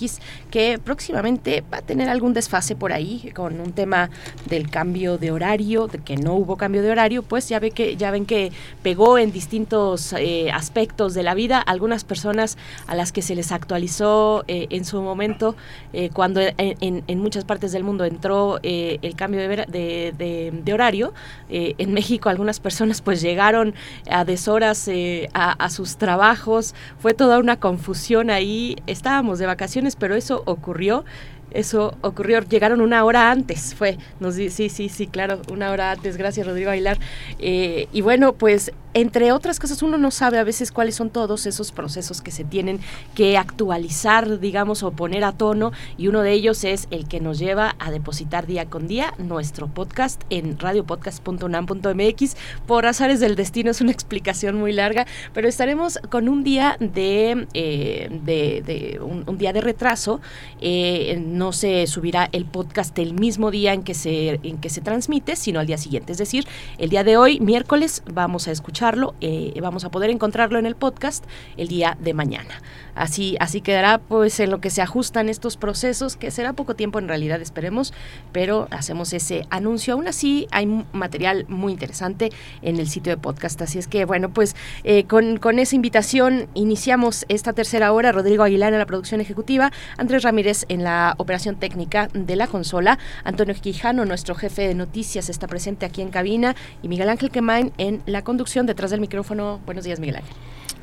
que próximamente va a tener algún desfase por ahí con un tema del cambio de horario, de que no hubo cambio de horario, pues ya ve que ya ven que pegó en distintos eh, aspectos de la vida algunas personas a las que se les actualizó eh, en su momento eh, cuando en, muchas partes del mundo entró el cambio de, horario. en México algunas personas pues llegaron a deshoras a, a sus trabajos, fue toda una confusión ahí, estábamos de vacaciones pero eso ocurrió eso ocurrió, llegaron una hora antes, fue, nos sí, sí, sí, claro, una hora antes, gracias Rodrigo Aguilar. Eh, y bueno, pues entre otras cosas, uno no sabe a veces cuáles son todos esos procesos que se tienen que actualizar, digamos, o poner a tono, y uno de ellos es el que nos lleva a depositar día con día nuestro podcast en radiopodcast.unam.mx. Por azares del destino es una explicación muy larga, pero estaremos con un día de, eh, de, un, día de retraso. Eh, no se subirá el podcast el mismo día en que se, en que se transmite, sino al día siguiente. Es decir, el día de hoy, miércoles, vamos a escuchar eh, vamos a poder encontrarlo en el podcast el día de mañana. Así, así quedará pues en lo que se ajustan estos procesos, que será poco tiempo en realidad, esperemos, pero hacemos ese anuncio. Aún así, hay material muy interesante en el sitio de podcast. Así es que, bueno, pues eh, con, con esa invitación iniciamos esta tercera hora. Rodrigo Aguilar en la producción ejecutiva, Andrés Ramírez en la operación técnica de la consola, Antonio Quijano, nuestro jefe de noticias, está presente aquí en cabina, y Miguel Ángel Quemain en la conducción detrás del micrófono. Buenos días, Miguel Ángel.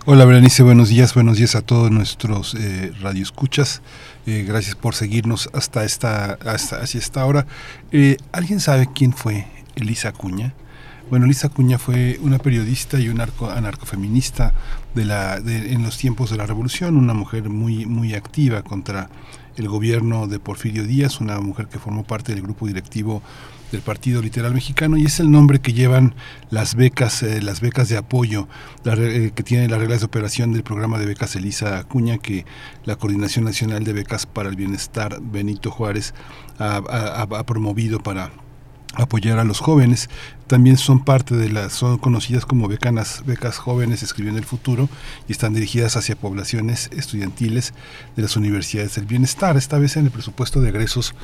Hola, Berenice, buenos días, buenos días a todos nuestros eh, radioescuchas. Eh, gracias por seguirnos hasta esta, hasta hacia esta hora. Eh, ¿Alguien sabe quién fue Elisa Acuña? Bueno, Elisa Acuña fue una periodista y un anarcofeminista de la, en los tiempos de la revolución, una mujer muy, muy activa contra el gobierno de Porfirio Díaz, una mujer que formó parte del grupo directivo del Partido Literal Mexicano y es el nombre que llevan las becas, eh, las becas de apoyo eh, que tiene las reglas de operación del programa de becas Elisa Acuña que la Coordinación Nacional de Becas para el Bienestar Benito Juárez ha, promovido para apoyar a los jóvenes. También son parte de las, son conocidas como becanas, becas jóvenes escribiendo el futuro y están dirigidas hacia poblaciones estudiantiles de las universidades del bienestar. Esta vez en el presupuesto de egresos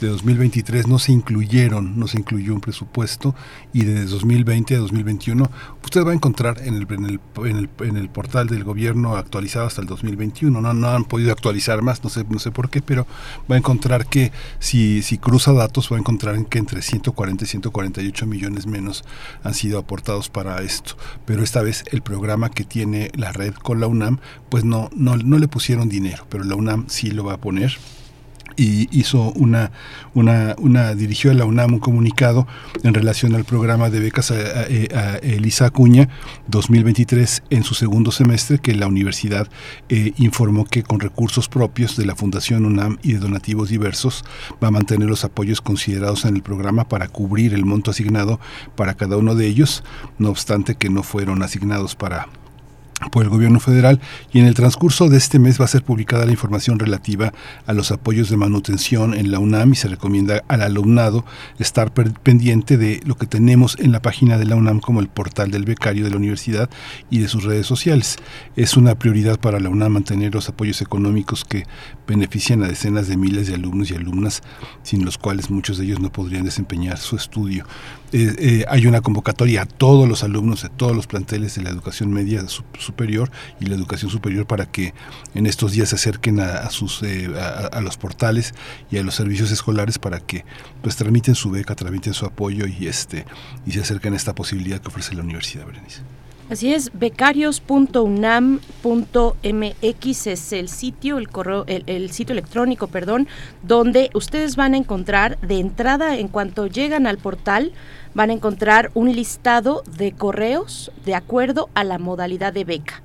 de 2023 no se incluyeron, no se incluyó un presupuesto y desde 2020 a 2021 usted va a encontrar en el, en el, en el, en el portal del gobierno actualizado hasta el 2021, no, no han podido actualizar más, no sé, no sé por qué, pero va a encontrar que si, si cruza datos va a encontrar que entre 140 y 148 millones menos han sido aportados para esto, pero esta vez el programa que tiene la red con la UNAM pues no, no, no le pusieron dinero, pero la UNAM sí lo va a poner y hizo una, una, dirigió a la UNAM un comunicado en relación al programa de becas a, Elisa Acuña 2023 en su segundo semestre que la universidad eh, informó que con recursos propios de la Fundación UNAM y de donativos diversos va a mantener los apoyos considerados en el programa para cubrir el monto asignado para cada uno de ellos, no obstante que no fueron asignados para por el gobierno federal y en el transcurso de este mes va a ser publicada la información relativa a los apoyos de manutención en la UNAM y se recomienda al alumnado estar pendiente de lo que tenemos en la página de la UNAM como el portal del becario de la universidad y de sus redes sociales. Es una prioridad para la UNAM mantener los apoyos económicos que benefician a decenas de miles de alumnos y alumnas sin los cuales muchos de ellos no podrían desempeñar su estudio. Eh, eh, hay una convocatoria a todos los alumnos de todos los planteles de la educación media superior y la educación superior para que en estos días se acerquen a, sus eh, a, los portales y a los servicios escolares para que pues tramiten su beca, tramiten su apoyo y este y se acerquen a esta posibilidad que ofrece la universidad, Berenice. Así es, becarios.unam.mx es el sitio, el correo, el, sitio electrónico, perdón, donde ustedes van a encontrar de entrada en cuanto llegan al portal van a encontrar un listado de correos de acuerdo a la modalidad de beca.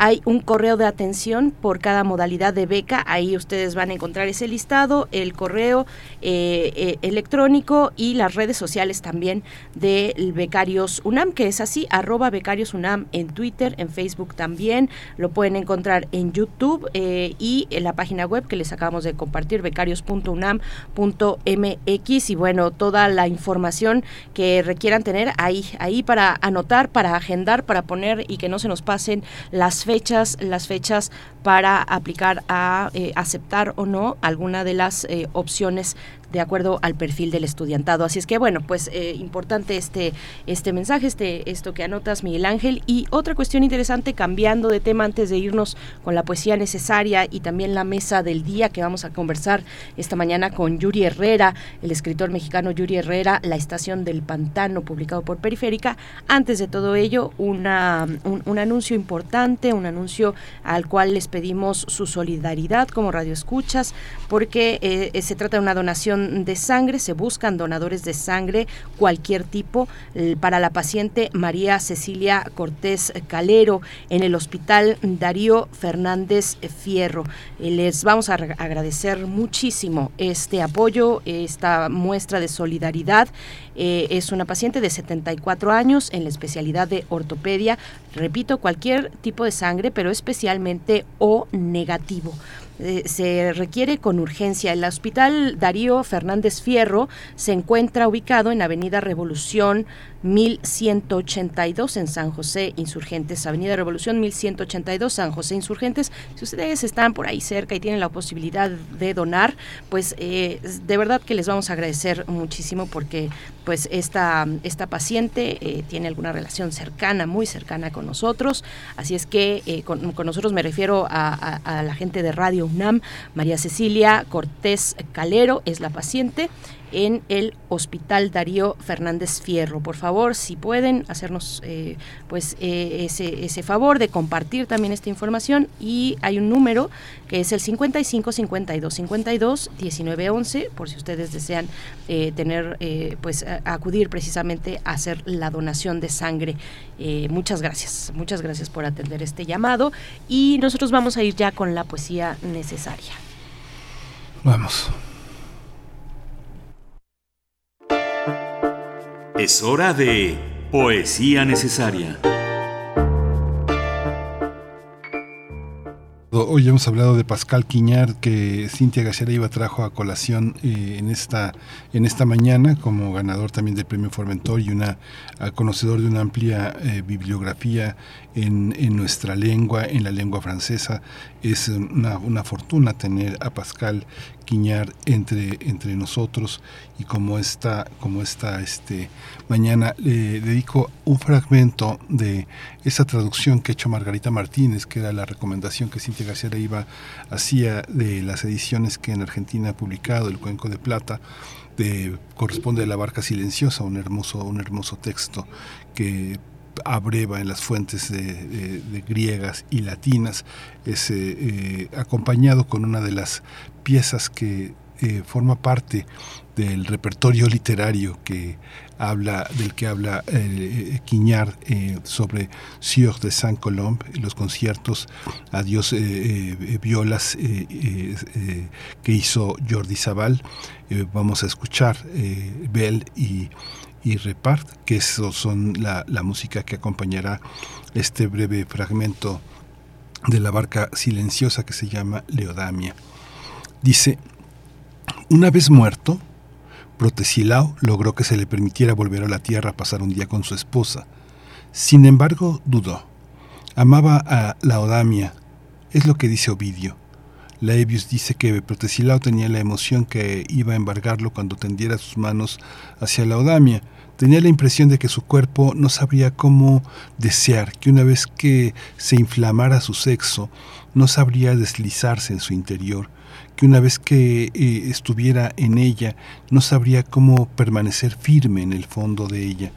Hay un correo de atención por cada modalidad de beca. Ahí ustedes van a encontrar ese listado, el correo eh, eh, electrónico y las redes sociales también del Becarios UNAM, que es así, arroba Becarios UNAM en Twitter, en Facebook también. Lo pueden encontrar en YouTube eh, y en la página web que les acabamos de compartir, becarios.unam.mx. Y bueno, toda la información que requieran tener ahí, ahí para anotar, para agendar, para poner y que no se nos pasen las fechas, las fechas para aplicar a eh, aceptar o no alguna de las eh, opciones de acuerdo al perfil del estudiantado. Así es que bueno, pues eh, importante este, este mensaje, este, esto que anotas Miguel Ángel. Y otra cuestión interesante, cambiando de tema antes de irnos con la poesía necesaria y también la mesa del día que vamos a conversar esta mañana con Yuri Herrera, el escritor mexicano Yuri Herrera, La estación del pantano, publicado por Periférica. Antes de todo ello, una, un, anuncio importante, un anuncio al cual les pedimos su solidaridad como Radio Escuchas, porque eh, se trata de una donación de sangre, se buscan donadores de sangre, cualquier tipo, para la paciente María Cecilia Cortés Calero en el Hospital Darío Fernández Fierro. Eh, les vamos a agradecer muchísimo este apoyo, esta muestra de solidaridad. Eh, es una paciente de 74 años en la especialidad de ortopedia. Repito, cualquier tipo de sangre, pero especialmente O negativo. Eh, se requiere con urgencia. El Hospital Darío Fernández Fierro se encuentra ubicado en Avenida Revolución 1182 en San José Insurgentes, Avenida Revolución 1182 San José Insurgentes. Si ustedes están por ahí cerca y tienen la posibilidad de donar, pues eh, de verdad que les vamos a agradecer muchísimo porque pues esta, esta paciente eh, tiene alguna relación cercana, muy cercana con nosotros. Así es que eh, con, nosotros me refiero a, a la gente de Radio UNAM, María Cecilia Cortés Calero es la paciente en el Hospital Darío Fernández Fierro. Por favor, si pueden hacernos eh, pues eh, ese, favor de compartir también esta información y hay un número que es el 55 52 52 19 11 por si ustedes desean eh, tener pues acudir precisamente a hacer la donación de sangre. muchas gracias, muchas gracias por atender este llamado y nosotros vamos a ir ya con la poesía necesaria. Vamos. Es hora de Poesía Necesaria. Hoy hemos hablado de Pascal Quiñar que Cintia García trajo a colación eh, en esta en esta mañana como ganador también del premio Formentor y una conocedor de una amplia eh, bibliografía en, nuestra lengua, en la lengua francesa. Es una, una fortuna tener a Pascal Quiñar entre, entre nosotros y como esta, como esta este, mañana le dedico un fragmento de esa traducción que ha hecho Margarita Martínez, que era la recomendación que Cintia García Leiva hacía de las ediciones que en Argentina ha publicado, El Cuenco de Plata, de, corresponde a La Barca Silenciosa, un hermoso, un hermoso texto que abreva en las fuentes de, griegas y latinas, es eh, acompañado con una de las piezas que eh, forma parte del repertorio literario que habla del que habla eh, Quiñar sobre Sieur de Saint-Colombe, los conciertos Adiós violas que hizo Jordi Zabal. vamos a escuchar Bell y Repart, que son la música que acompañará este breve fragmento de la barca silenciosa que se llama Leodamia. Dice, una vez muerto, Protesilao logró que se le permitiera volver a la tierra a pasar un día con su esposa. Sin embargo, dudó. Amaba a Laodamia, es lo que dice Ovidio. Laevius dice que Protesilao tenía la emoción que iba a embargarlo cuando tendiera sus manos hacia Laodamia. Tenía la impresión de que su cuerpo no sabría cómo desear, que una vez que se inflamara su sexo, no sabría deslizarse en su interior, que una vez que eh, estuviera en ella no sabría cómo permanecer firme en el fondo de ella,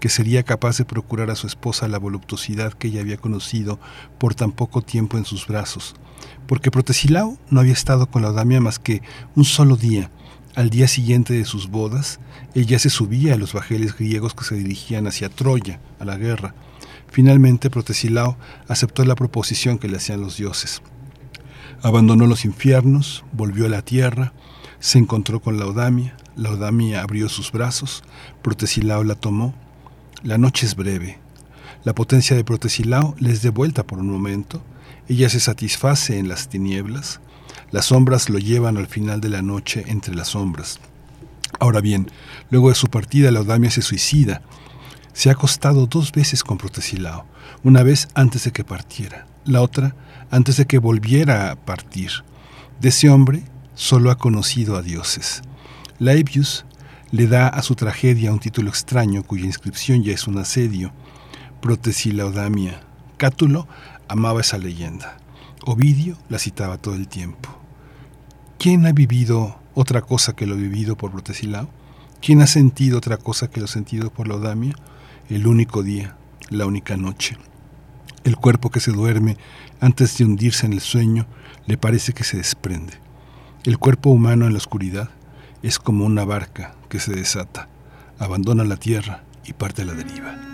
que sería capaz de procurar a su esposa la voluptuosidad que ella había conocido por tan poco tiempo en sus brazos, porque Protesilao no había estado con la Odamia más que un solo día. Al día siguiente de sus bodas, ella se subía a los bajeles griegos que se dirigían hacia Troya, a la guerra. Finalmente, Protesilao aceptó la proposición que le hacían los dioses. Abandonó los infiernos, volvió a la tierra, se encontró con Laodamia, Laodamia abrió sus brazos, Protesilao la tomó. La noche es breve. La potencia de Protesilao les dé vuelta por un momento. Ella se satisface en las tinieblas. Las sombras lo llevan al final de la noche entre las sombras. Ahora bien, luego de su partida, Laodamia se suicida. Se ha acostado dos veces con Protesilao, una vez antes de que partiera, la otra antes de que volviera a partir. De ese hombre solo ha conocido a dioses. Laevius le da a su tragedia un título extraño cuya inscripción ya es un asedio, Protesilaudamia. Cátulo amaba esa leyenda. Ovidio la citaba todo el tiempo. ¿Quién ha vivido otra cosa que lo vivido por Protesilao? ¿Quién ha sentido otra cosa que lo sentido por Laudamia? El único día, la única noche. El cuerpo que se duerme antes de hundirse en el sueño le parece que se desprende. El cuerpo humano en la oscuridad es como una barca que se desata, abandona la tierra y parte a la deriva.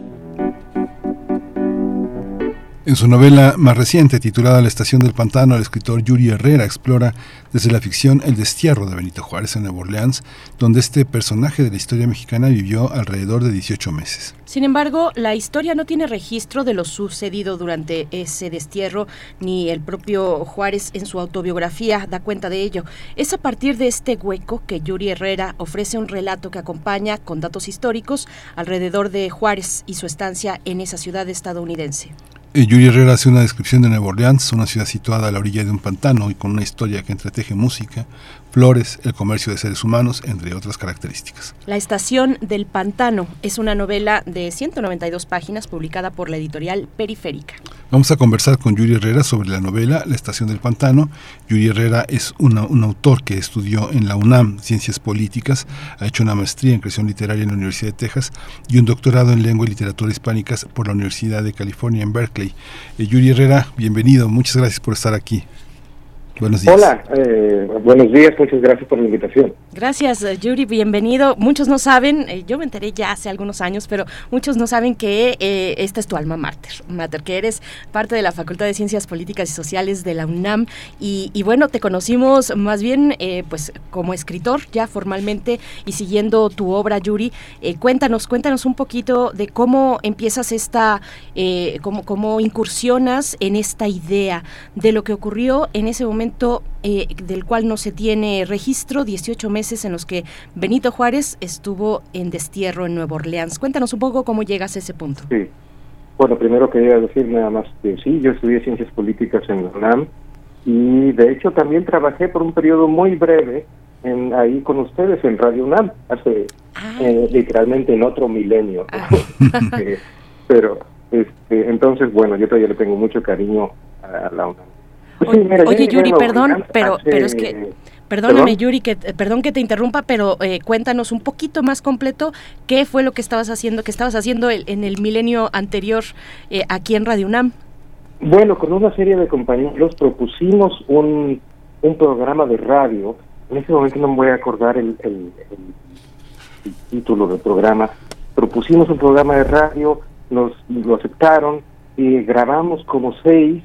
En su novela más reciente, titulada La Estación del Pantano, el escritor Yuri Herrera explora desde la ficción el destierro de Benito Juárez en Nueva Orleans, donde este personaje de la historia mexicana vivió alrededor de 18 meses. Sin embargo, la historia no tiene registro de lo sucedido durante ese destierro, ni el propio Juárez en su autobiografía da cuenta de ello. Es a partir de este hueco que Yuri Herrera ofrece un relato que acompaña con datos históricos alrededor de Juárez y su estancia en esa ciudad estadounidense. Eh, Yuri Herrera hace una descripción de Nueva Orleans, una ciudad situada a la orilla de un pantano y con una historia que entreteje música, flores, el comercio de seres humanos, entre otras características. La Estación del Pantano es una novela de 192 páginas publicada por la editorial Periférica. Vamos a conversar con Yuri Herrera sobre la novela La Estación del Pantano. Yuri Herrera es una, un autor que estudió en la UNAM Ciencias Políticas, ha hecho una maestría en creación literaria en la Universidad de Texas y un doctorado en lengua y literatura hispánicas por la Universidad de California en Berkeley. Eh, Yuri Herrera, bienvenido, muchas gracias por estar aquí. Buenos días. Hola, eh, buenos días, muchas gracias por la invitación. Gracias, Yuri, bienvenido. Muchos no saben, eh, yo me enteré ya hace algunos años, pero muchos no saben que eh, esta es tu alma mater, mater, que eres parte de la Facultad de Ciencias Políticas y Sociales de la UNAM. Y, y bueno, te conocimos más bien eh, pues como escritor ya formalmente y siguiendo tu obra, Yuri. Eh, cuéntanos, cuéntanos un poquito de cómo empiezas esta, eh, cómo, cómo incursionas en esta idea de lo que ocurrió en ese momento eh, del cual no se tiene registro, 18 meses en los que Benito Juárez estuvo en destierro en Nueva Orleans. Cuéntanos un poco cómo llegas a ese punto. Sí. Bueno, primero quería decir nada más que sí, yo estudié Ciencias Políticas en la UNAM y de hecho también trabajé por un periodo muy breve en, ahí con ustedes en Radio UNAM, hace eh, literalmente en otro milenio. Eh, pero, este, entonces, bueno, yo todavía le tengo mucho cariño a la UNAM. Pues sí, Oye, mira, Yuri, perdón, pero, hace- pero es que... Perdóname, ¿Perdón? Yuri, que, eh, perdón que te interrumpa, pero eh, cuéntanos un poquito más completo qué fue lo que estabas haciendo, que estabas haciendo el- en el milenio anterior eh, aquí en Radio UNAM. Bueno, con una serie de compañeros propusimos un, un programa de radio. En ese momento no me voy a acordar el, el- el- el título del programa. Propusimos un programa de radio, nos lo aceptaron y grabamos como seis.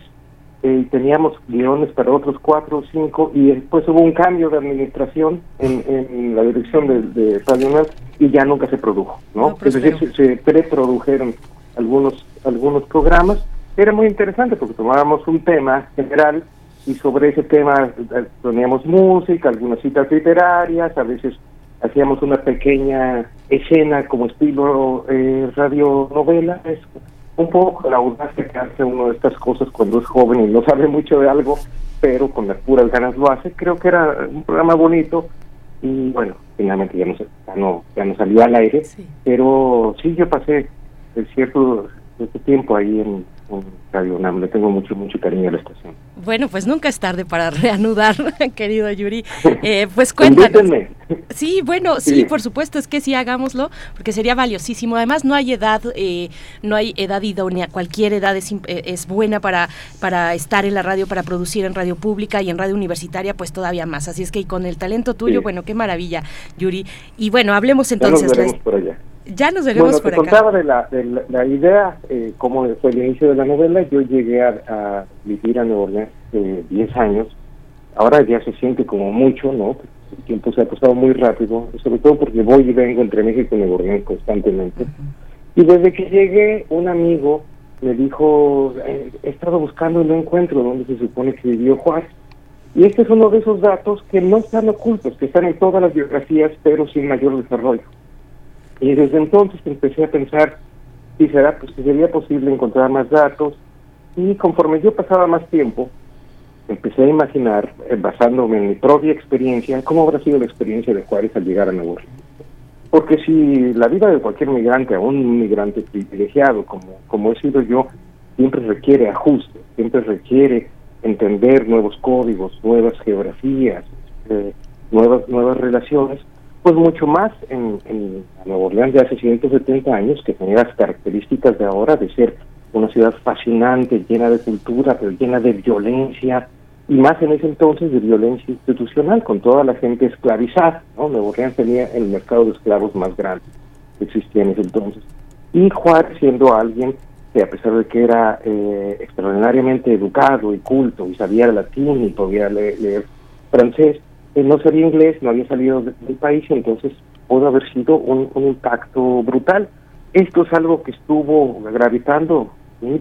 Eh, teníamos guiones para otros cuatro o cinco y después hubo un cambio de administración en, en la dirección de, de Radio Nacional y ya nunca se produjo, ¿no? es decir, se, se preprodujeron algunos algunos programas. Era muy interesante porque tomábamos un tema general y sobre ese tema eh, poníamos música, algunas citas literarias, a veces hacíamos una pequeña escena como estilo eh, radionovela, es un poco la audacia que hace uno de estas cosas cuando es joven y no sabe mucho de algo, pero con las puras ganas lo hace. Creo que era un programa bonito y bueno, finalmente ya no, ya no, ya no salió al aire, pero sí yo pasé cierto, cierto tiempo ahí en, Radio UNAM, le tengo mucho, mucho cariño a la estación. Bueno, pues nunca es tarde para reanudar, querido Yuri. Eh, pues cuéntanos. Sí, bueno, sí, Sí. por supuesto, es que sí hagámoslo, porque sería valiosísimo. Además, no hay edad, eh, no hay edad idónea. Cualquier edad es, eh, es buena para, para estar en la radio, para producir en radio pública y en radio universitaria, pues todavía más. Así es que y con el talento tuyo, Sí. bueno, qué maravilla, Yuri. Y bueno, hablemos Ya nos entonces. la- veremos por allá. Ya nos veremos bueno, por te acá. contaba de la, de la, la idea, eh, cómo fue el inicio de la novela. Yo llegué a, a vivir a Nueva Orleans eh, 10 años. Ahora ya se siente como mucho, ¿no? El tiempo se ha pasado muy rápido, sobre todo porque voy y vengo entre México y Nueva Orleans constantemente. Y desde que llegué, un amigo me dijo, eh, he estado buscando y no encuentro dónde se supone que vivió Juárez. Y este es uno de esos datos que no están ocultos, que están en todas las biografías, pero sin mayor desarrollo. Y desde entonces empecé a pensar si será, pues, si sería posible encontrar más datos. Y conforme yo pasaba más tiempo, empecé a imaginar, eh, basándome en mi propia experiencia, cómo habrá sido la experiencia de Juárez al llegar a Nuevo Orleans. Porque si la vida de cualquier migrante, aún un migrante privilegiado como, como he sido yo, siempre requiere ajuste, siempre requiere entender nuevos códigos, nuevas geografías, eh, nuevas, nuevas relaciones, pues mucho más en, en Nueva Orleans de hace 170 años, que tenía las características de ahora de ser una ciudad fascinante, llena de cultura, pero llena de violencia, y más en ese entonces de violencia institucional, con toda la gente esclavizada. ¿no? Nueva Orleans tenía el mercado de esclavos más grande que existía en ese entonces. Y Juárez siendo alguien que a pesar de que era eh, extraordinariamente educado y culto y sabía latín y podía leer, francés, no sabía inglés, no había salido del país, entonces pudo haber sido un, impacto brutal. Esto es algo que estuvo gravitando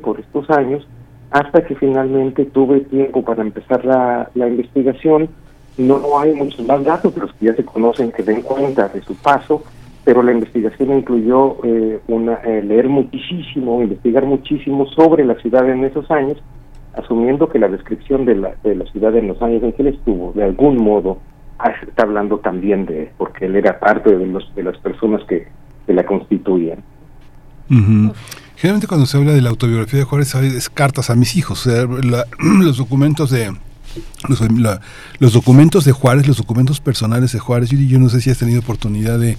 por estos años hasta que finalmente tuve tiempo para empezar la, investigación. No hay muchos más datos, pero que ya se conocen que den cuenta de su paso, pero la investigación incluyó eh, eh, leer muchísimo, investigar muchísimo sobre la ciudad en esos años, asumiendo que la descripción de la, de la ciudad en los años en que estuvo, de algún modo, ah, está hablando también de porque él era parte de, los, de las personas que, la constituían. Generalmente cuando se habla de la autobiografía de Juárez es cartas a mis hijos, los documentos de los, documentos de Juárez, los documentos personales de Juárez, yo, yo no sé si has tenido oportunidad de,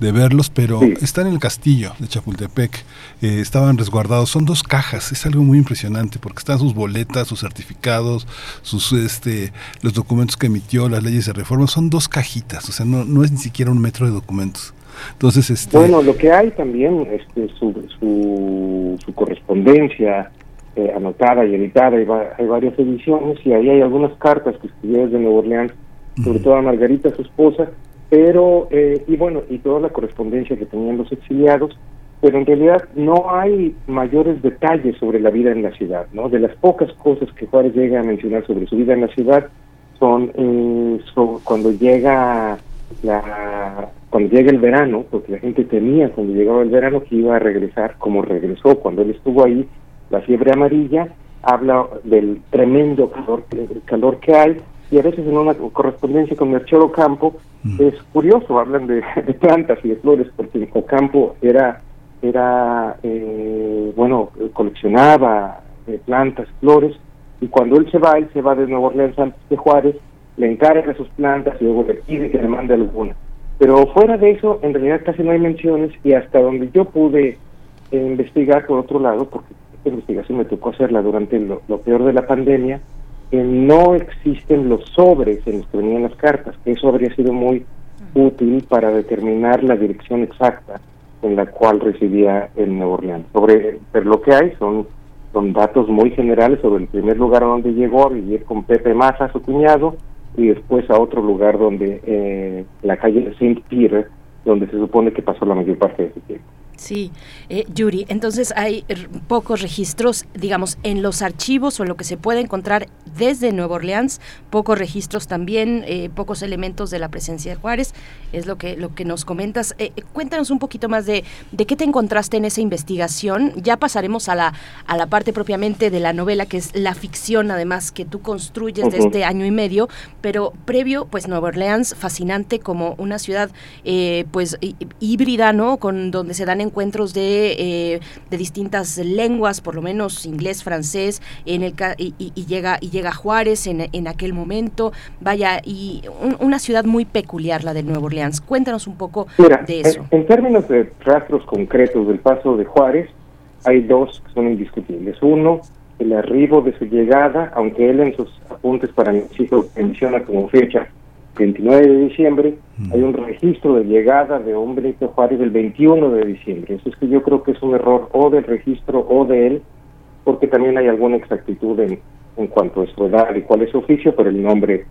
verlos, pero están en el castillo de Chapultepec, eh, estaban resguardados, son dos cajas, es algo muy impresionante porque están sus boletas, sus certificados, sus este los documentos que emitió, las leyes de reforma, son dos cajitas, o sea, no, no es ni siquiera un metro de documentos. Entonces, este... Bueno, lo que hay también, este, su, su, su correspondencia, eh, anotada y editada, hay, hay, varias ediciones y ahí hay algunas cartas que escribió desde Nueva Orleans, sobre todo a Margarita, su esposa, pero, eh, y bueno, y toda la correspondencia que tenían los exiliados, pero en realidad no hay mayores detalles sobre la vida en la ciudad, ¿no? De las pocas cosas que Juárez llega a mencionar sobre su vida en la ciudad son eh, cuando llega la cuando llega el verano, porque la gente temía cuando llegaba el verano que iba a regresar, como regresó cuando él estuvo ahí, la fiebre amarilla, habla del tremendo calor, calor que hay, y a veces en una correspondencia con Merchero Campo mm. es curioso, hablan de, plantas y de flores, porque Ocampo era, era eh, bueno, coleccionaba eh, plantas, flores, y cuando él se va, él se va de Nueva Orleans antes de Juárez, le encarga sus plantas y luego le pide que le mande alguna. Pero fuera de eso, en realidad casi no hay menciones y hasta donde yo pude eh, investigar por otro lado, porque esta investigación me tocó hacerla durante lo, peor de la pandemia, eh, no existen los sobres en los que venían las cartas, que eso habría sido muy útil para determinar la dirección exacta en la cual residía en Nueva Orleans. Sobre, pero lo que hay son, son datos muy generales sobre el primer lugar donde llegó a vivir con Pepe Massa, su cuñado, y después a otro lugar donde, eh, la calle Saint Peter, donde se supone que pasó la mayor parte de su tiempo. Sí, eh, Yuri, entonces hay pocos registros, digamos, en los archivos o en lo que se puede encontrar desde Nueva Orleans, pocos registros también, eh, pocos elementos de la presencia de Juárez, es lo que, lo que nos comentas. Eh, cuéntanos un poquito más de, de qué te encontraste en esa investigación. Ya pasaremos a la, a la parte propiamente de la novela, que es la ficción, además, que tú construyes de este año y medio, pero previo, pues Nueva Orleans, fascinante como una ciudad, pues híbrida, ¿no? Con donde se dan encuentros de, eh, de distintas lenguas, por lo menos inglés, francés, en el y, y, llega y llega Juárez en, en aquel momento, vaya y una ciudad muy peculiar la de Nueva Orleans. Cuéntanos un poco de eso. En, términos de rastros concretos del paso de Juárez, hay dos que son indiscutibles. Uno, el arribo de su llegada, aunque él en sus apuntes para mi hijo menciona como fecha 29 de diciembre, mm. hay un registro de llegada de hombre Juárez del 21 de diciembre. Eso es que yo creo que es un error o del registro o de él, porque también hay alguna exactitud en, en cuanto a su edad y cuál es su oficio, pero el nombre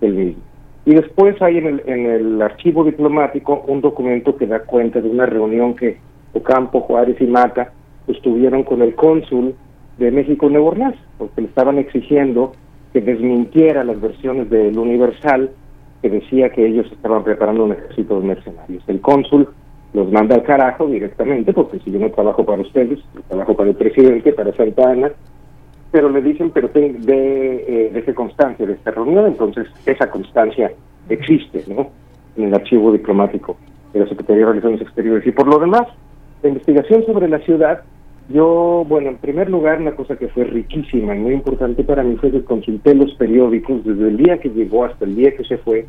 del mismo. Y después hay en el, en el archivo diplomático un documento que da cuenta de una reunión que Ocampo, Juárez y Mata estuvieron con el cónsul de México en Nueva Orleans, porque le estaban exigiendo que desmintiera las versiones del Universal que decía que ellos estaban preparando un ejército de mercenarios. El cónsul los manda al carajo directamente, porque si yo no trabajo para ustedes, trabajo para el presidente, para Santa Ana, pero le dicen, pero de, eh, de esa constancia de esta reunión, entonces esa constancia existe, ¿no? En el archivo diplomático de la Secretaría de Relaciones Exteriores. Y por lo demás, la investigación sobre la ciudad, yo, bueno, en primer lugar, una cosa que fue riquísima y muy importante para mí fue que consulté los periódicos desde el día que llegó hasta el día que se fue,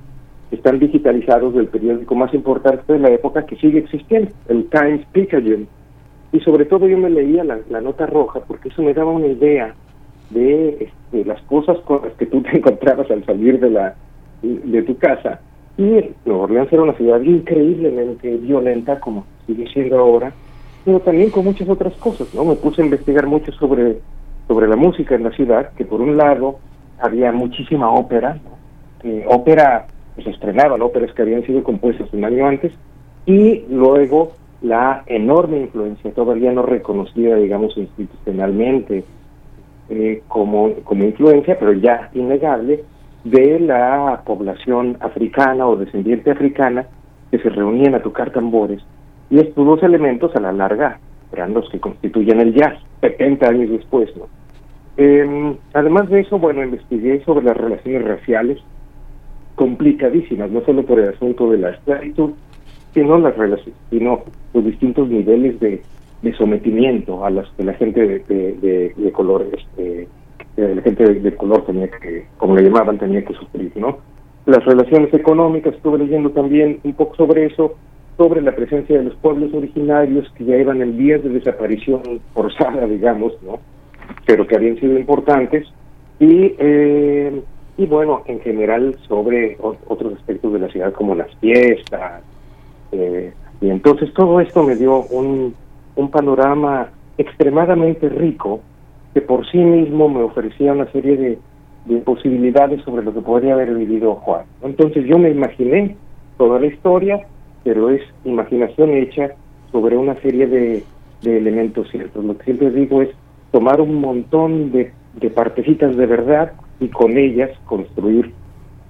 están digitalizados del periódico más importante de la época que sigue existiendo, el Times Picayune. Y sobre todo yo me leía la, nota roja porque eso me daba una idea de este, las cosas con las que tú te encontrabas al salir de la de tu casa. Y Nueva Orleans era una ciudad increíblemente violenta, como sigue siendo ahora, pero también con muchas otras cosas, ¿no? Me puse a investigar mucho sobre, sobre la música en la ciudad, que por un lado había muchísima ópera, ópera, pues estrenaban óperas que habían sido compuestas un año antes, y luego la enorme influencia, todavía no reconocida, digamos, institucionalmente eh, como, como influencia, pero ya innegable, de la población africana o descendiente africana que se reunían a tocar tambores. Y estos dos elementos a la larga eran los que constituyen el jazz, 70 años después. ¿no? Eh, además de eso, bueno, investigué sobre las relaciones raciales complicadísimas, no solo por el asunto de la esclavitud, sino las relaciones, sino los distintos niveles de, de sometimiento a las que la gente de, de, de color este, la gente de, color tenía que, como le llamaban, tenía que sufrir, ¿no? Las relaciones económicas, estuve leyendo también un poco sobre eso, sobre la presencia de los pueblos originarios que ya iban en vías de desaparición forzada, digamos, ¿no? Pero que habían sido importantes. Y, eh, y bueno, en general sobre otros aspectos de la ciudad como las fiestas. Eh, y entonces todo esto me dio un, un panorama extremadamente rico que por sí mismo me ofrecía una serie de, posibilidades sobre lo que podría haber vivido Juan. Entonces yo me imaginé toda la historia, pero es imaginación hecha sobre una serie de, elementos ciertos. Lo que siempre digo es tomar un montón de, de partecitas de verdad y con ellas construir,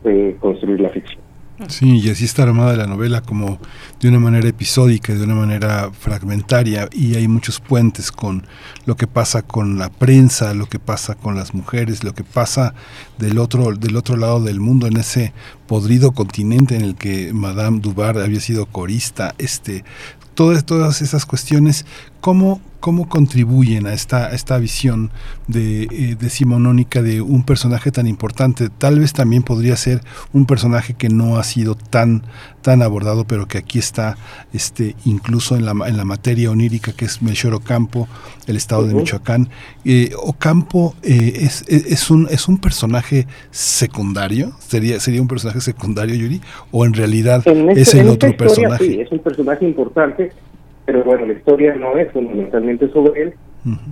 eh, construir la ficción. Sí, y así está armada la novela como de una manera episódica, de una manera fragmentaria, y hay muchos puentes con lo que pasa con la prensa, lo que pasa con las mujeres, lo que pasa del otro, del otro lado del mundo, en ese podrido continente en el que Madame Dubar había sido corista, este, todas, todas esas cuestiones, cómo, cómo contribuyen a esta, esta visión de, eh, decimonónica de un personaje tan importante. Tal vez también podría ser un personaje que no ha sido tan, tan abordado, pero que aquí está este, incluso en la, en la materia onírica, que es Melchor Ocampo, el estado de Michoacán. Eh, Ocampo eh, es, es, un, es un personaje secundario, sería, sería un personaje secundario, Yuri, o en realidad es este, el otro personaje. Sí, es un personaje importante pero bueno, la historia no es fundamentalmente sobre él.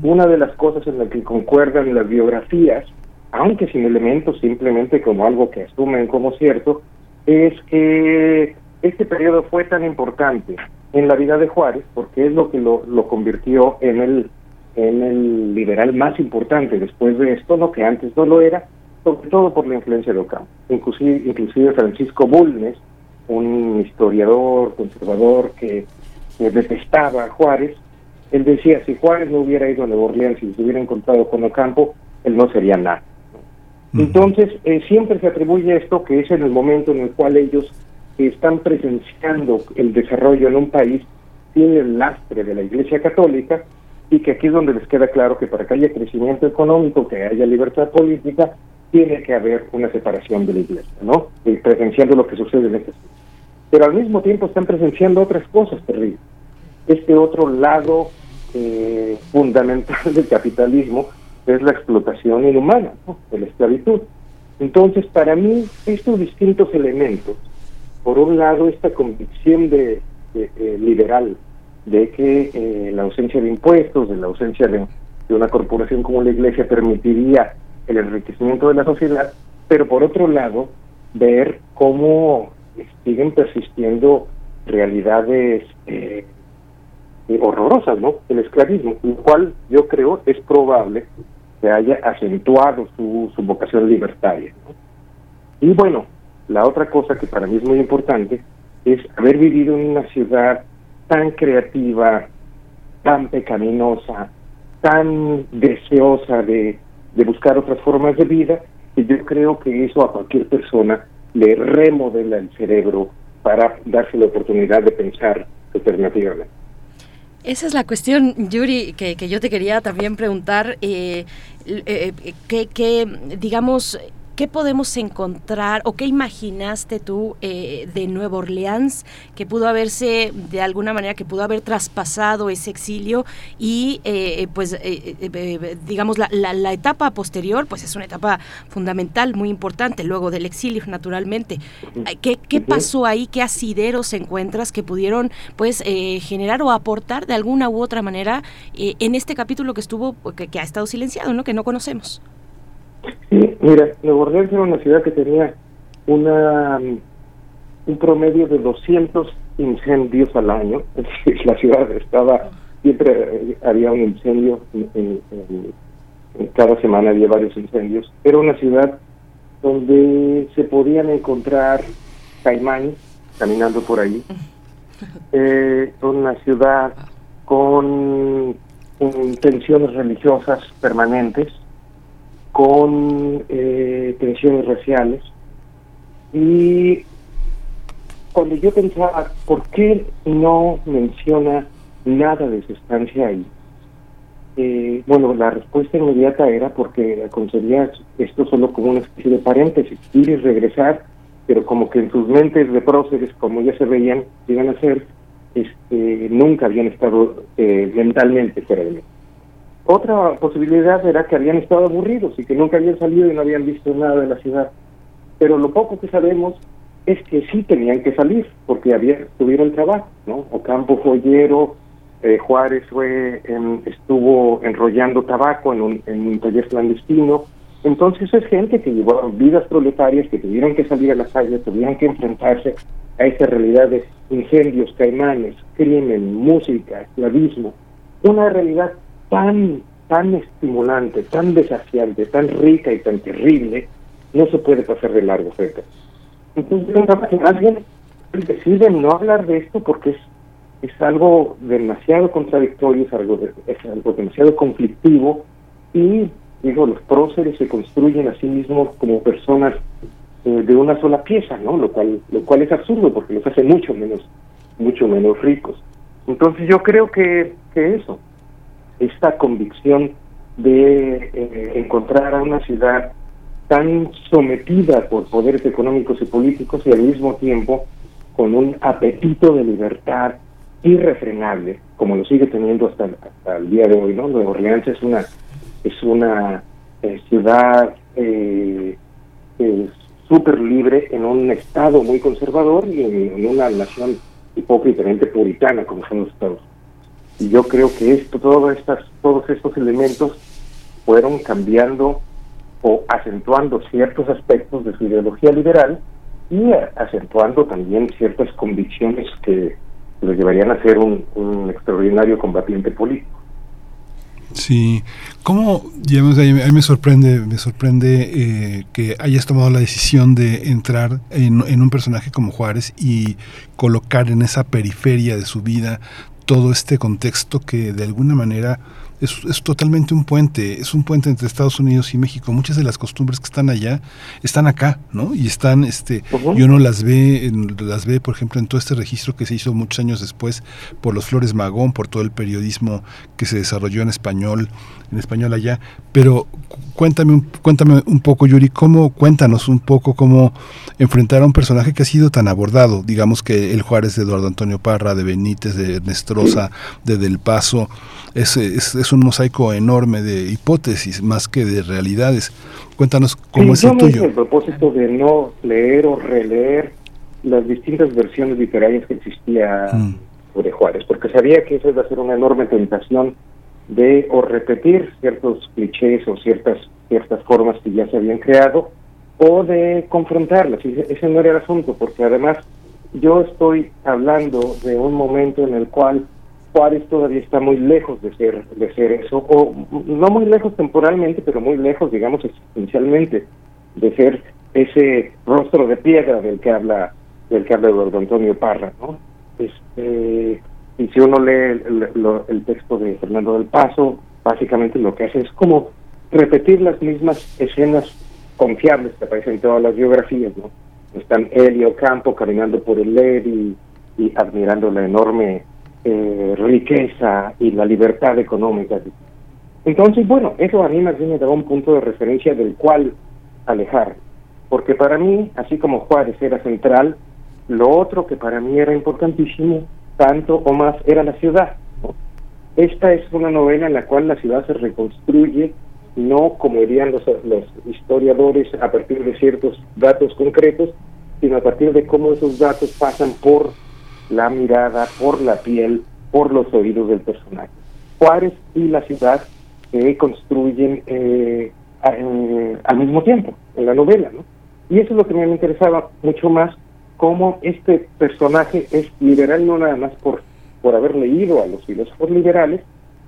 Una de las cosas en las que concuerdan las biografías, aunque sin elementos, simplemente como algo que asumen como cierto, es que este periodo fue tan importante en la vida de Juárez, porque es lo que lo, lo convirtió en el, en el liberal más importante después de esto, lo que antes no lo era, sobre todo por la influencia de Ocampo. Inclusive, inclusive Francisco Bulnes, un historiador conservador que detestaba a Juárez, él decía, si Juárez no hubiera ido a Nueva Orleans y se hubiera encontrado con Ocampo, él no sería nada. Entonces, eh, siempre se atribuye esto, que es en el momento en el cual ellos están presenciando el desarrollo en un país sin el lastre de la Iglesia Católica, y que aquí es donde les queda claro que para que haya crecimiento económico, que haya libertad política, tiene que haber una separación de la Iglesia, ¿no? Y presenciando lo que sucede en este Pero al mismo tiempo están presenciando otras cosas terribles este otro lado eh, fundamental del capitalismo es la explotación inhumana, de la esclavitud. Entonces, para mí, estos distintos elementos, por un lado, esta convicción de, liberal de que eh, la ausencia de impuestos, de la ausencia de, una corporación como la Iglesia permitiría el enriquecimiento de la sociedad, pero por otro lado, ver cómo siguen persistiendo realidades eh, horrorosas, ¿no? El esclavismo, lo cual yo creo es probable que haya acentuado su, su vocación libertaria. Y bueno, la otra cosa que para mí es muy importante es haber vivido en una ciudad tan creativa, tan pecaminosa, tan deseosa de, de buscar otras formas de vida, que yo creo que eso a cualquier persona le remodela el cerebro para darse la oportunidad de pensar alternativamente. Esa es la cuestión, Yuri, que, yo te quería también preguntar, eh, eh, que, digamos, ¿qué podemos encontrar o qué imaginaste tú eh, de Nueva Orleans que pudo haberse, de alguna manera, que pudo haber traspasado ese exilio y, eh, pues, digamos, la, la, etapa posterior, pues es una etapa fundamental, muy importante, luego del exilio, naturalmente. ¿Qué, qué pasó ahí? ¿Qué asideros encuentras que pudieron, pues, generar o aportar de alguna u otra manera en este capítulo que estuvo, que, que ha estado silenciado, ¿no? Que no conocemos. Sí, mira, Nueva Orleans era una ciudad que tenía una un promedio de 200 incendios al año. la ciudad estaba, siempre había un incendio, en, cada semana había varios incendios. Era una ciudad donde se podían encontrar caimanes caminando por ahí. Eh, una ciudad con tensiones religiosas permanentes con eh, tensiones raciales. Y cuando yo pensaba, ¿por qué no menciona nada de su estancia ahí? Eh, bueno, la respuesta inmediata era porque concebía esto solo como una especie de paréntesis, ir y regresar, pero como que en sus mentes de próceres, como ya se veían, iban a ser, este, nunca habían estado eh, mentalmente fuera de mí. Otra posibilidad era que habían estado aburridos y que nunca habían salido y no habían visto nada de la ciudad. Pero lo poco que sabemos es que sí tenían que salir porque había, tuvieron trabajo, ¿no? Ocampo Joyero, eh, Juárez fue estuvo enrollando tabaco en un, en un taller clandestino. Entonces es gente que llevó vidas proletarias que tuvieron que salir a las calles, tuvieron que enfrentarse a esa realidad de incendios, caimanes, crimen, música, esclavismo. Una realidad tan, tan estimulante, tan desafiante, tan rica y tan terrible, no se puede pasar de largo, frente. Entonces, alguien decide no hablar de esto porque es, es algo demasiado contradictorio, es algo, es algo demasiado conflictivo y, digo, los próceres se construyen a sí mismos como personas eh, de una sola pieza, ¿no? Lo cual, lo cual es absurdo porque los hace mucho menos, mucho menos ricos. Entonces yo creo que, que eso, esta convicción de eh, encontrar a una ciudad tan sometida por poderes económicos y políticos y al mismo tiempo con un apetito de libertad irrefrenable, como lo sigue teniendo hasta, el día de hoy, ¿no? Nueva Orleans es una es una eh, ciudad eh, súper libre en un estado muy conservador y en, en una nación hipócritamente puritana como son los Estados Unidos. Y yo creo que esto, todas estas, todos estos elementos fueron cambiando o acentuando ciertos aspectos de su ideología liberal y acentuando también ciertas convicciones que lo llevarían a ser un, extraordinario combatiente político. Sí, ¿cómo, digamos, a mí me sorprende, me sorprende eh, que hayas tomado la decisión de entrar en, en, un personaje como Juárez y colocar en esa periferia de su vida todo este contexto que de alguna manera es, totalmente un puente, es un puente entre Estados Unidos y México. Muchas de las costumbres que están allá están acá, ¿no? Y están, este, y uno las ve, las ve, por ejemplo, en todo este registro que se hizo muchos años después por los Flores Magón, por todo el periodismo que se desarrolló en español, en español allá. Pero cuéntame, un, cuéntame un poco, Yuri, cómo, cuéntanos un poco cómo enfrentar a un personaje que ha sido tan abordado, digamos que el Juárez de Eduardo Antonio Parra, de Benítez, de Nestrosa, de Del Paso, es, es, un mosaico enorme de hipótesis más que de realidades. Cuéntanos cómo es el tuyo. El propósito de no leer o releer las distintas versiones literarias que existía mm. sobre Juárez, porque sabía que eso iba a ser una enorme tentación de o repetir ciertos clichés o ciertas ciertas formas que ya se habían creado o de confrontarlas. Y ese no era el asunto, porque además yo estoy hablando de un momento en el cual Juárez todavía está muy lejos de ser de ser eso o no muy lejos temporalmente pero muy lejos digamos existencialmente de ser ese rostro de piedra del que habla del que habla Eduardo Antonio Parra no este y si uno lee el, texto de Fernando del Paso básicamente lo que hace es como repetir las mismas escenas confiables que aparecen en todas las biografías no están él y Ocampo caminando por el LED y admirando la enorme eh, riqueza y la libertad económica. Entonces, bueno, eso a mí más bien me un punto de referencia del cual alejar, porque para mí, así como Juárez era central, lo otro que para mí era importantísimo, tanto o más, era la ciudad. Esta es una novela en la cual la ciudad se reconstruye, no como dirían los, los historiadores a partir de ciertos datos concretos, sino a partir de cómo esos datos pasan por la mirada, por la piel, por los oídos del personaje. Juárez y la ciudad se construyen eh, al mismo tiempo en la novela, ¿no? Y eso es lo que me interesaba mucho más, cómo este personaje es liberal no nada más por, por haber leído a los filósofos liberales,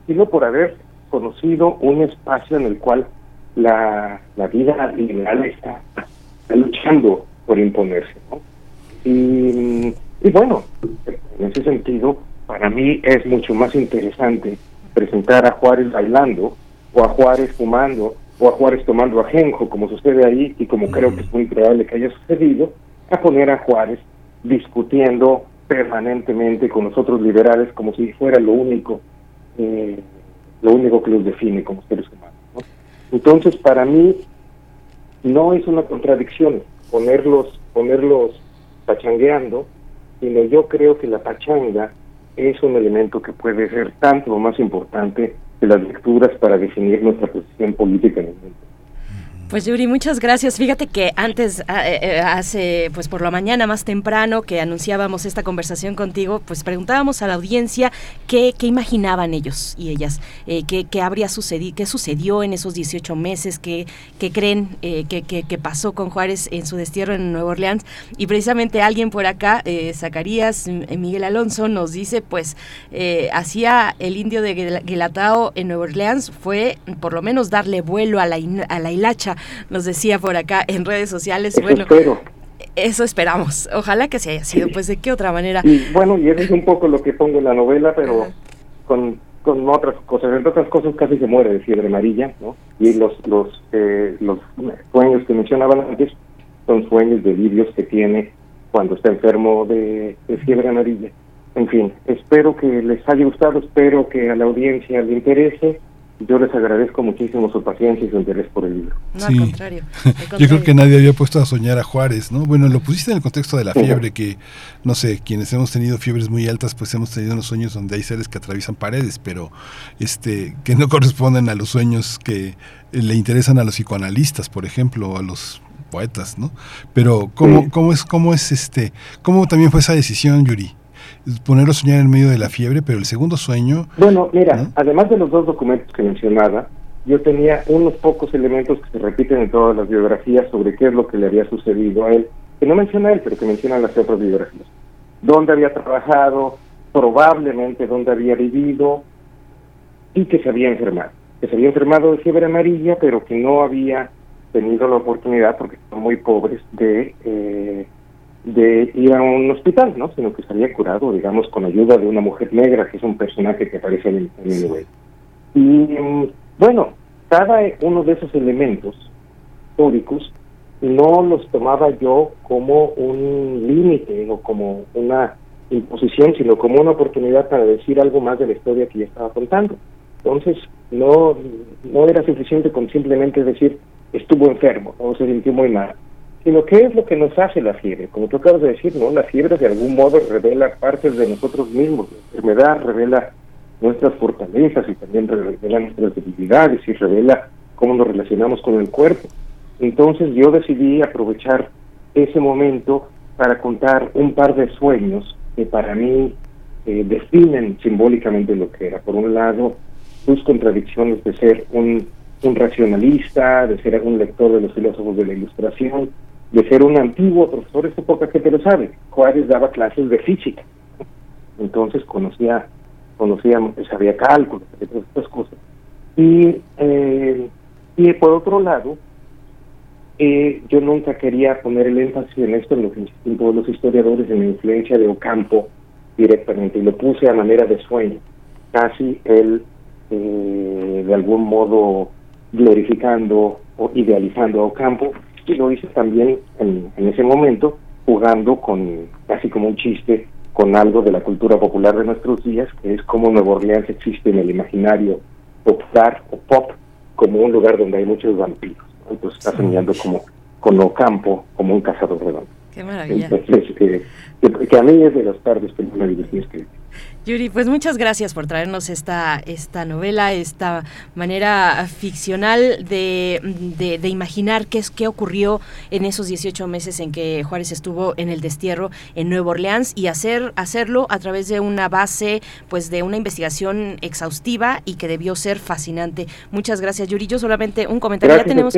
sino por haber conocido un espacio en el cual la, la vida liberal está, luchando por imponerse. ¿no? Y, y bueno, en ese sentido, para mí es mucho más interesante presentar a Juárez bailando, o a Juárez fumando, o a Juárez tomando ajenjo, como sucede ahí y como creo que es muy probable que haya sucedido, a poner a Juárez discutiendo permanentemente con los otros liberales como si fuera lo único, eh, lo único que los define como seres humanos. Entonces, para mí, no es una contradicción ponerlos, ponerlos pachangueando, sino yo creo que la pachanga es un elemento que puede ser tanto o más importante de las lecturas para definir nuestra posición política en el mundo. Pues Yuri, muchas gracias. Fíjate que antes, ah, eh, eh, hace, pues por la mañana más temprano que anunciábamos esta conversación contigo, pues preguntábamos a la audiencia qué, qué imaginaban ellos y ellas, eh, qué, qué, habría sucedido, qué sucedió en esos 18 meses, qué, qué creen eh, que, que, pasó con Juárez en su destierro en Nueva Orleans. Y precisamente alguien por acá, Zacarías Miguel Alonso, nos dice, pues, hacía el indio de Guelatao en Nueva Orleans fue por lo menos darle vuelo a la, a la hilacha nos decía por acá en redes sociales. Eso bueno, espero. Eso esperamos. Ojalá que se haya sido. Pues de qué otra manera. Y bueno, y eso es un poco lo que pongo en la novela, pero con, con otras cosas. Entre otras cosas, casi se muere de fiebre amarilla, ¿no? Y los, los, eh, los sueños que mencionaban antes son sueños de libios que tiene cuando está enfermo de, de fiebre amarilla. En fin, espero que les haya gustado, espero que a la audiencia le interese yo les agradezco muchísimo su paciencia y su interés por el libro. No, al, contrario, Yo creo que nadie había puesto a soñar a Juárez, ¿no? Bueno, lo pusiste en el contexto de la fiebre, que, no sé, quienes hemos tenido fiebres muy altas, pues hemos tenido unos sueños donde hay seres que atraviesan paredes, pero este que no corresponden a los sueños que le interesan a los psicoanalistas, por ejemplo, o a los poetas, ¿no? Pero, ¿cómo, cómo es, cómo es este, cómo también fue esa decisión, Yuri? Ponerlo a soñar en medio de la fiebre, pero el segundo sueño... Bueno, mira, además de los dos documentos que mencionaba, yo tenía unos pocos elementos que se repiten en todas las biografías sobre qué es lo que le había sucedido a él, que no menciona él, pero que mencionan las otras biografías. Dónde había trabajado, probablemente dónde había vivido y que se había enfermado. Que se había enfermado de fiebre amarilla, pero que no había tenido la oportunidad, porque son muy pobres, de... Eh, de ir a un hospital, ¿no? Sino que salía curado, digamos, con ayuda de una mujer negra, que es un personaje que aparece en el libro. Y mm, bueno, cada uno de esos elementos históricos no los tomaba yo como un límite o como una imposición, sino como una oportunidad para decir algo más de la historia que ya estaba contando. Entonces, no, no era suficiente con simplemente decir estuvo enfermo o se sintió muy mal sino qué es lo que nos hace la fiebre. Como tú acabas de decir, ¿no? La fiebre de algún modo revela partes de nosotros mismos. La enfermedad revela nuestras fortalezas y también revela nuestras debilidades y revela cómo nos relacionamos con el cuerpo. Entonces yo decidí aprovechar ese momento para contar un par de sueños que para mí eh, definen simbólicamente lo que era. Por un lado, sus contradicciones de ser un, un racionalista, de ser un lector de los filósofos de la ilustración, de ser un antiguo profesor, esto poca gente lo sabe. Juárez daba clases de física, entonces conocía, conocía, sabía cálculo, estas cosas. Y, eh, y por otro lado, eh, yo nunca quería poner el énfasis en esto, en lo que insisten todos los historiadores, en la influencia de Ocampo directamente, y lo puse a manera de sueño, casi él eh, de algún modo glorificando o idealizando a Ocampo, y lo hice también en, ese momento jugando con casi como un chiste con algo de la cultura popular de nuestros días, que es como Nueva Orleans existe en el imaginario popular o pop como un lugar donde hay muchos vampiros. pues está soñando como con Ocampo, como un cazador redondo. Qué maravilla. Entonces, eh, que, a mí es de las tardes que divertí escribir. Yuri, pues muchas gracias por traernos esta, esta novela, esta manera ficcional de, de, imaginar qué es qué ocurrió en esos 18 meses en que Juárez estuvo en el destierro en Nueva Orleans y hacer hacerlo a través de una base, pues de una investigación exhaustiva y que debió ser fascinante. Muchas gracias, Yuri. Yo solamente un comentario. ya tenemos,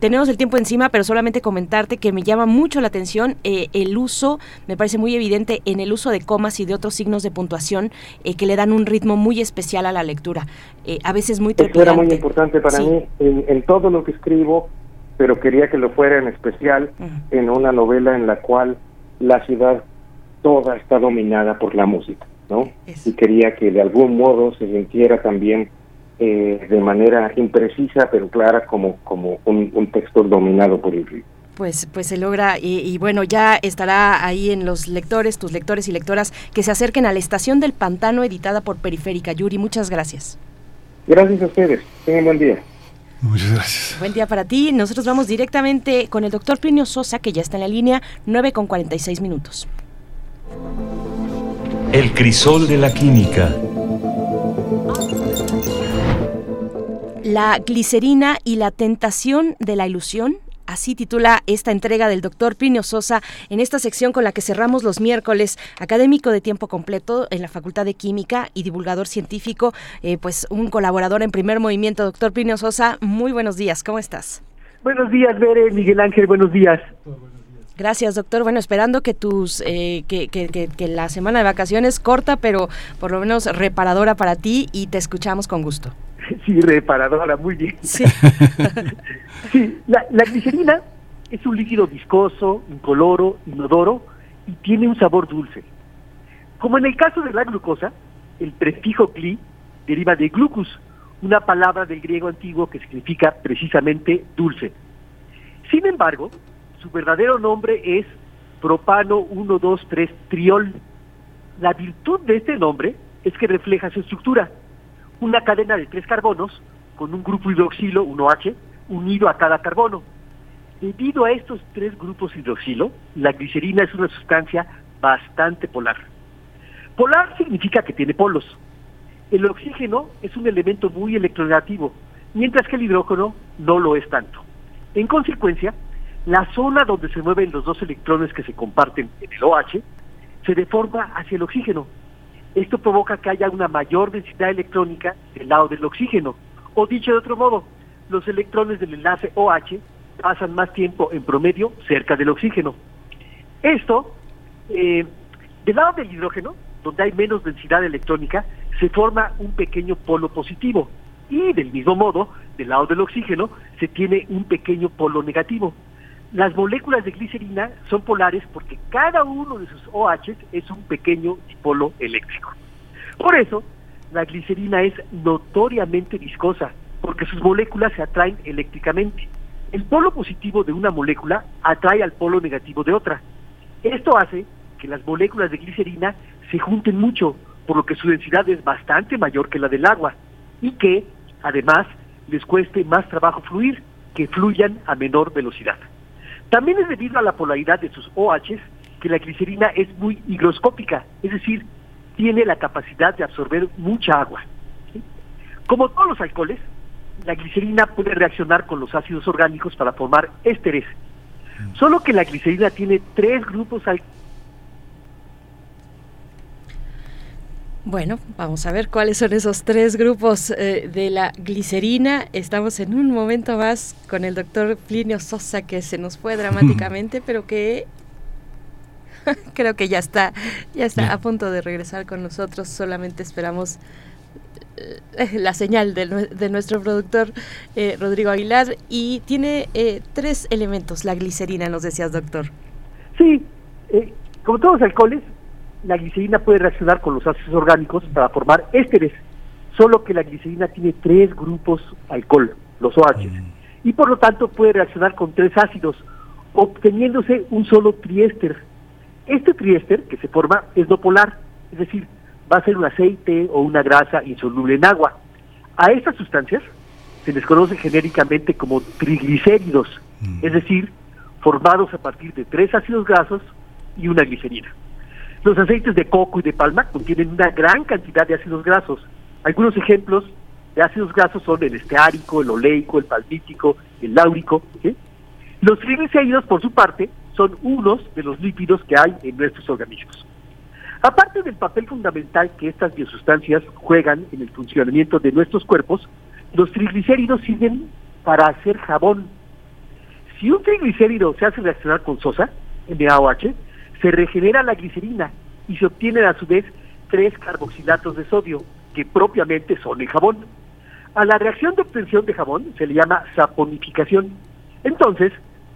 tenemos el tiempo encima, pero solamente comentarte que me llama mucho la atención eh, el uso, me parece muy evidente en el uso de comas y de otros signos de puntuación eh, que le dan un ritmo muy especial a la lectura, eh, a veces muy trepidante. Eso era muy importante para mí en, todo lo que escribo, pero quería que lo fuera en especial en una novela en la cual la ciudad toda está dominada por la música, ¿no? Y quería que de algún modo se sintiera también eh, de manera imprecisa pero clara como, como un, un texto dominado por el ritmo pues, pues se logra y, bueno, ya estará ahí en los lectores, tus lectores y lectoras que se acerquen a la Estación del Pantano editada por Periférica. Yuri, muchas gracias. Gracias a ustedes. Tengan buen día. Muchas gracias. Buen día para ti. Nosotros vamos directamente con el doctor Plinio Sosa, que ya está en la línea, 9 con 46 minutos. El crisol de la química. La glicerina y la tentación de la ilusión Así titula esta entrega del doctor Plinio Sosa en esta sección con la que cerramos los miércoles, académico de tiempo completo en la Facultad de Química y divulgador científico, eh, pues un colaborador en primer movimiento. Doctor Plinio Sosa, muy buenos días, ¿cómo estás? Buenos días, Bere, Miguel Ángel, buenos días. Gracias, doctor. Bueno, esperando que tus eh, que, que, que, la semana de vacaciones corta, pero por lo menos reparadora para ti y te escuchamos con gusto. Sí, reparadora, muy bien. Sí, la, glicerina es un líquido viscoso, incoloro, inodoro y tiene un sabor dulce. Como en el caso de la glucosa, el prefijo gli deriva de glucus, una palabra del griego antiguo que significa precisamente dulce. Sin embargo, su verdadero nombre es propano 1,2,3 triol. La virtud de este nombre es que refleja su estructura, una cadena de tres carbonos con un grupo hidroxilo, 1H, unido a cada carbono. Debido a estos tres grupos hidroxilo, la glicerina es una sustancia bastante polar. Polar significa que tiene polos. El oxígeno es un elemento muy electronegativo, mientras que el hidrógeno no lo es tanto. En consecuencia, la zona donde se mueven los dos electrones que se comparten en el OH se deforma hacia el oxígeno. Esto provoca que haya una mayor densidad electrónica del lado del oxígeno. O dicho de otro modo, los electrones del enlace OH pasan más tiempo en promedio cerca del oxígeno. Esto, eh, del lado del hidrógeno, donde hay menos densidad electrónica, se forma un pequeño polo positivo. Y del mismo modo, del lado del oxígeno, se tiene un pequeño polo negativo. Las moléculas de glicerina son polares porque cada uno de sus OH es un pequeño dipolo eléctrico. Por eso, la glicerina es notoriamente viscosa, porque sus moléculas se atraen eléctricamente. El polo positivo de una molécula atrae al polo negativo de otra. Esto hace que las moléculas de glicerina se junten mucho, por lo que su densidad es bastante mayor que la del agua, y que, además, les cueste más trabajo fluir, que fluyan a menor velocidad. También es debido a la polaridad de sus OH que la glicerina es muy higroscópica, es decir, tiene la capacidad de absorber mucha agua. Como todos los alcoholes, la glicerina puede reaccionar con los ácidos orgánicos para formar ésteres. Solo que la glicerina tiene tres grupos Bueno, vamos a ver cuáles son esos tres grupos eh, de la glicerina. Estamos en un momento más con el doctor Plinio Sosa, que se nos fue dramáticamente, pero que creo que ya está, ya está a punto de regresar con nosotros. Solamente esperamos eh, la señal de, nuestro productor eh, Rodrigo Aguilar y tiene tres elementos la glicerina, nos decías, doctor. Sí, como todos los alcoholes, la glicerina puede reaccionar con los ácidos orgánicos para formar ésteres, solo que la glicerina tiene tres grupos alcohol, los OH, y por lo tanto puede reaccionar con tres ácidos, obteniéndose un solo triéster. Este triéster que se forma es no polar, es decir, va a ser un aceite o una grasa insoluble en agua. A estas sustancias se les conoce genéricamente como triglicéridos, es decir, formados a partir de tres ácidos grasos y una glicerina. Los aceites de coco y de palma contienen una gran cantidad de ácidos grasos. Algunos ejemplos de ácidos grasos son el esteárico, el oleico, el palmítico, el láurico. Los triglicéridos, por su parte, son unos de los lípidos que hay en nuestros organismos. Aparte del papel fundamental que estas biosustancias juegan en el funcionamiento de nuestros cuerpos, los triglicéridos sirven para hacer jabón. Si un triglicérido se hace reaccionar con sosa, NaOH, se regenera la glicerina y se obtienen a su vez tres carboxilatos de sodio, que propiamente son el jabón. A la reacción de obtención de jabón se le llama saponificación. Entonces,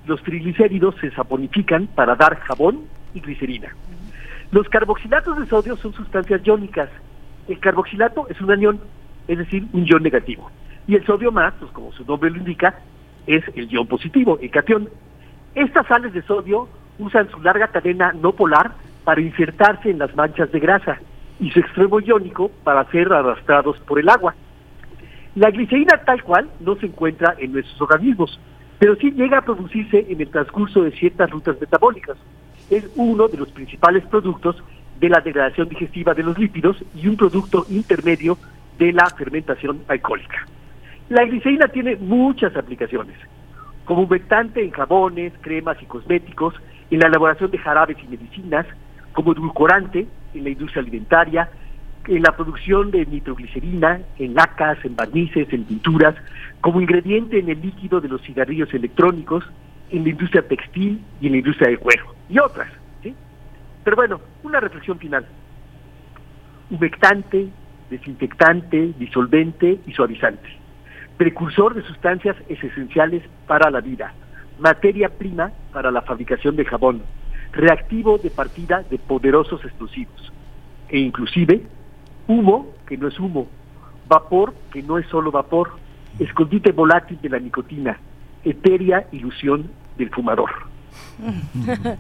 los triglicéridos se saponifican para dar jabón y glicerina. Los carboxilatos de sodio son sustancias iónicas. El carboxilato es un anión, es decir, un ion negativo. Y el sodio más, pues como su nombre lo indica, es el ion positivo, el cation. Estas sales de sodio usan su larga cadena no polar para insertarse en las manchas de grasa y su extremo iónico para ser arrastrados por el agua. La glicerina tal cual no se encuentra en nuestros organismos, pero sí llega a producirse en el transcurso de ciertas rutas metabólicas. Es uno de los principales productos de la degradación digestiva de los lípidos y un producto intermedio de la fermentación alcohólica. La glicerina tiene muchas aplicaciones, como humectante en jabones, cremas y cosméticos, en la elaboración de jarabes y medicinas, como edulcorante en la industria alimentaria, en la producción de nitroglicerina, en lacas, en barnices, en pinturas, como ingrediente en el líquido de los cigarrillos electrónicos, en la industria textil y en la industria del cuero, y otras. ¿sí? Pero bueno, una reflexión final. Humectante, desinfectante, disolvente y suavizante. Precursor de sustancias esenciales para la vida. Materia prima para la fabricación de jabón. Reactivo de partida de poderosos explosivos. E inclusive humo que no es humo. Vapor que no es solo vapor. Escondite volátil de la nicotina. Etérea ilusión del fumador.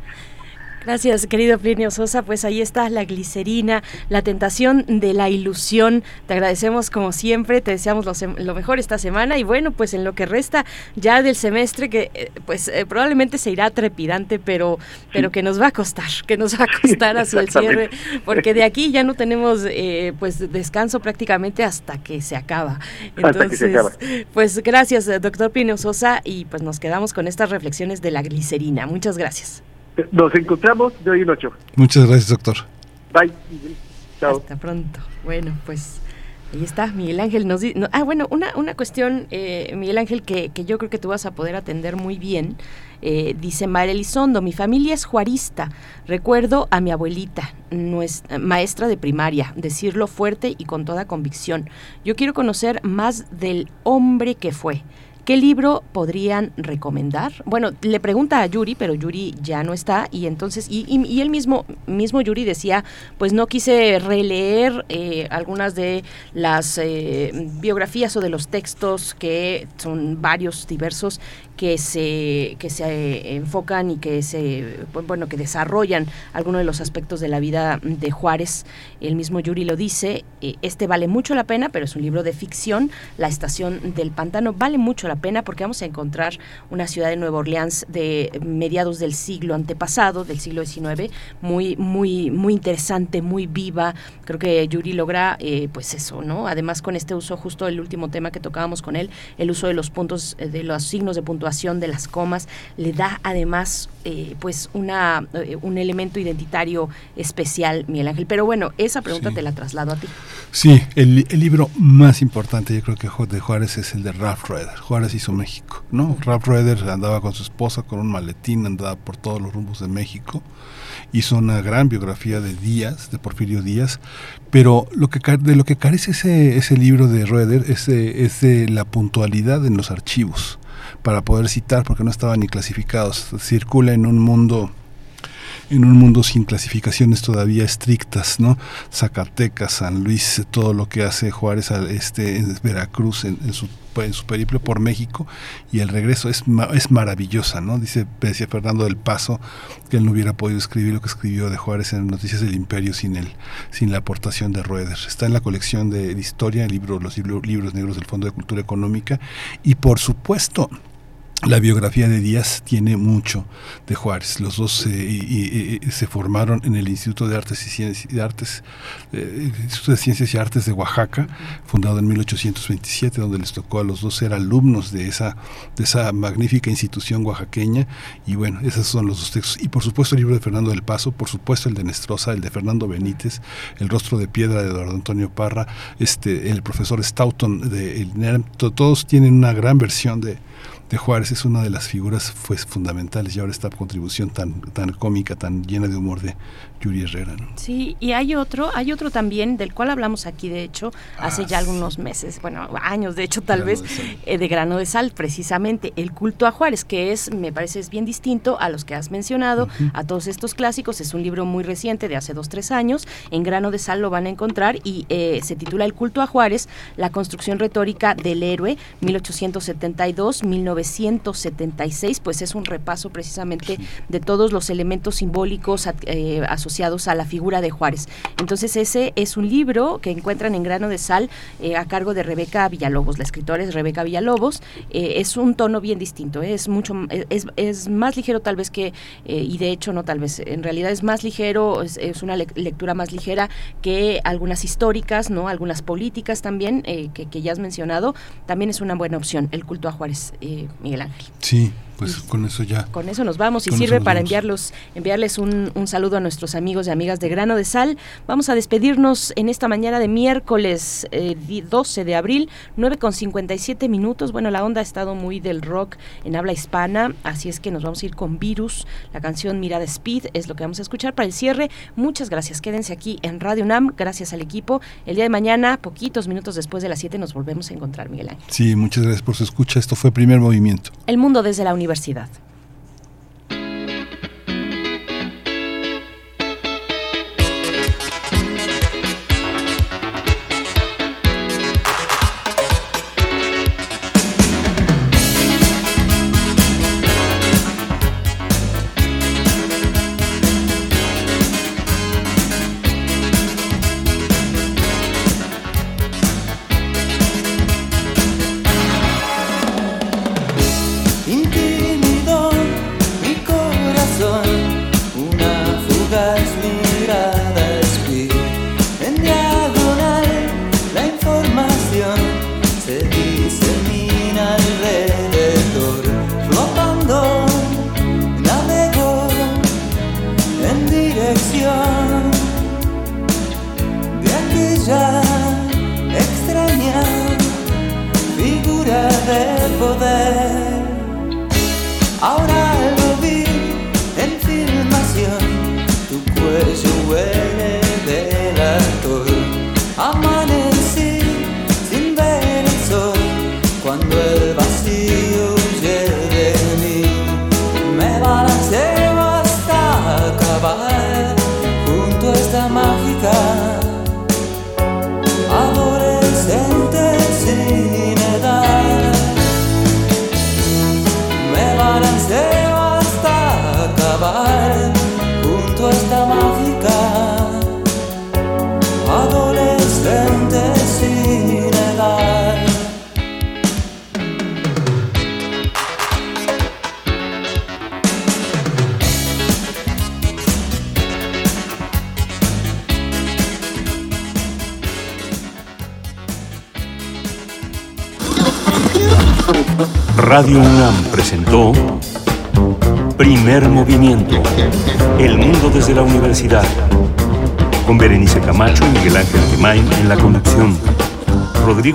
Gracias, querido Plinio Sosa. Pues ahí está la glicerina, la tentación de la ilusión. Te agradecemos como siempre, te deseamos lo, mejor esta semana y bueno, pues en lo que resta ya del semestre, que eh, pues eh, probablemente se irá trepidante, pero, pero que nos va a costar, que nos va a costar hacia el cierre, porque de aquí ya no tenemos eh, pues descanso prácticamente hasta que se acaba. Entonces, pues gracias, doctor Plinio Sosa, y pues nos quedamos con estas reflexiones de la glicerina. Muchas gracias. Nos encontramos de hoy en ocho. Muchas gracias, doctor. Bye. Chao. Hasta pronto. Bueno, pues ahí está, Miguel Ángel nos dice... ah, bueno, una, una cuestión, eh, Miguel Ángel, que, que, yo creo que tú vas a poder atender muy bien. Eh, dice María Elizondo, mi familia es juarista. Recuerdo a mi abuelita, nuestra, maestra de primaria, decirlo fuerte y con toda convicción. Yo quiero conocer más del hombre que fue ¿Qué libro podrían recomendar? Bueno, le pregunta a Yuri, pero Yuri ya no está y entonces, y, y, él mismo, mismo Yuri decía, pues no quise releer eh, algunas de las eh, biografías o de los textos que son varios, diversos, que se, que se enfocan y que se bueno que desarrollan algunos de los aspectos de la vida de Juárez. El mismo Yuri lo dice, eh, este vale mucho la pena, pero es un libro de ficción. La estación del pantano vale mucho la pena porque vamos a encontrar una ciudad de Nueva Orleans de mediados del siglo antepasado, del siglo XIX, muy, muy, muy interesante, muy viva. Creo que Yuri logra, eh, pues eso, ¿no? Además con este uso, justo el último tema que tocábamos con él, el uso de los puntos, eh, de los signos de puntuación de las comas, le da además eh, pues una, eh, un elemento identitario especial, Miguel Ángel. Pero bueno, esa pregunta te la traslado a ti. Sí, el, libro más importante yo creo que de Juárez es el de Ralph Roeder. Juárez hizo México, ¿no? Ralph Roeder andaba con su esposa con un maletín, andaba por todos los rumbos de México hizo una gran biografía de Díaz, de Porfirio Díaz, pero lo que de lo que carece ese, ese libro de Roeder es es de la puntualidad en los archivos para poder citar porque no estaban ni clasificados. Circula en un mundo en un mundo sin clasificaciones todavía estrictas, ¿no? Zacatecas, San Luis, todo lo que hace Juárez, este, en Veracruz, en, su en su periplo por México y el regreso es, es maravillosa, ¿no? Dice, decía Fernando del Paso que él no hubiera podido escribir lo que escribió de Juárez en Noticias del Imperio sin el, sin la aportación de Rueder. Está en la colección de, historia, el libro, los libros negros del Fondo de Cultura Económica y por supuesto la biografía de Díaz tiene mucho de Juárez. Los dos se formaron en el Instituto de Artes y Ciencias, de Artes, eh, Instituto de Ciencias y Artes de Oaxaca, fundado en 1827, donde les tocó a los dos ser alumnos de esa, de esa magnífica institución oaxaqueña. Y bueno, esos son los dos textos. Y por supuesto el libro de Fernando del Paso, por supuesto el de Nestrosa, el de Fernando Benítez, El rostro de piedra de Eduardo Antonio Parra, este, el profesor Stoughton de el, todos tienen una gran versión de de Juárez es una de las figuras pues, fundamentales y ahora esta contribución tan, tan cómica, tan llena de humor de, Yuri Herrera. Sí, y hay otro, hay otro también del cual hablamos aquí, de hecho, hace ya ah, algunos meses, bueno, años, de hecho, tal vez, de, eh, de, grano de sal, precisamente, el culto a Juárez, que es, me parece, es bien distinto a los que has mencionado, a todos estos clásicos. Es un libro muy reciente, de hace dos, tres años. En grano de sal lo van a encontrar y eh, se titula El culto a Juárez, la construcción retórica del héroe, 1872-1976, pues es un repaso precisamente de todos los elementos simbólicos eh, asociados a la figura de Juárez. Entonces ese es un libro que encuentran en grano de sal eh, a cargo de Rebeca Villalobos. La escritora es Rebeca Villalobos. Eh, es un tono bien distinto, es mucho, es, es, más ligero tal vez que, y de hecho no tal vez, en realidad es más ligero, es, una lectura más ligera que algunas históricas, no, algunas políticas también que, que, ya has mencionado. También es una buena opción el culto a Juárez, Miguel Ángel. Sí, pues con eso ya. Con eso nos vamos y sirve para enviarlos, enviarles un, un, saludo a nuestros amigos y amigas de Grano de Sal. Vamos a despedirnos en esta mañana de miércoles 12 eh, de abril, 9 con 57 minutos. Bueno, la onda ha estado muy del rock en habla hispana, así es que nos vamos a ir con Virus. La canción Mirada Speed es lo que vamos a escuchar para el cierre. Muchas gracias. Quédense aquí en Radio UNAM. Gracias al equipo. El día de mañana, poquitos minutos después de las 7, nos volvemos a encontrar, Miguel Ángel. Sí, muchas gracias por su escucha. Esto fue Primer Movimiento. El mundo desde la universidad universidad.